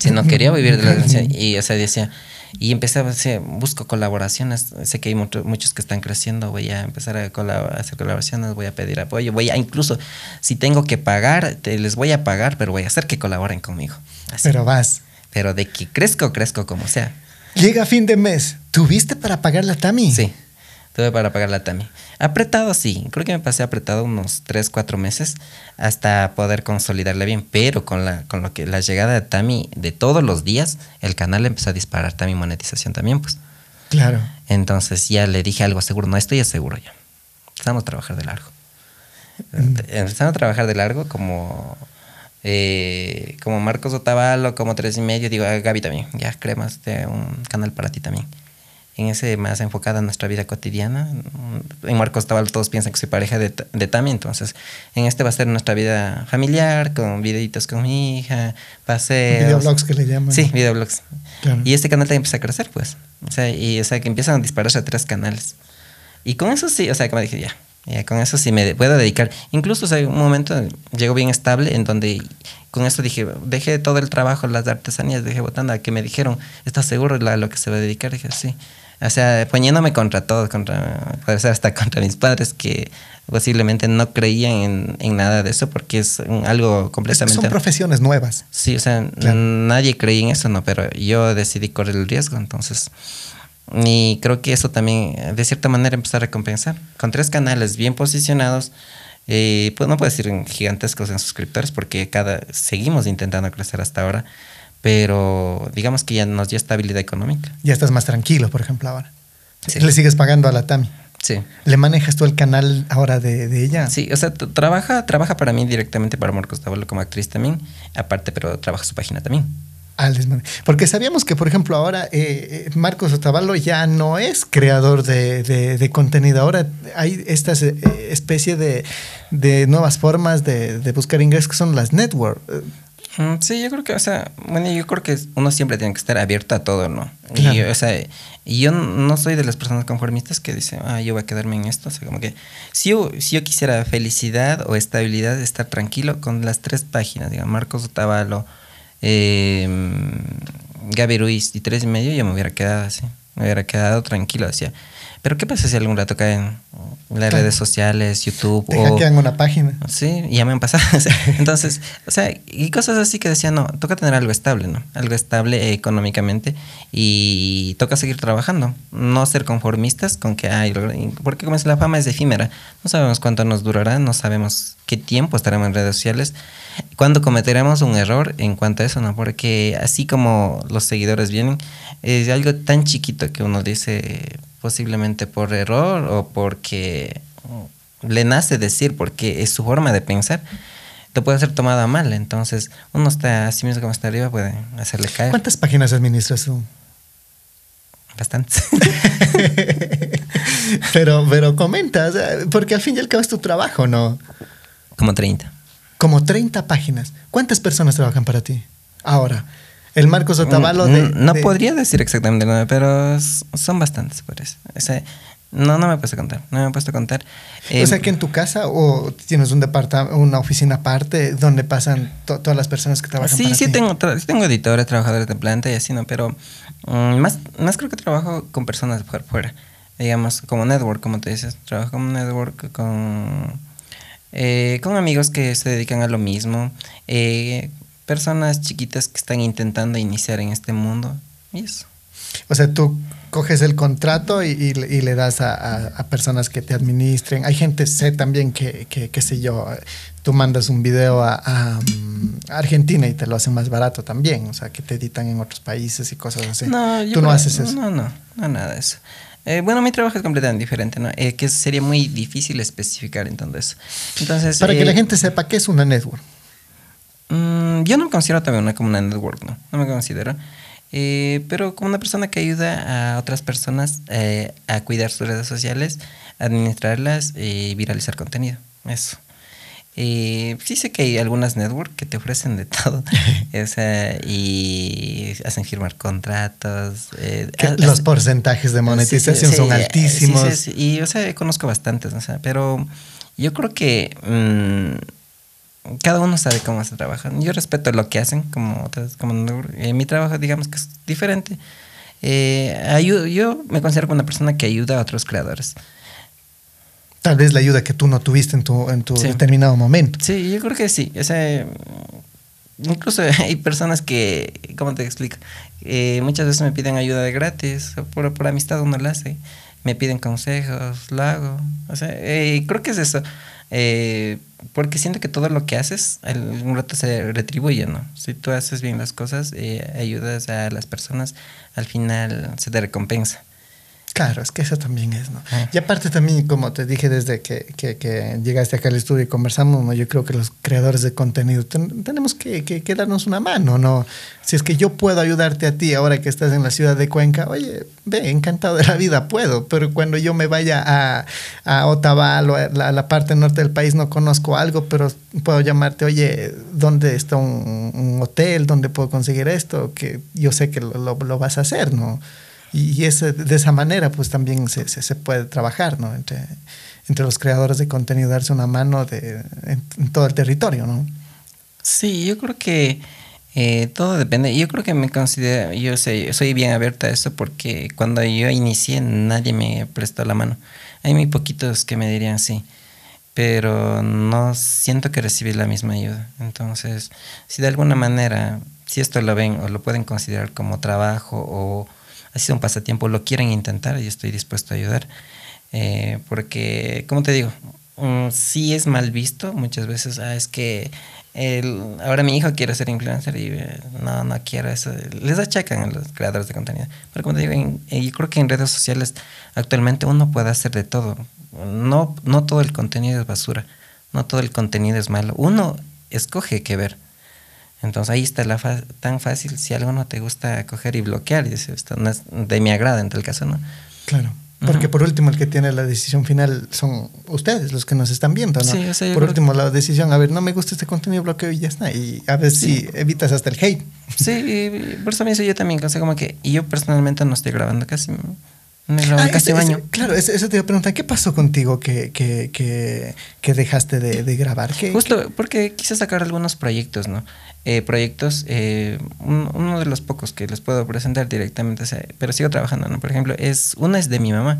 Si no quería vivir de la (laughs) atención y, o sea, decía, y empezaba, o sea, busco colaboraciones, sé que hay mucho- muchos que están creciendo, voy a empezar a, colab- a hacer colaboraciones, voy a pedir apoyo, voy a, incluso, si tengo que pagar, te- les voy a pagar, pero voy a hacer que colaboren conmigo. Así. Pero vas. Pero de que crezco, crezco como sea. Llega fin de mes. ¿Tuviste para pagar la Tami? Sí, tuve para pagar la Tami. Apretado, sí. Creo que me pasé apretado unos 3, 4 meses hasta poder consolidarle bien. Pero con, la, con lo que la llegada de Tami de todos los días, el canal empezó a disparar Tami monetización también, pues. Claro. Entonces ya le dije algo seguro. No estoy seguro ya. Empezamos a trabajar de largo. Empezamos a trabajar de largo como... eh, como Marcos Otavalo, como tres y medio, digo, Gaby también, ya cremas un canal para ti también. En ese más enfocada en nuestra vida cotidiana. En Marcos Otavalo todos piensan que soy pareja de, de Tami, entonces en este va a ser nuestra vida familiar, con videitos con mi hija, paseos. Videoblogs que le llaman. Sí, videoblogs. Claro. Y este canal también empieza a crecer, pues. O sea, y o sea, que empiezan a dispararse a tres canales. Y con eso sí, o sea, como dije, ya, ya con eso sí me puedo dedicar. Incluso, o sea, un momento llegó bien estable en donde con eso dije, dejé todo el trabajo, las artesanías, dejé botando a que me dijeron, ¿estás seguro de lo que se va a dedicar? dije, sí. O sea, poniéndome contra todos, contra, puede ser hasta contra mis padres que posiblemente no creían en, en nada de eso porque es un- algo Es que completamente... son profesiones nuevas. Sí, o sea, Claro. nadie creía en eso, no, pero yo decidí correr el riesgo, entonces Y creo que eso también, de cierta manera, empezó a recompensar. Con tres canales bien posicionados, eh, pues no puedo decir gigantescos en suscriptores, porque cada seguimos intentando crecer hasta ahora, pero digamos que ya nos dio estabilidad económica. Ya estás más tranquilo, por ejemplo, ahora. Le sigues pagando a la Tami. Sí. ¿Le manejas tú el canal ahora de, de ella? Sí, o sea, trabaja, trabaja para mí directamente para Marcos Tabalo como actriz también, aparte, pero trabaja su página también. Porque sabíamos que, por ejemplo, ahora eh, eh, Marcos Otavalo ya no es creador de, de, contenido. Ahora hay esta eh, especie de, de, nuevas formas de, buscar ingresos que son las network. Sí, yo creo que, o sea, bueno, yo creo que uno siempre tiene que estar abierto a todo, ¿no? Y, o sea, yo no soy de las personas conformistas que dicen, ah, yo voy a quedarme en esto. O sea, como que si yo, si yo quisiera felicidad o estabilidad, estar tranquilo con las tres páginas, digamos, Marcos Otavalo, eh, Gaby Ruiz y tres y medio, yo me hubiera quedado así. Me hubiera quedado tranquilo, decía. Pero ¿qué pasa si algún rato caen las redes sociales, YouTube? Te o, hackean una página. Sí, ya me han pasado. (laughs) Entonces, o sea, y cosas así que decía, no, toca tener algo estable, ¿no? Algo estable económicamente y toca seguir trabajando. No ser conformistas con que, ay, porque como es la fama es efímera. No sabemos cuánto nos durará, no sabemos qué tiempo estaremos en redes sociales. Cuando cometeremos un error en cuanto a eso, ¿no? Porque así como los seguidores vienen, es algo tan chiquito que uno dice posiblemente por error o porque le nace decir, porque es su forma de pensar, lo puede ser tomada mal. Entonces, uno está así mismo como está arriba, puede hacerle caer. ¿Cuántas páginas administras tú? Bastantes. (laughs) pero, pero comenta, porque al fin y al cabo es tu trabajo, ¿no? Como 30. Como 30 páginas. ¿Cuántas personas trabajan para ti ahora? El Marcos Otavalo mm, de, mm, No podría decir exactamente nada, pero son bastantes por eso. no, no me he puesto a contar. No me he puesto a contar. o sea em, que en tu casa o tienes un departamento, una oficina aparte donde pasan todas las personas que trabajan. Sí, sí, Tengo, tengo editores, trabajadores de planta y así, ¿no? Pero mm, más, más creo que trabajo con personas de fuera. Digamos, como network, como te dices. Trabajo como network con, eh, con amigos que se dedican a lo mismo. Eh, personas chiquitas que están intentando iniciar en este mundo. Y eso. O sea, tú coges el contrato y, le das a, personas que te administren. Hay gente, sé también que, que qué sé yo, tú mandas un video a, Argentina y te lo hacen más barato también. O sea, que te editan en otros países y cosas así. No, tú no haces eso. No, no, no, nada de eso. Eh, bueno, mi trabajo es completamente diferente, ¿no? Eh, que sería muy difícil especificar entonces. Entonces, Para que la eh, gente sepa qué es una network. Mm, yo no me considero también una, como una network, ¿no? No me considero. Eh, pero como una persona que ayuda a otras personas eh, a cuidar sus redes sociales, administrarlas y viralizar contenido. Eso. Eh, sí sé que hay algunas networks que te ofrecen de (laughs) todo y hacen firmar contratos. los porcentajes de monetización son altísimos. y o sea, conozco bastantes, o sea, pero yo creo que... Mm, cada uno sabe cómo se trabaja. Yo respeto lo que hacen, como otras, como eh, mi trabajo, digamos que es diferente. Eh, yo me considero una persona que ayuda a otros creadores. Tal vez la ayuda que tú no tuviste en tu, en tu determinado momento. Sí, yo creo que sí. incluso (laughs) hay personas que, ¿cómo te explico? Eh, muchas veces me piden ayuda de gratis, por, por amistad uno la hace. Me piden consejos, lo hago. O sea, eh, creo que es eso. Eh, porque siento que todo lo que haces, un rato se retribuye, ¿no? Si tú haces bien las cosas, eh, ayudas a las personas, al final se te recompensa. Claro, es que eso también es, ¿no? Ah. Y aparte también, como te dije desde que, que, llegaste acá al estudio y conversamos, ¿no? yo creo que los creadores de contenido tenemos que, que, darnos una mano, ¿no? Si es que yo puedo ayudarte a ti ahora que estás en la ciudad de Cuenca, oye, ve, encantado de la vida, puedo, pero cuando yo me vaya a, a Otavalo, a la, parte norte del país, no conozco algo, pero puedo llamarte, oye, ¿dónde está un, hotel? ¿Dónde puedo conseguir esto? Que yo sé que lo, lo vas a hacer, ¿no? Y, de esa manera pues también se, se, puede trabajar, ¿no? Entre, entre los creadores de contenido, darse una mano de, en, todo el territorio, ¿no? Sí, yo creo que eh, todo depende. Yo creo que me considero, yo sé, soy bien abierta a eso porque cuando yo inicié nadie me prestó la mano. Hay muy poquitos que me dirían sí, pero no siento que recibí la misma ayuda. Entonces, si de alguna manera, si esto lo ven o lo pueden considerar como trabajo o ha sido un pasatiempo, lo quieren intentar y estoy dispuesto a ayudar. Eh, porque, como te digo, um, sí es mal visto muchas veces, ah, es que el, ahora mi hijo quiere ser influencer y eh, no, no quiero eso. Les achacan a los creadores de contenido. Pero como te digo, en, eh, yo creo que en redes sociales actualmente uno puede hacer de todo. No, no todo el contenido es basura, no todo el contenido es malo. Uno escoge qué ver. Entonces ahí está la tan fácil si algo no te gusta coger y bloquear y decir, esto no es de mi agrado en tal caso, ¿no? Claro. Porque por último el que tiene la decisión final son ustedes, los que nos están viendo, ¿no? Sí, o sea, por último la decisión, a ver, no me gusta este contenido, bloqueo y ya está. Y a ver Sí. si evitas hasta el hate. Sí, y por eso me hizo yo también, o sea, como que, y yo personalmente no estoy grabando casi, me grabo Ah, casi ese- un ese- año. claro, eso te iba a preguntar, ¿qué pasó contigo que, que, que, que dejaste de, de grabar? ¿Qué, Justo porque quise sacar algunos proyectos, ¿no? Eh, proyectos, eh, un- uno de los pocos que les puedo presentar directamente, o sea, pero sigo trabajando, ¿no? Por ejemplo, es uno es de mi mamá.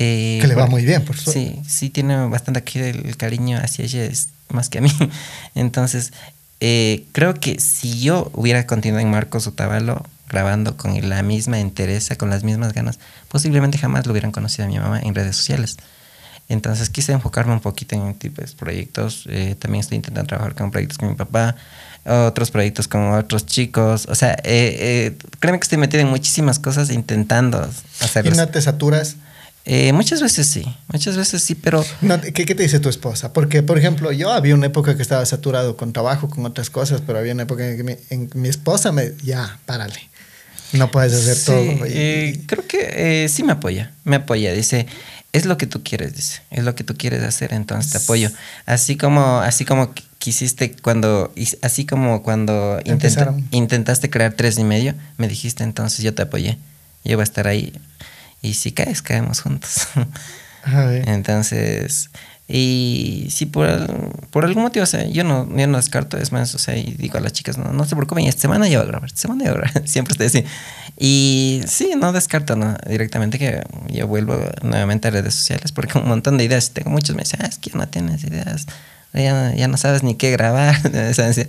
Eh, Que le va muy bien, por suerte. Sí, sí tiene bastante aquí el cariño hacia ella, es más que a mí. (laughs) Entonces, eh, creo que si yo hubiera continuado en Marcos Otavalo grabando con la misma entereza, con las mismas ganas, posiblemente jamás lo hubieran conocido a mi mamá en redes sociales. Entonces quise enfocarme un poquito en tipos de proyectos. eh, también estoy intentando trabajar con proyectos con mi papá, otros proyectos con otros chicos. O sea, eh, eh, créeme que estoy metido en muchísimas cosas intentando ¿Y hacerlo. no te saturas? Eh, muchas veces sí, muchas veces sí, pero No, ¿qué, qué te dice tu esposa? Porque, por ejemplo, yo había una época que estaba saturado con trabajo, con otras cosas, pero había una época en que mi, en mi esposa me... Ya, párale. No puedes hacer Sí, todo. y- eh, creo que eh, sí me apoya, me apoya, dice, es lo que tú quieres, dice, es lo que tú quieres hacer, entonces te apoyo. Así como, así como qu- quisiste cuando, así como cuando intenta- intentaste crear tres y medio, me dijiste, entonces yo te apoyé, yo voy a estar ahí, y si caes, caemos juntos. (laughs) A ver. Entonces, y si por, por algún motivo, o sea, yo no, yo no descarto, es más, o sea, y digo a las chicas, no, no se preocupen, esta semana yo voy a grabar, esta semana yo voy a grabar, (laughs) siempre estoy así. Y sí, no descarto ¿no? directamente que yo vuelvo nuevamente a redes sociales porque un montón de ideas, tengo muchos me dicen, ah, es que no tienes ideas, ya, ya no sabes ni qué grabar, (laughs) o sea, así.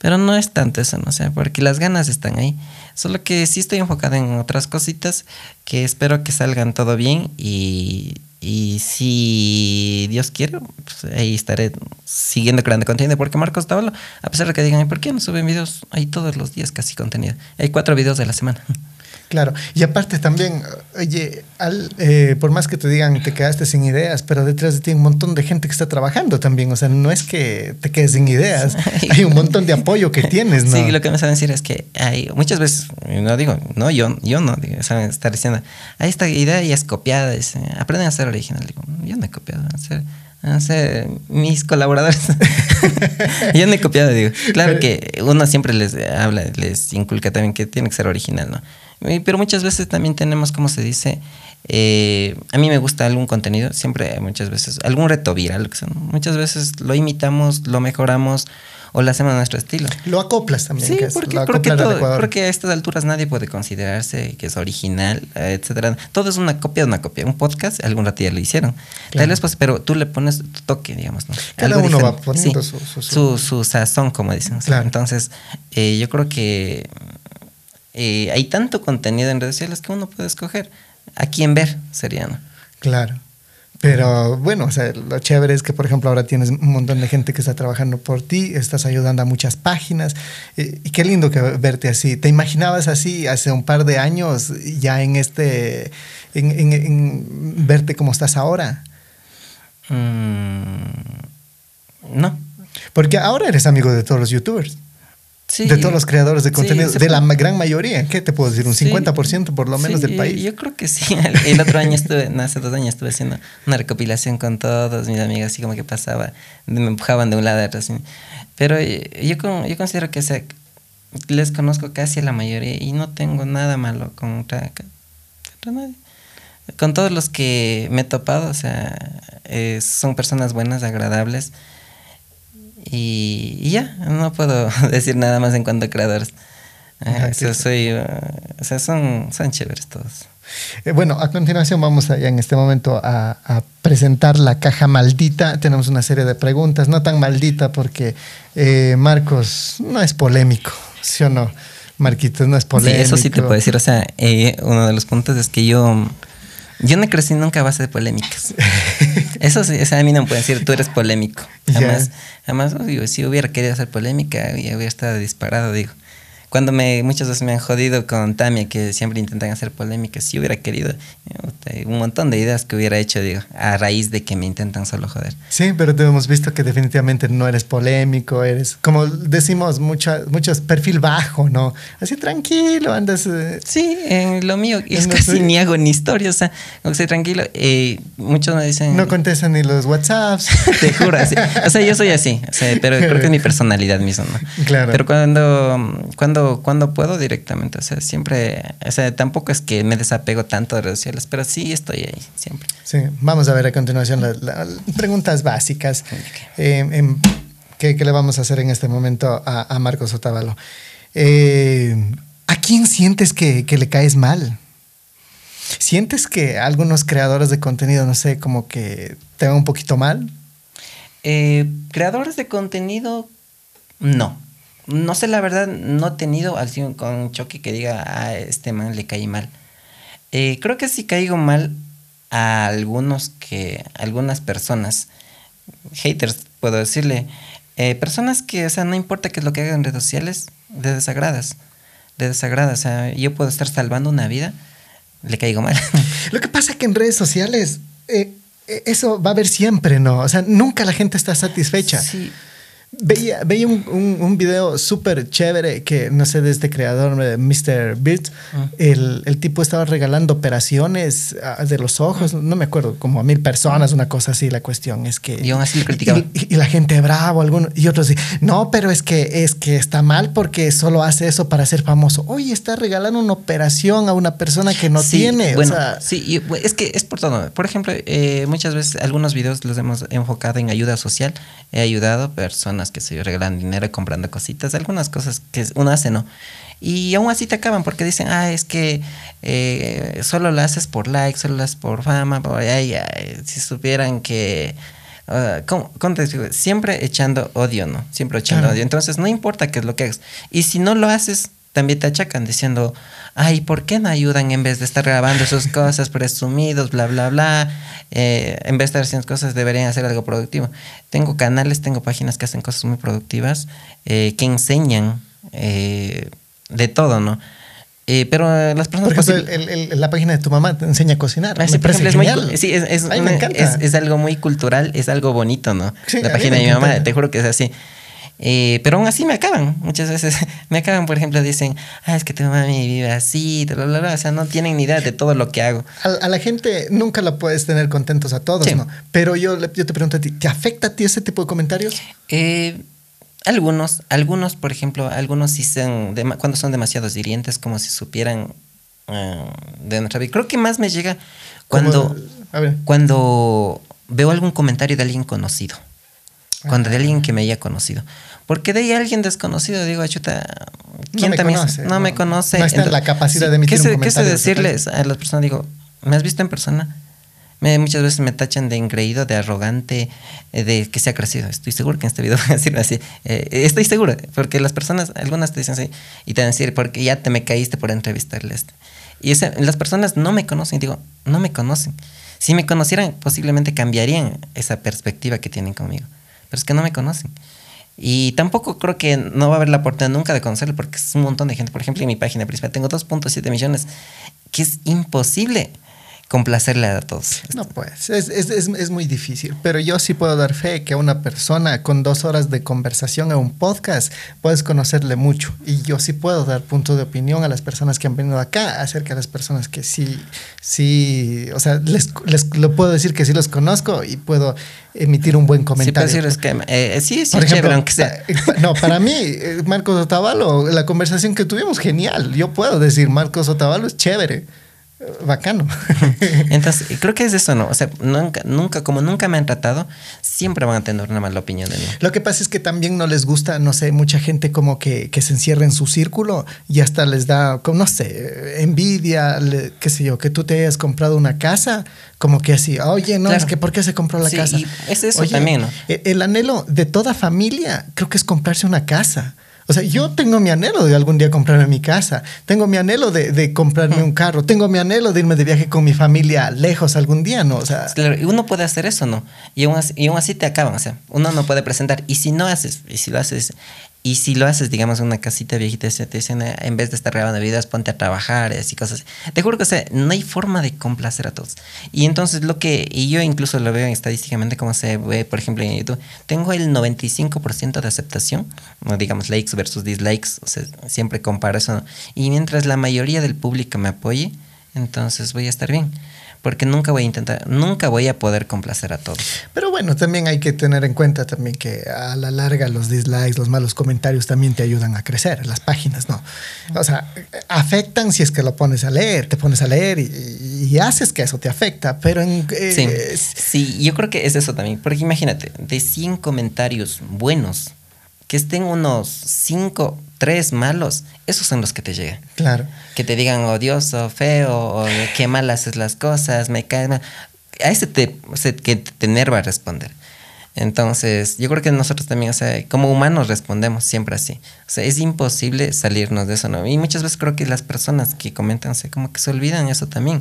Pero no es tanto eso, no sé, porque las ganas están ahí. Solo que sí estoy enfocada en otras cositas que espero que salgan todo bien y, y si Dios quiere, pues ahí estaré siguiendo creando contenido. Porque Marcos Tabalo, a pesar de que digan, ¿por qué no suben videos? Hay todos los días casi contenido. Hay cuatro videos de la semana. (laughs) Claro, y aparte también, oye, al, eh, por más que te digan te quedaste sin ideas, pero detrás de ti hay un montón de gente que está trabajando también, o sea, no es que te quedes sin ideas, (laughs) hay un montón de apoyo que tienes, ¿no? Sí, lo que me saben decir es que hay muchas veces, no digo, no, yo, yo no, digo, saben estar diciendo, "Ah, esta idea ya es copiada, aprenden a ser original. Digo, yo no he copiado, a ser, a ser mis colaboradores. (laughs) yo no he copiado, digo. Claro que uno siempre les habla, les inculca también que tiene que ser original, ¿no? Pero muchas veces también tenemos, como se dice, eh, a mí me gusta algún contenido, siempre muchas veces, algún reto viral, muchas veces lo imitamos, lo mejoramos o lo hacemos a nuestro estilo. Lo acoplas también. Sí, que es porque, todo- a estas alturas nadie puede considerarse que es original, etcétera. Todo es una copia de una copia. Un podcast, algún rato ya lo hicieron. Claro. Tal vez, pues, pero tú le pones tu toque, digamos, ¿no? Cada Algo uno va poniendo Sí, su- su- su, su sazón, como dicen. Entonces, eh, yo creo que eh, hay tanto contenido en redes sociales que uno puede escoger a quién ver, sería, ¿no? Claro. Pero bueno, o sea, lo chévere es que, por ejemplo, ahora tienes un montón de gente que está trabajando por ti, estás ayudando a muchas páginas. eh, y qué lindo que verte así. ¿Te imaginabas así hace un par de años ya en este, en, en- en verte como estás ahora? Mm, no. Porque ahora eres amigo de todos los youtubers, Sí. de todos los creadores de contenido, de la gran mayoría. ¿Qué te puedo decir? Un Sí. 50% por lo menos del país. Yo creo que sí. (laughs) El, otro año estuve, no, hace dos años estuve haciendo una recopilación con todos mis amigos, así como que pasaba, me empujaban de un lado a otro. así. Pero eh, yo, con- yo considero que les conozco casi a la mayoría y no tengo nada malo contra, contra nadie. Con todos los que me he topado, o sea, eh, son personas buenas, agradables. Y, y ya, no puedo (laughs) decir nada más en cuanto a creadores. Ajá, Eh, o sea, sí. soy, uh, o sea, son, son chéveres todos. Eh, bueno, a continuación vamos allá en este momento a, a presentar la caja maldita. Tenemos una serie de preguntas, no tan maldita porque eh, Marcos no es polémico, ¿sí o no? Marquitos no es Sí, polémico. eso sí te puedo decir. O sea, eh, uno de los puntos es que yo. Yo no crecí nunca a base de polémicas. (laughs) Eso sí, o sea, a mí no me pueden decir, tú eres polémico. Jamás, oh, digo, si hubiera querido hacer polémica, ya hubiera estado disparado, digo. Cuando me, muchas veces me han jodido con Tamia, que siempre intentan hacer polémicas, si hubiera querido, eh, un montón de ideas que hubiera hecho, digo, a raíz de que me intentan solo joder. Sí, pero te hemos visto que definitivamente no eres polémico, eres, como decimos, mucha, muchos perfil bajo, ¿no? Así tranquilo, andas... eh, Sí, en lo mío, es casi ni hago ni historia, o sea, que estoy tranquilo. Eh, muchos me dicen... no contestan ni los WhatsApps. (laughs) Te juro, así. O sea, yo soy así, o sea, pero creo que es mi (laughs) personalidad misma, ¿no? Claro. Pero cuando, cuando, cuando puedo directamente, o sea, siempre, o sea, tampoco es que me desapego tanto de redes sociales, pero sí estoy ahí, siempre. Sí, vamos a ver a continuación las las preguntas básicas eh, em, que, que le vamos a hacer en este momento a, a Marcos Otavalo. Eh, ¿A quién sientes que, que le caes mal? ¿Sientes que algunos creadores de contenido, no sé, como que te van un poquito mal? Eh, creadores de contenido, no. No sé, la verdad, no he tenido así un- con un choque que diga, a este man le caí mal. Eh, creo que sí caigo mal a algunos que, algunas personas, haters, puedo decirle, eh, personas que, o sea, no importa qué es lo que hagan en redes sociales, de desagradas, de desagradas. O sea, yo puedo estar salvando una vida, le caigo mal. (laughs) Lo que pasa que en redes sociales eh, eso va a haber siempre, ¿no? O sea, nunca la gente está satisfecha. Sí. Veía, veía un, un, un video súper chévere que, no sé, de este creador, eh, Mr. Beats. Ah. El, el tipo estaba regalando operaciones ah, de los ojos, no me acuerdo, como a mil personas, una cosa así. La cuestión es que. Y aún así lo criticaba. Y, y- y la gente bravo, algunos, y otros dicen, no, pero es que, es que está mal porque solo hace eso para ser famoso. Oye, está regalando una operación a una persona que no Sí, tiene. Bueno, o sea, sí, y, es que es por todo. Por ejemplo, eh, muchas veces algunos videos los hemos enfocado en ayuda social. He ayudado a personas que se regalan dinero comprando cositas, algunas cosas que uno hace, ¿no? Y aún así te acaban porque dicen, ah, es que eh, solo lo haces por like, solo lo haces por fama, por ay, ay, si supieran que... ah, ¿cómo- cómo te digo? Siempre echando odio, ¿no? Siempre echando Claro. odio. Entonces, no importa qué es lo que hagas. Y si no lo haces, también te achacan diciendo, ay, ¿por qué no ayudan en vez de estar grabando sus (laughs) cosas presumidos, bla, bla, bla? Eh, en vez de estar haciendo cosas, deberían hacer algo productivo. Tengo canales, tengo páginas que hacen cosas muy productivas, eh, que enseñan eh, de todo, ¿no? Eh, pero las personas... por ejemplo, el- la página de tu mamá te enseña a cocinar. Ah, me parece es muy genial. sí, es, es Ay, me una- encanta. es- es algo muy cultural, es algo bonito, ¿no? Sí, la página de mi mamá, te juro que es así. Eh, pero aún así me acaban, muchas veces (laughs) me acaban, por ejemplo, dicen, ah, es que tu mamá vive así, bla, bla, bla", o sea, no tienen ni idea de todo lo que hago. A, a la gente nunca la puedes tener contentos a todos, Sí. ¿no? Pero yo, yo te pregunto a ti, ¿te afecta a ti ese tipo de comentarios? Eh, algunos, algunos, por ejemplo, algunos sí son, dema- cuando son demasiados hirientes, como si supieran ah, de nuestra vida. Creo que más me llega cuando... Como- a ver. cuando veo algún comentario de alguien conocido. Cuando Ah. de alguien que me haya conocido. Porque de ahí alguien desconocido, digo, chuta, ¿quién me también? conoce, no, no- me conoce. no está en la capacidad de emitir ¿qué un sé, ¿Qué sé decirles a las personas? Digo, ¿me has visto en persona? Me, muchas veces me tachan de engreído, de arrogante, eh, de que se ha crecido. Estoy seguro que en este video (laughs) voy a decirlo así. Eh, estoy seguro, porque las personas, algunas te dicen así, y te van a decir, porque ya te me caíste por entrevistarles. Y esa- las personas no me conocen, digo, no me conocen. Si me conocieran, posiblemente cambiarían esa perspectiva que tienen conmigo. Pero es que no me conocen. Y tampoco creo que no va a haber la oportunidad nunca de conocerlo porque es un montón de gente. Por ejemplo, en mi página principal tengo 2.7 millones, que es imposible complacerle a todos. No, pues, es, es, es, es muy difícil, pero yo sí puedo dar fe que a una persona con dos horas de conversación en un podcast puedes conocerle mucho. Y yo sí puedo dar punto de opinión a las personas que han venido acá acerca de las personas que sí, sí, o sea, les, les lo puedo decir que sí los conozco y puedo emitir un buen Sí, comentario. es que, eh, sí, sí, Por ejemplo, chévere, sea. pa- no, para mí, eh, Marcos Otavalo, la conversación que tuvimos, genial. Yo puedo decir, Marcos Otavalo es chévere, eh, bacano. (laughs) Entonces, creo que es eso, ¿no? O sea, nunca, nunca, como nunca me han tratado, siempre van a tener una mala opinión de mí. Lo que pasa es que también no les gusta, no sé, mucha gente como que, que se encierra en su círculo y hasta les da, como, no sé, envidia, le- qué sé yo, que tú te hayas comprado una casa, como que así, oye, no, Claro. es que ¿por qué se compró la Sí, casa? y es eso también, ¿no? e- El anhelo de toda familia creo que es comprarse una casa. O sea, yo tengo mi anhelo de algún día comprarme mi casa, tengo mi anhelo de, de comprarme un carro, tengo mi anhelo de irme de viaje con mi familia lejos algún día, ¿no? O sea, Claro, y uno puede hacer eso, ¿no? Y aún, así, y aún así te acaban, o sea, uno no puede presentar. Y si no haces, y si lo haces, y si lo haces, digamos, en una casita viejita, te dicen, eh, en vez de estar grabando videos, ponte a trabajar, y cosas. Te juro que, o sea, no hay forma de complacer a todos. Y entonces lo que, y yo incluso lo veo estadísticamente como se ve, por ejemplo, en YouTube, tengo el 95% de aceptación, digamos likes versus dislikes, o sea, siempre comparo eso. ¿no? Y mientras la mayoría del público me apoye, entonces voy a estar bien. Porque nunca voy a intentar, nunca voy a poder complacer a todos. Pero bueno, también hay que tener en cuenta también que a la larga los dislikes, los malos comentarios también te ayudan a crecer, las páginas, ¿no? O sea, afectan si es que lo pones a leer, te pones a leer y, y haces que eso te afecta, pero en... eh, Sí, es- sí, yo creo que es eso también. Porque imagínate, de 100 comentarios buenos, que estén unos 5, 3 malos, esos son los que te llegan. claro. Que te digan odioso, feo, o qué mal haces las cosas, me cae mal. A ese te, que te enerva responder. Entonces, yo creo que nosotros también, o sea, como humanos respondemos siempre así. O sea, es imposible salirnos de eso, ¿no? Y muchas veces creo que las personas que comentan, o sea, como que se olvidan eso también.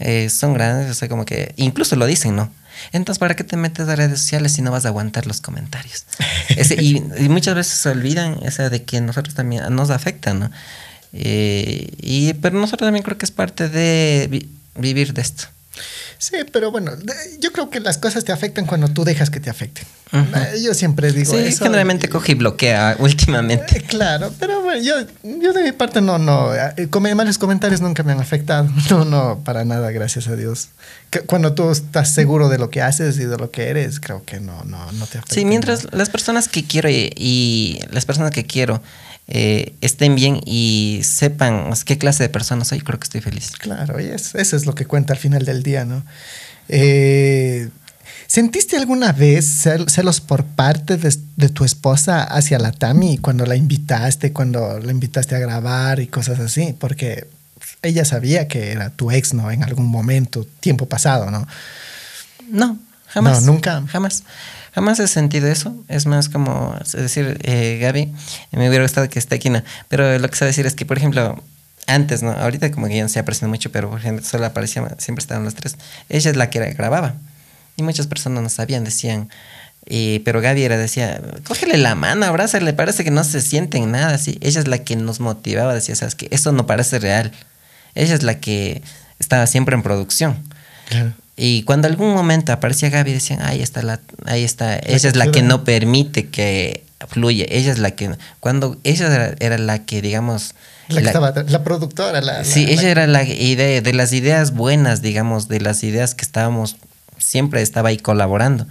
Eh, son grandes, o sea, como que incluso lo dicen, ¿no? Entonces, ¿para qué te metes a redes sociales si no vas a aguantar los comentarios? (laughs) Ese- y, y muchas veces se olvidan o sea, de que nosotros también nos afecta, ¿no? Eh, y, pero nosotros también creo que es parte de vi- vivir de esto. Sí, pero bueno, yo creo que las cosas te afectan cuando tú dejas que te afecten. Ujú. Eh, Yo siempre digo Sí, eso. generalmente coge y bloquea últimamente. Eh, Claro, pero bueno, yo, yo de mi parte no, no, eh, malos comentarios nunca me han afectado, (laughs) no, no, para nada, gracias a Dios. Cuando tú estás seguro de lo que haces y de lo que eres, creo que no, no, no te afecta. Sí, mientras las personas que quiero y, y las personas que quiero eh, estén bien y sepan qué clase de personas soy, creo que estoy feliz. Claro, y es- eso es lo que cuenta al final del día, ¿no? Eh, ¿Sentiste alguna vez cel- celos por parte de, de tu esposa hacia la Tami cuando la invitaste, cuando la invitaste a grabar y cosas así? Porque ella sabía que era tu ex, ¿no? En algún momento, tiempo pasado, ¿no? No, jamás. No, nunca. Jamás. Jamás he sentido eso. Es más como decir, eh, Gaby, me hubiera gustado que esté aquí, ¿no? Pero lo que sabe decir es que, por ejemplo, antes, ¿no? Ahorita como que ya no se apareciendo mucho, pero por ejemplo, solo aparecía, siempre estaban los tres. Ella es la que grababa. Y muchas personas no sabían, decían, eh, pero Gaby era, decía, cógele la mano, abrázale, parece que no se siente en nada, así. Ella es la que nos motivaba, decía, sabes que eso no parece real. Ella es la que estaba siempre en producción. Claro. Y cuando algún momento aparecía Gaby, decían, ahí está la, ahí está, ella es la que no permite que fluya, ella es la que, cuando ella era, era la que, digamos, La, que la- estaba, la productora, la, sí, la- ella la- era la idea, de las ideas buenas, digamos, de las ideas que estábamos, siempre estaba ahí colaborando.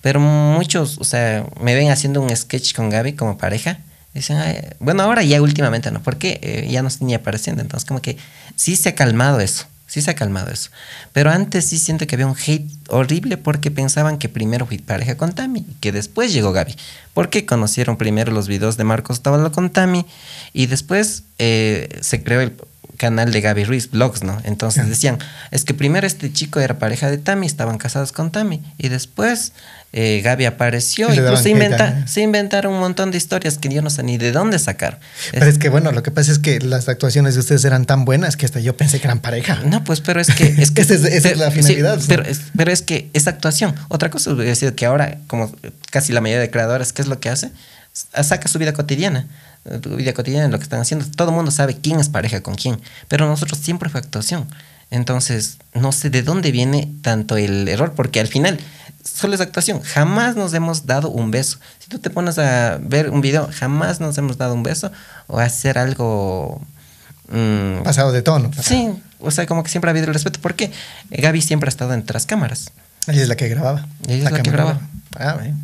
Pero muchos, o sea, me ven haciendo un sketch con Gaby como pareja. Dicen, bueno, ahora ya últimamente no, porque eh, ya no estoy ni apareciendo. Entonces, como que sí se ha calmado eso. Sí se ha calmado eso. Pero antes sí siento que había un hate horrible porque pensaban que primero fui pareja con Tami y que después llegó Gaby. Porque conocieron primero los videos de Marcos Tabalo con Tami y después eh, se creó el canal de Gaby Ruiz, Vlogs, ¿no? Entonces Ya. decían, es que primero este chico era pareja de Tami, estaban casados con Tami y después eh, Gaby apareció Y le daban se, inventa, se inventaron un montón de historias que yo no sé ni de dónde sacar. Pero es que bueno, lo que pasa es que las actuaciones de ustedes eran tan buenas que hasta yo pensé que eran pareja. No, pues, pero es que... (laughs) Es que Esa es- esa es la finalidad, pero, es, pero es que es actuación. Otra cosa hubiera sido que ahora, como casi la mayoría de creadores, ¿qué es lo que hace? Saca su vida cotidiana. eh, vida cotidiana, lo que están haciendo. Todo el mundo sabe quién es pareja con quién. Pero nosotros siempre fue actuación. Entonces, no sé de dónde viene tanto el error, porque al final solo es actuación. Jamás nos hemos dado un beso. Si tú te pones a ver un video, jamás nos hemos dado un beso o hacer algo... mm, Pasado de tono. Sí, o sea, como que siempre ha habido el respeto. ¿Por qué? Eh, Gaby siempre ha estado entre las cámaras. Ella es la que grababa. Ella es la que grababa. Ah, bien.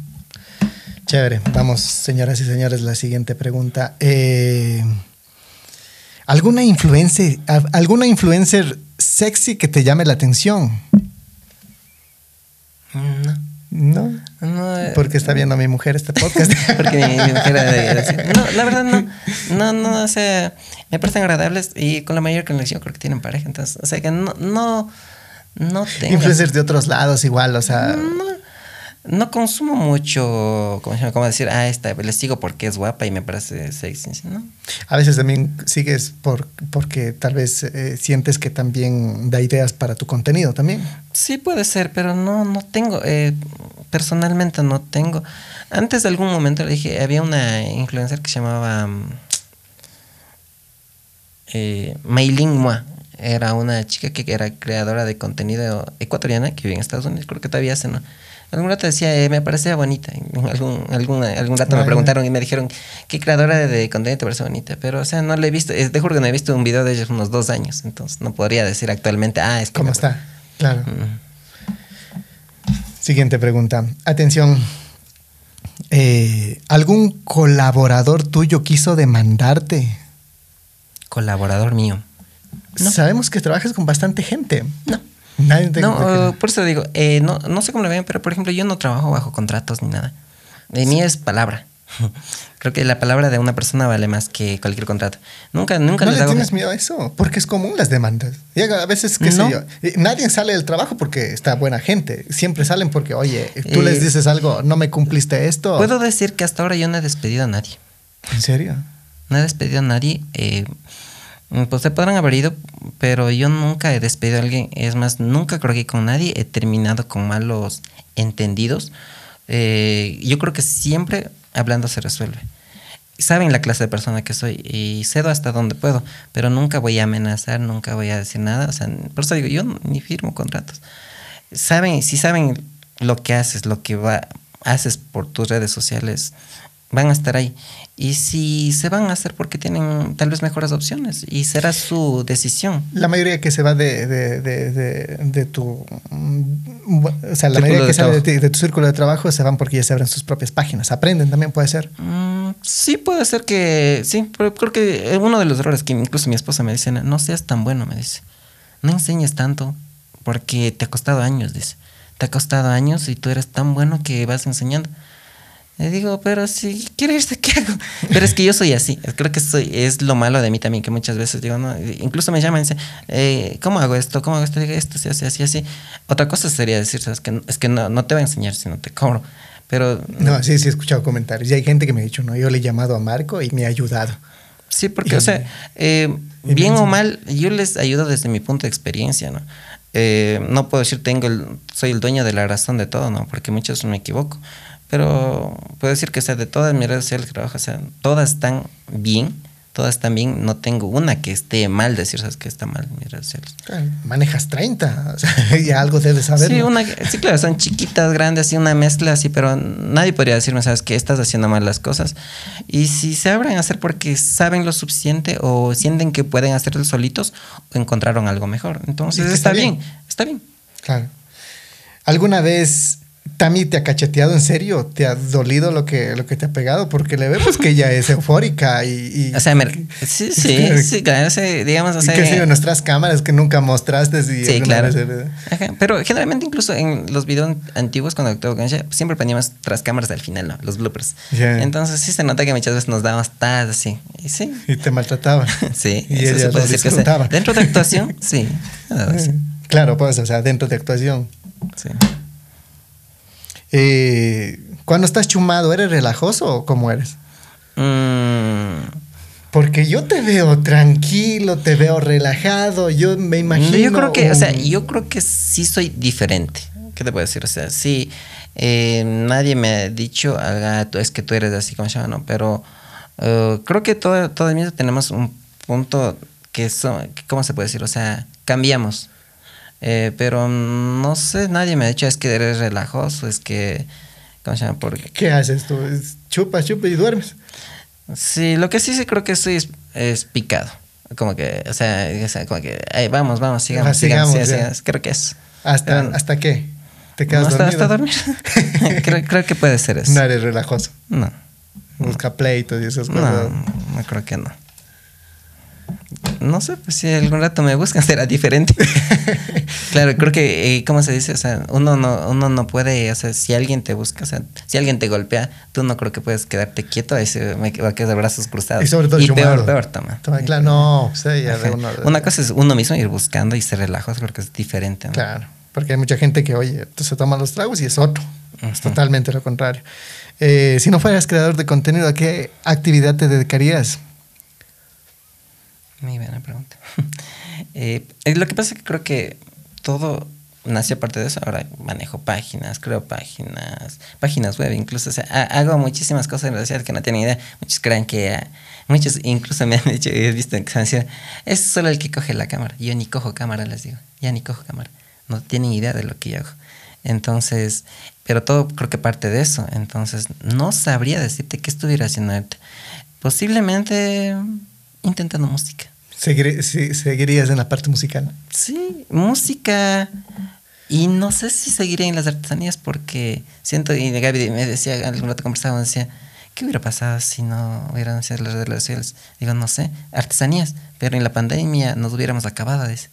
Chévere. Vamos, señoras y señores, la siguiente pregunta. Eh, ¿Alguna influencer, alguna influencer sexy que te llame la atención? No, No. no. eh, Porque está viendo a mi mujer este podcast. (laughs) Porque mi, mi mujer era decir, No, la verdad no. No, no, o sea, me parecen agradables y con la mayor conexión creo que tienen pareja. Entonces, o sea, que no, no, no tengo. Influencers de otros lados igual, o sea. No, No consumo mucho, como, se llama? como decir, ah, esta, le sigo porque es guapa y me parece sexy, ¿no? A veces también sigues por, porque tal vez eh, sientes que también da ideas para tu contenido también. Sí puede ser, pero no, no tengo, eh, personalmente no tengo. Antes de algún momento le dije, había una influencer que se llamaba mm, eh, Maylin Mua. Era una chica que era creadora de contenido ecuatoriana que vive en Estados Unidos, creo que todavía hace, ¿no? Algún rato decía, eh, me parecía bonita. (laughs) Algún, algún, algún rato me preguntaron y me dijeron, ¿qué creadora de, contenido te parece bonita? Pero, o sea, no le he visto, es, de juro que no he visto un video de ella unos dos años. Entonces, no podría decir actualmente, ah, es ¿Cómo está? Claro. Siguiente pregunta. Atención. Eh, ¿Algún colaborador tuyo quiso demandarte? Colaborador mío. Sabemos que trabajas con bastante gente. No no, por eso digo, eh, no, no sé cómo lo ven, pero por ejemplo, yo no trabajo bajo contratos ni nada. De mí es palabra. (laughs) Creo que la palabra de una persona vale más que cualquier contrato. Nunca, nunca ¿No le tienes miedo a eso? Porque es común las demandas. a veces, qué sé yo, nadie sale del trabajo porque está buena gente. Siempre salen porque, oye, tú les eh, dices algo, no me cumpliste esto. Puedo decir que hasta ahora yo no he despedido a nadie. ¿En serio? No he despedido a nadie. Eh, pues se podrán haber ido, pero yo nunca he despedido a alguien. Es más, nunca creo que con nadie he terminado con malos entendidos. Eh, yo creo que siempre hablando se resuelve. Saben la clase de persona que soy y cedo hasta donde puedo, pero nunca voy a amenazar, nunca voy a decir nada. O sea, por eso digo, yo ni firmo contratos. Saben, si saben lo que haces, lo que va, haces por tus redes sociales, van a estar ahí. Y si se van a hacer porque tienen tal vez mejores opciones y será su decisión. La mayoría que se va de, de, de, de tu... Mm, o sea, la mayoría que sale de, tu círculo de trabajo se van porque ya se abren sus propias páginas. Aprenden también, puede ser. Mm, sí, puede ser que... Sí, pero creo que uno de los errores que incluso mi esposa me dice, no seas tan bueno, me dice. No enseñes tanto porque te ha costado años, dice. Te ha costado años y tú eres tan bueno que vas enseñando. Le digo, pero si quiere irse, ¿qué hago? (laughs) Pero es que yo soy así. Creo que soy, es lo malo de mí también, que muchas veces digo, no, incluso me llaman y dicen, eh, ¿cómo hago esto? ¿Cómo hago esto? Digo, esto se hace así, así. Otra cosa sería decir, ¿sabes? Que, es que no, no te voy a enseñar si no te cobro. Pero. No, sí, sí, he escuchado comentarios. Y hay gente que me ha dicho, no, yo le he llamado a Marco y me ha ayudado. Sí, porque, o sea, eh, bien o mal, yo les ayudo desde mi punto de experiencia, ¿no? Eh, no puedo decir tengo el, soy el dueño de la razón de todo, ¿no? Porque muchas me equivoco. Pero puedo decir que sea, de todas mis redes sociales que trabajo, o sea, todas están bien, todas están bien, no tengo una que esté mal, decir, ¿sabes que está mal en mis redes sociales? manejas 30, o sea, (laughs) ya algo debes saber. Sí, una, sí, claro, son chiquitas, grandes, así una mezcla así, pero nadie podría decirme, ¿sabes que Estás haciendo mal las cosas. Y si se abren a hacer porque saben lo suficiente o sienten que pueden hacerlo solitos o encontraron algo mejor. Entonces está, bien, está bien. Claro. ¿Alguna vez Tami te ha cacheteado en serio, te ha dolido lo que, lo que te ha pegado, porque le vemos que ella es eufórica y... o sea, sí, sí, (laughs) sí, claro, digamos, o sea... Que sido nuestras cámaras que nunca mostraste. Sí, claro. pero generalmente incluso en los videos antiguos cuando actuaba con ella, siempre poníamos tras cámaras al final, ¿no? Los bloopers. Entonces sí se nota que muchas veces nos dábamos tas así, y sí. Y te maltrataba. (laughs) sí, y eso ella se puede decir que, dentro de actuación, sí. (laughs) Claro, pues, o sea, dentro de actuación. Sí. Eh, cuando estás chumado, ¿eres relajoso o cómo eres? Mm. Porque yo te veo tranquilo, te veo relajado, yo me imagino. Yo creo que, o sea, yo creo que sí soy diferente. ¿Qué te puedo decir? O sea, sí, eh, nadie me ha dicho, es que tú eres así como se llama, no, pero eh, creo que todo, todo el mundo tenemos un punto que, son, ¿cómo se puede decir? O sea, cambiamos. Eh, pero no sé, nadie me ha dicho es que eres relajoso, es que... ¿Cómo se llama? ¿Qué haces tú? Chupas, chupas y duermes. Sí, lo que sí sí creo que estoy es, picado. Como que, o sea, como que, vamos, vamos, sigamos, sigamos, creo que es. ¿Hasta, ¿hasta qué? ¿Te quedas hasta, dormido? Hasta dormir. (laughs) creo, creo, que puede ser eso. No eres relajoso. No. Busca pleitos y esas cosas. No, no creo que no no sé, pues si algún rato me buscan (laughs) será diferente. (laughs) claro, creo que, eh, ¿cómo se dice? O sea, uno no, uno no puede, o sea, si alguien te busca, o sea, si alguien te golpea, tú no creo que puedes quedarte quieto, ahí se me va a quedar de brazos cruzados. Y sobre todo y peor, peor, toma. claro, no, o sea, ya uno, Una cosa es uno mismo ir buscando y se relaja, creo que es diferente. Claro, porque hay mucha gente que, oye, se toma los tragos y es otro. es totalmente lo contrario. Eh, si no fueras creador de contenido, ¿a qué actividad te dedicarías? Muy buena pregunta. (laughs) Eh, eh, lo que pasa es que creo que todo nació aparte de eso. Ahora manejo páginas, creo páginas, páginas web, incluso. O sea, hago muchísimas cosas en realidad que no tienen idea. Muchos creen que. muchos incluso me han dicho, he visto que se es solo el que coge la cámara. Yo ni cojo cámara, les digo. Ya ni cojo cámara. No tienen idea de lo que yo hago. Entonces, pero todo creo que parte de eso. Entonces, no sabría decirte qué estuviera haciendo Posiblemente intentando música. ¿Seguirías en la parte musical? Sí, música. Y no sé si seguiría en las artesanías porque siento, y Gaby me decía, algún rato conversábamos, decía, ¿qué hubiera pasado si no hubieran sido las redes sociales? Digo, no sé, artesanías, pero en la pandemia nos hubiéramos acabado, dice.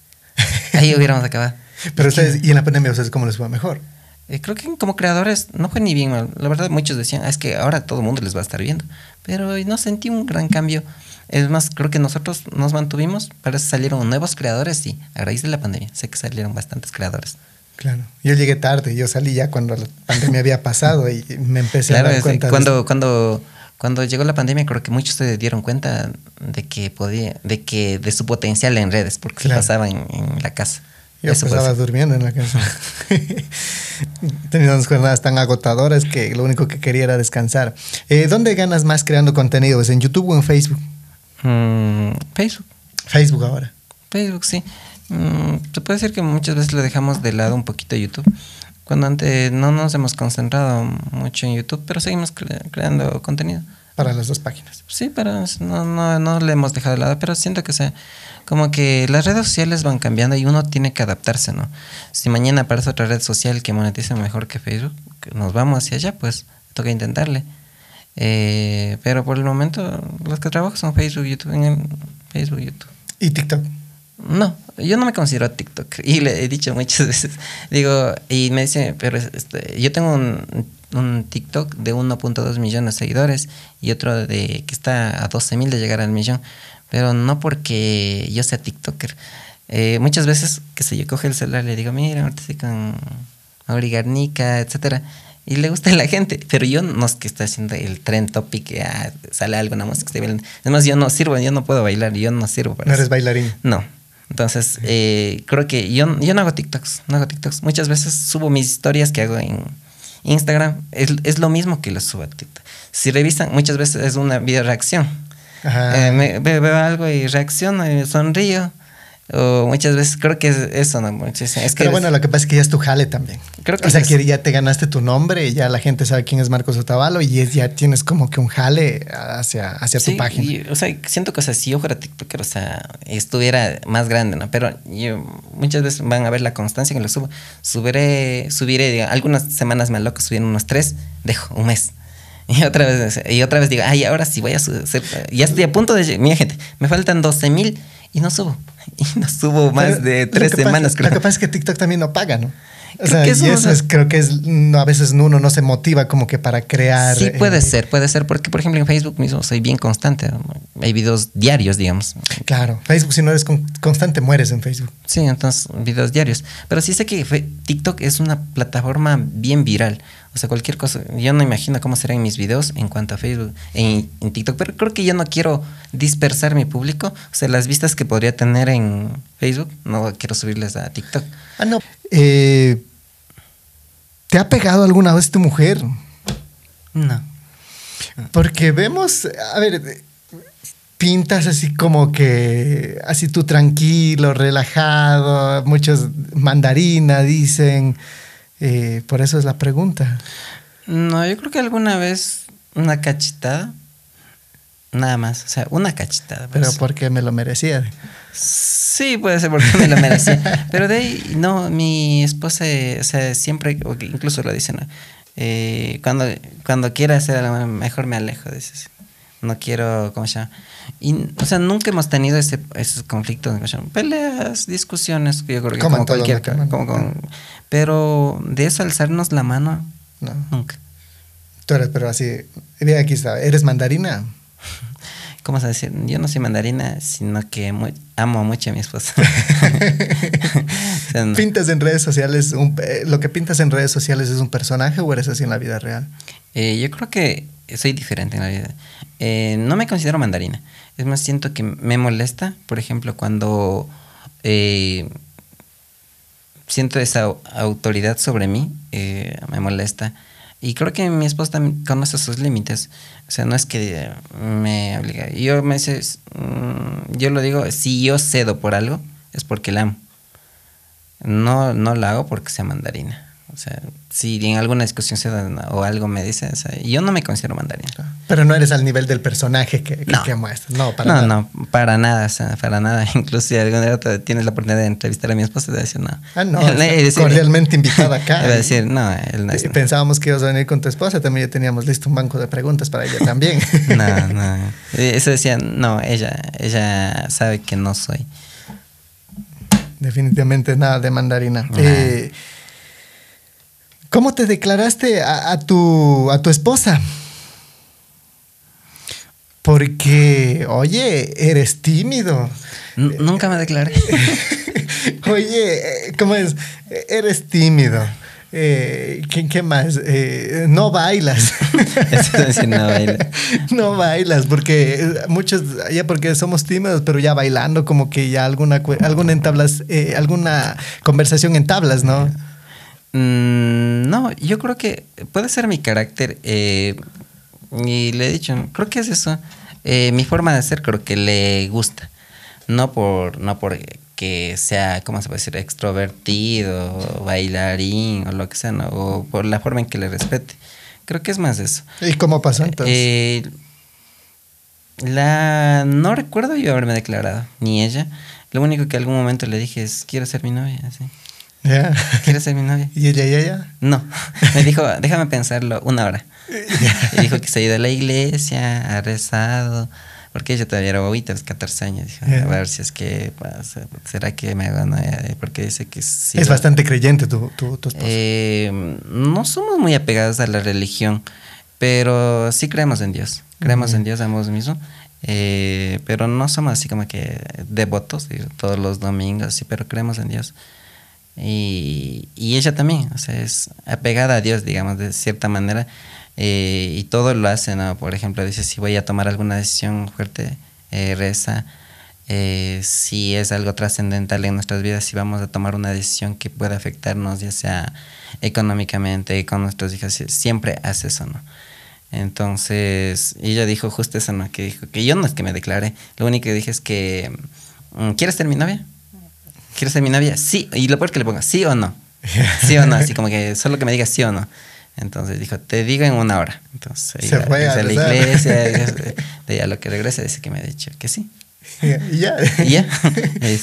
Ahí (laughs) hubiéramos acabado. pero ustedes, ¿y en la pandemia ustedes cómo les fue mejor? Eh, creo que como creadores no fue ni bien mal. La verdad, muchos decían, ah, es que ahora todo el mundo les va a estar viendo. Pero no sentí un gran cambio. Es más, creo que nosotros nos mantuvimos, para salieron nuevos creadores y a raíz de la pandemia sé que salieron bastantes creadores. Claro, yo llegué tarde, yo salí ya cuando la pandemia había pasado y me empecé a dar cuenta. Cuando, cuando, cuando llegó la pandemia creo que muchos se dieron cuenta de que podía, de que de su potencial en redes, porque se pasaba en, la casa. Yo pasaba durmiendo en la casa. (laughs) Tenía unas jornadas tan agotadoras que lo único que quería era descansar. Eh, ¿Dónde ganas más creando contenido? ¿Es en YouTube o en Facebook? Mm, Facebook. Facebook ahora. Facebook, sí. Mm, se puede decir que muchas veces le dejamos de lado un poquito YouTube. Cuando antes no nos hemos concentrado mucho en YouTube, pero seguimos creando contenido. Para las dos páginas. Sí, pero no, no, no le hemos dejado de lado, pero siento que sea como que las redes sociales van cambiando y uno tiene que adaptarse, ¿no? Si mañana aparece otra red social que monetice mejor que Facebook, que nos vamos hacia allá, pues toca intentarle. Eh, pero por el momento, los que trabajo son Facebook, YouTube, en Facebook, YouTube. ¿Y TikTok? No, yo no me considero TikTok. Y le he dicho muchas veces. (laughs) Digo, y me dice, pero este, yo tengo un, un TikTok de 1.2 millones de seguidores y otro de que está a 12 mil de llegar al millón. Pero no porque yo sea TikToker. Eh, muchas veces que se yo coge el celular y le digo, mira, ahorita estoy con Mauri Garnica, etcétera y le gusta a la gente. Pero yo no es que esté haciendo el trend topic, que ah, sale algo, una música. Además, yo no sirvo, yo no puedo bailar, yo no sirvo para ¿No eres bailarín? No. Entonces, eh, creo que yo, yo no hago TikToks, no hago TikToks. Muchas veces subo mis historias que hago en Instagram. Es, es lo mismo que lo subo a TikTok. Si revisan, muchas veces es una video reacción. Eh, me, veo algo y reacciono y sonrío o muchas veces creo que es eso, ¿no? Es que Pero bueno, lo que pasa es que ya es tu jale también. Creo que o sea, que ya te ganaste tu nombre y ya la gente sabe quién es Marcos Otavalo y ya tienes como que un jale hacia, hacia tu página. o sea, siento que, o sea, si yo fuera TikToker, o sea, estuviera más grande, ¿no? Pero yo, muchas veces van a ver la constancia que lo subo. Subiré, subiré, algunas semanas me loco, subiré unos tres, dejo un mes. (laughs) Y otra vez, y otra vez digo, ay, ahora sí voy a subir. Ya estoy a punto de. Mira, gente, me faltan 12 mil y no subo. (laughs) Y no subo más de tres semanas, creo. Lo que pasa es que TikTok también no paga, ¿no? O sea, y eso es, creo que es, no, a veces uno no se motiva como que para crear. Sí, puede eh, ser, puede ser, porque por ejemplo en Facebook mismo soy bien constante. Hay videos diarios, digamos. Claro, Facebook, si no eres constante, mueres en Facebook. Sí, entonces videos diarios. Pero sí sé que TikTok es una plataforma bien viral. O sea, cualquier cosa. Yo no imagino cómo serán mis videos en cuanto a Facebook, en, en, TikTok. Pero creo que yo no quiero dispersar mi público. O sea, las vistas que podría tener en Facebook, no quiero subirles a TikTok. Ah, no. Eh, ¿Te ha pegado alguna vez tu mujer? No. Porque vemos, a ver, pintas así como que, así tú tranquilo, relajado, muchos mandarina dicen. Eh, por eso es la pregunta. No, yo creo que alguna vez una cachetada, nada más, o sea, una cachetada. Pero pues. porque me lo merecía. Sí, puede ser porque me lo merecía. (laughs) Pero de ahí, no, mi esposa, o sea, siempre, incluso lo dicen, eh, cuando, cuando quiera hacer algo, mejor me alejo, dices. No quiero, ¿cómo se llama? Y, o sea, nunca hemos tenido ese, esos conflictos, peleas, discusiones, yo creo que como, cualquier. Como, pero de eso alzarnos la mano, nunca. Tú eres, pero así, aquí está, ¿eres mandarina? (laughs) ¿cómo se dice? Yo no soy mandarina, sino que amo mucho a mi esposa. (laughs) (laughs) O sea, no. ¿Pintas en redes sociales, un- eh, lo que pintas en redes sociales es un personaje o eres así en la vida real? Eh, yo creo que soy diferente en la vida. Eh, no me considero mandarina. Es más, siento que me molesta, por ejemplo, cuando eh, siento esa au- autoridad sobre mí, eh, me molesta. Y creo que mi esposa también conoce sus límites. O sea, no es que me obliga. Yo me mm, yo lo digo, si yo cedo por algo, es porque la amo. No, no la hago porque sea mandarina. O sea, si en alguna discusión se da o algo me dice, o sea, yo no me considero mandarina. Pero no eres al nivel del personaje que, que, No. que muestras. No, para no, nada. no, para nada, o sea, para nada. (laughs) Incluso si algún día tienes la oportunidad de entrevistar a mi esposa, te va a decir no. Ah, no, (laughs) decir- cordialmente invitada (laughs) acá. Te va a decir, no, él no es. Eh, Pensábamos que ibas a venir con tu esposa, también ya teníamos listo un banco de preguntas para ella también. No, no. Eh, Eso decía, no, ella, ella sabe que no soy. Definitivamente nada de mandarina. Eh, ¿Cómo te declaraste a, a tu, a tu esposa? Porque, oye, eres tímido. N- nunca me declaré. (laughs) Oye, eh, ¿cómo es? Eh, Eres tímido. Eh, ¿qué, qué más? Eh, no bailas. (laughs) Eso es decir, no baila. (laughs) No bailas, porque muchos, ya porque somos tímidos, pero ya bailando, como que ya alguna, alguna entablas, eh, alguna conversación en tablas, ¿no? Mm, no, yo creo que puede ser mi carácter. eh, y le he dicho, creo que es eso. Eh, mi forma de ser creo que le gusta. No por, no por que sea, ¿cómo se puede decir? Extrovertido, bailarín o lo que sea, ¿no? O por la forma en que le respete. Creo que es más eso. ¿Y cómo pasó entonces? Eh, la no recuerdo yo haberme declarado, ni ella. Lo único que algún momento le dije es, quiero ser mi novia, así. Ya. ¿Quieres ser mi novia? ¿Y ella y ella? No, me dijo, déjame pensarlo una hora. Y dijo que se ha ido a la iglesia, ha rezado, porque ella todavía era bobita, a los 14 años. Dijo, a ver si es que, será que me hago novia, porque dice que sí. es bastante creyente tu, tu, tu esposa. Eh, no somos muy apegados a la religión, pero sí creemos en Dios. Creemos en Dios ambos mismos. eh, pero no somos así como que devotos digo, todos los domingos, sí, pero creemos en Dios. Y, y ella también, o sea, es apegada a Dios, digamos, de cierta manera. eh, y todo lo hace, ¿no? Por ejemplo, dice, si voy a tomar alguna decisión fuerte, eh, reza. Eh, si es algo trascendental en nuestras vidas, si vamos a tomar una decisión que pueda afectarnos, ya sea económicamente, con nuestros hijos, sie- siempre hace eso, ¿no? Entonces, ella dijo justo eso, ¿no? Que dijo que yo no es que me declare, lo único que dije es que, mm, ¿quieres ser mi novia? ¿Quieres ser mi novia? Sí, y lo peor que le ponga, sí o no. (laughs) Sí o no, así como que solo que me diga sí o no. Entonces dijo, te digo en una hora. Entonces Se ella fue a la iglesia, (laughs) de, ya lo que regresa dice que me ha dicho que sí. (laughs) y ya. Y ya.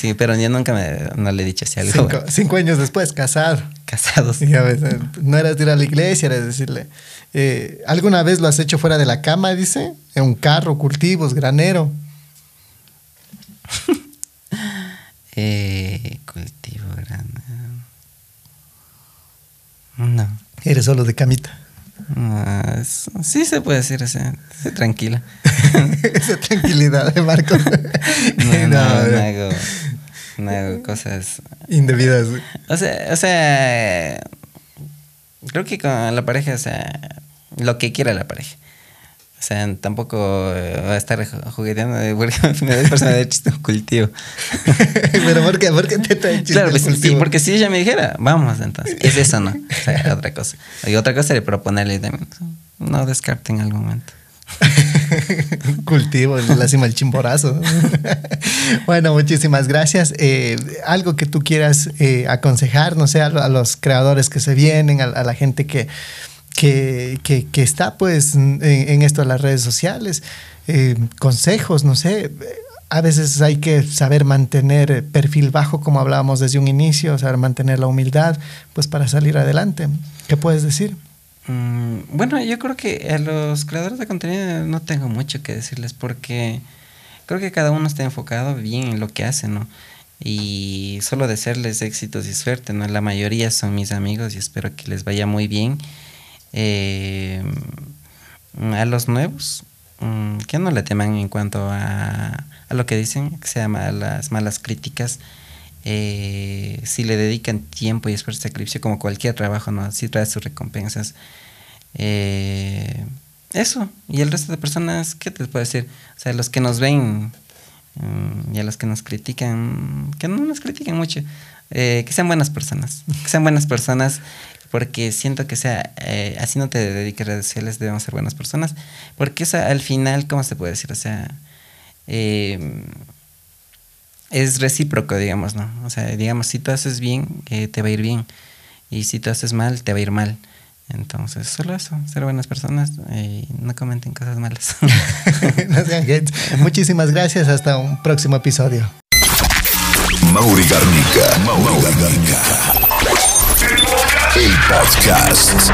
Sí, pero yo nunca me, no le he dicho así algo. Cinco, cinco años después, casado. Casados. Ya ves, eh, no eras de ir a la iglesia, era decirle. eh, ¿Alguna vez lo has hecho fuera de la cama, dice? En un carro, cultivos, granero. Eh, cultivo grande. No. Eres solo de camita. Es- sí se puede decir así. sí, tranquila. (laughs) Esa tranquilidad de Marco. (laughs) No, no, no hago, no hago cosas. Indebidas. O sea, o sea, creo que con la pareja, o sea, lo que quiera la pareja. O sea, tampoco eh, va a estar ju- jugueteando de- porque (laughs) me da persona de chiste cultivo. (laughs) Pero ¿por qué? ¿Por qué te trae chiste Claro, pues, sí, porque si ella me dijera, vamos entonces, es eso, ¿no? O sea, otra cosa. Y otra cosa sería proponerle también, no descarten en algún momento. (laughs) Cultivo, le cima el chimborazo. bueno, muchísimas gracias. Eh, algo que tú quieras eh, aconsejar, no sé, a, a los creadores que se vienen, a, a la gente que, que, que- que está pues en, esto de las redes sociales, eh, consejos, no sé. A veces hay que saber mantener perfil bajo, como hablábamos desde un inicio, saber mantener la humildad, pues para salir adelante. ¿Qué puedes decir? Mm, bueno, yo creo que a los creadores de contenido no tengo mucho que decirles porque creo que cada uno está enfocado bien en lo que hace, ¿no? Y solo desearles éxitos y suerte, ¿no? La mayoría son mis amigos y espero que les vaya muy bien. Eh, a los nuevos, mm, que no le teman en cuanto a, a lo que dicen, que se llama las malas críticas. Eh, si le dedican tiempo y esfuerzo y sacrificio como cualquier trabajo, ¿no? Sí trae sus recompensas. Eh, eso, y el resto de personas, ¿qué te puedo decir? O sea, los que nos ven mm, y a los que nos critican, que no nos critiquen mucho, eh, que sean buenas personas, que sean buenas personas, porque siento que sea, eh, así no te dediques a redes sociales, debemos ser buenas personas, porque eso al final, ¿cómo se puede decir? O sea, eh, es recíproco, digamos, ¿no? O sea, digamos, si tú haces bien, te va a ir bien, y si tú haces mal, te va a ir mal. Entonces, solo eso, ser buenas personas y no comenten cosas malas. (laughs) (laughs) Muchísimas gracias, hasta un próximo episodio. Mauri Garnica, Mauri Garnica. El podcast.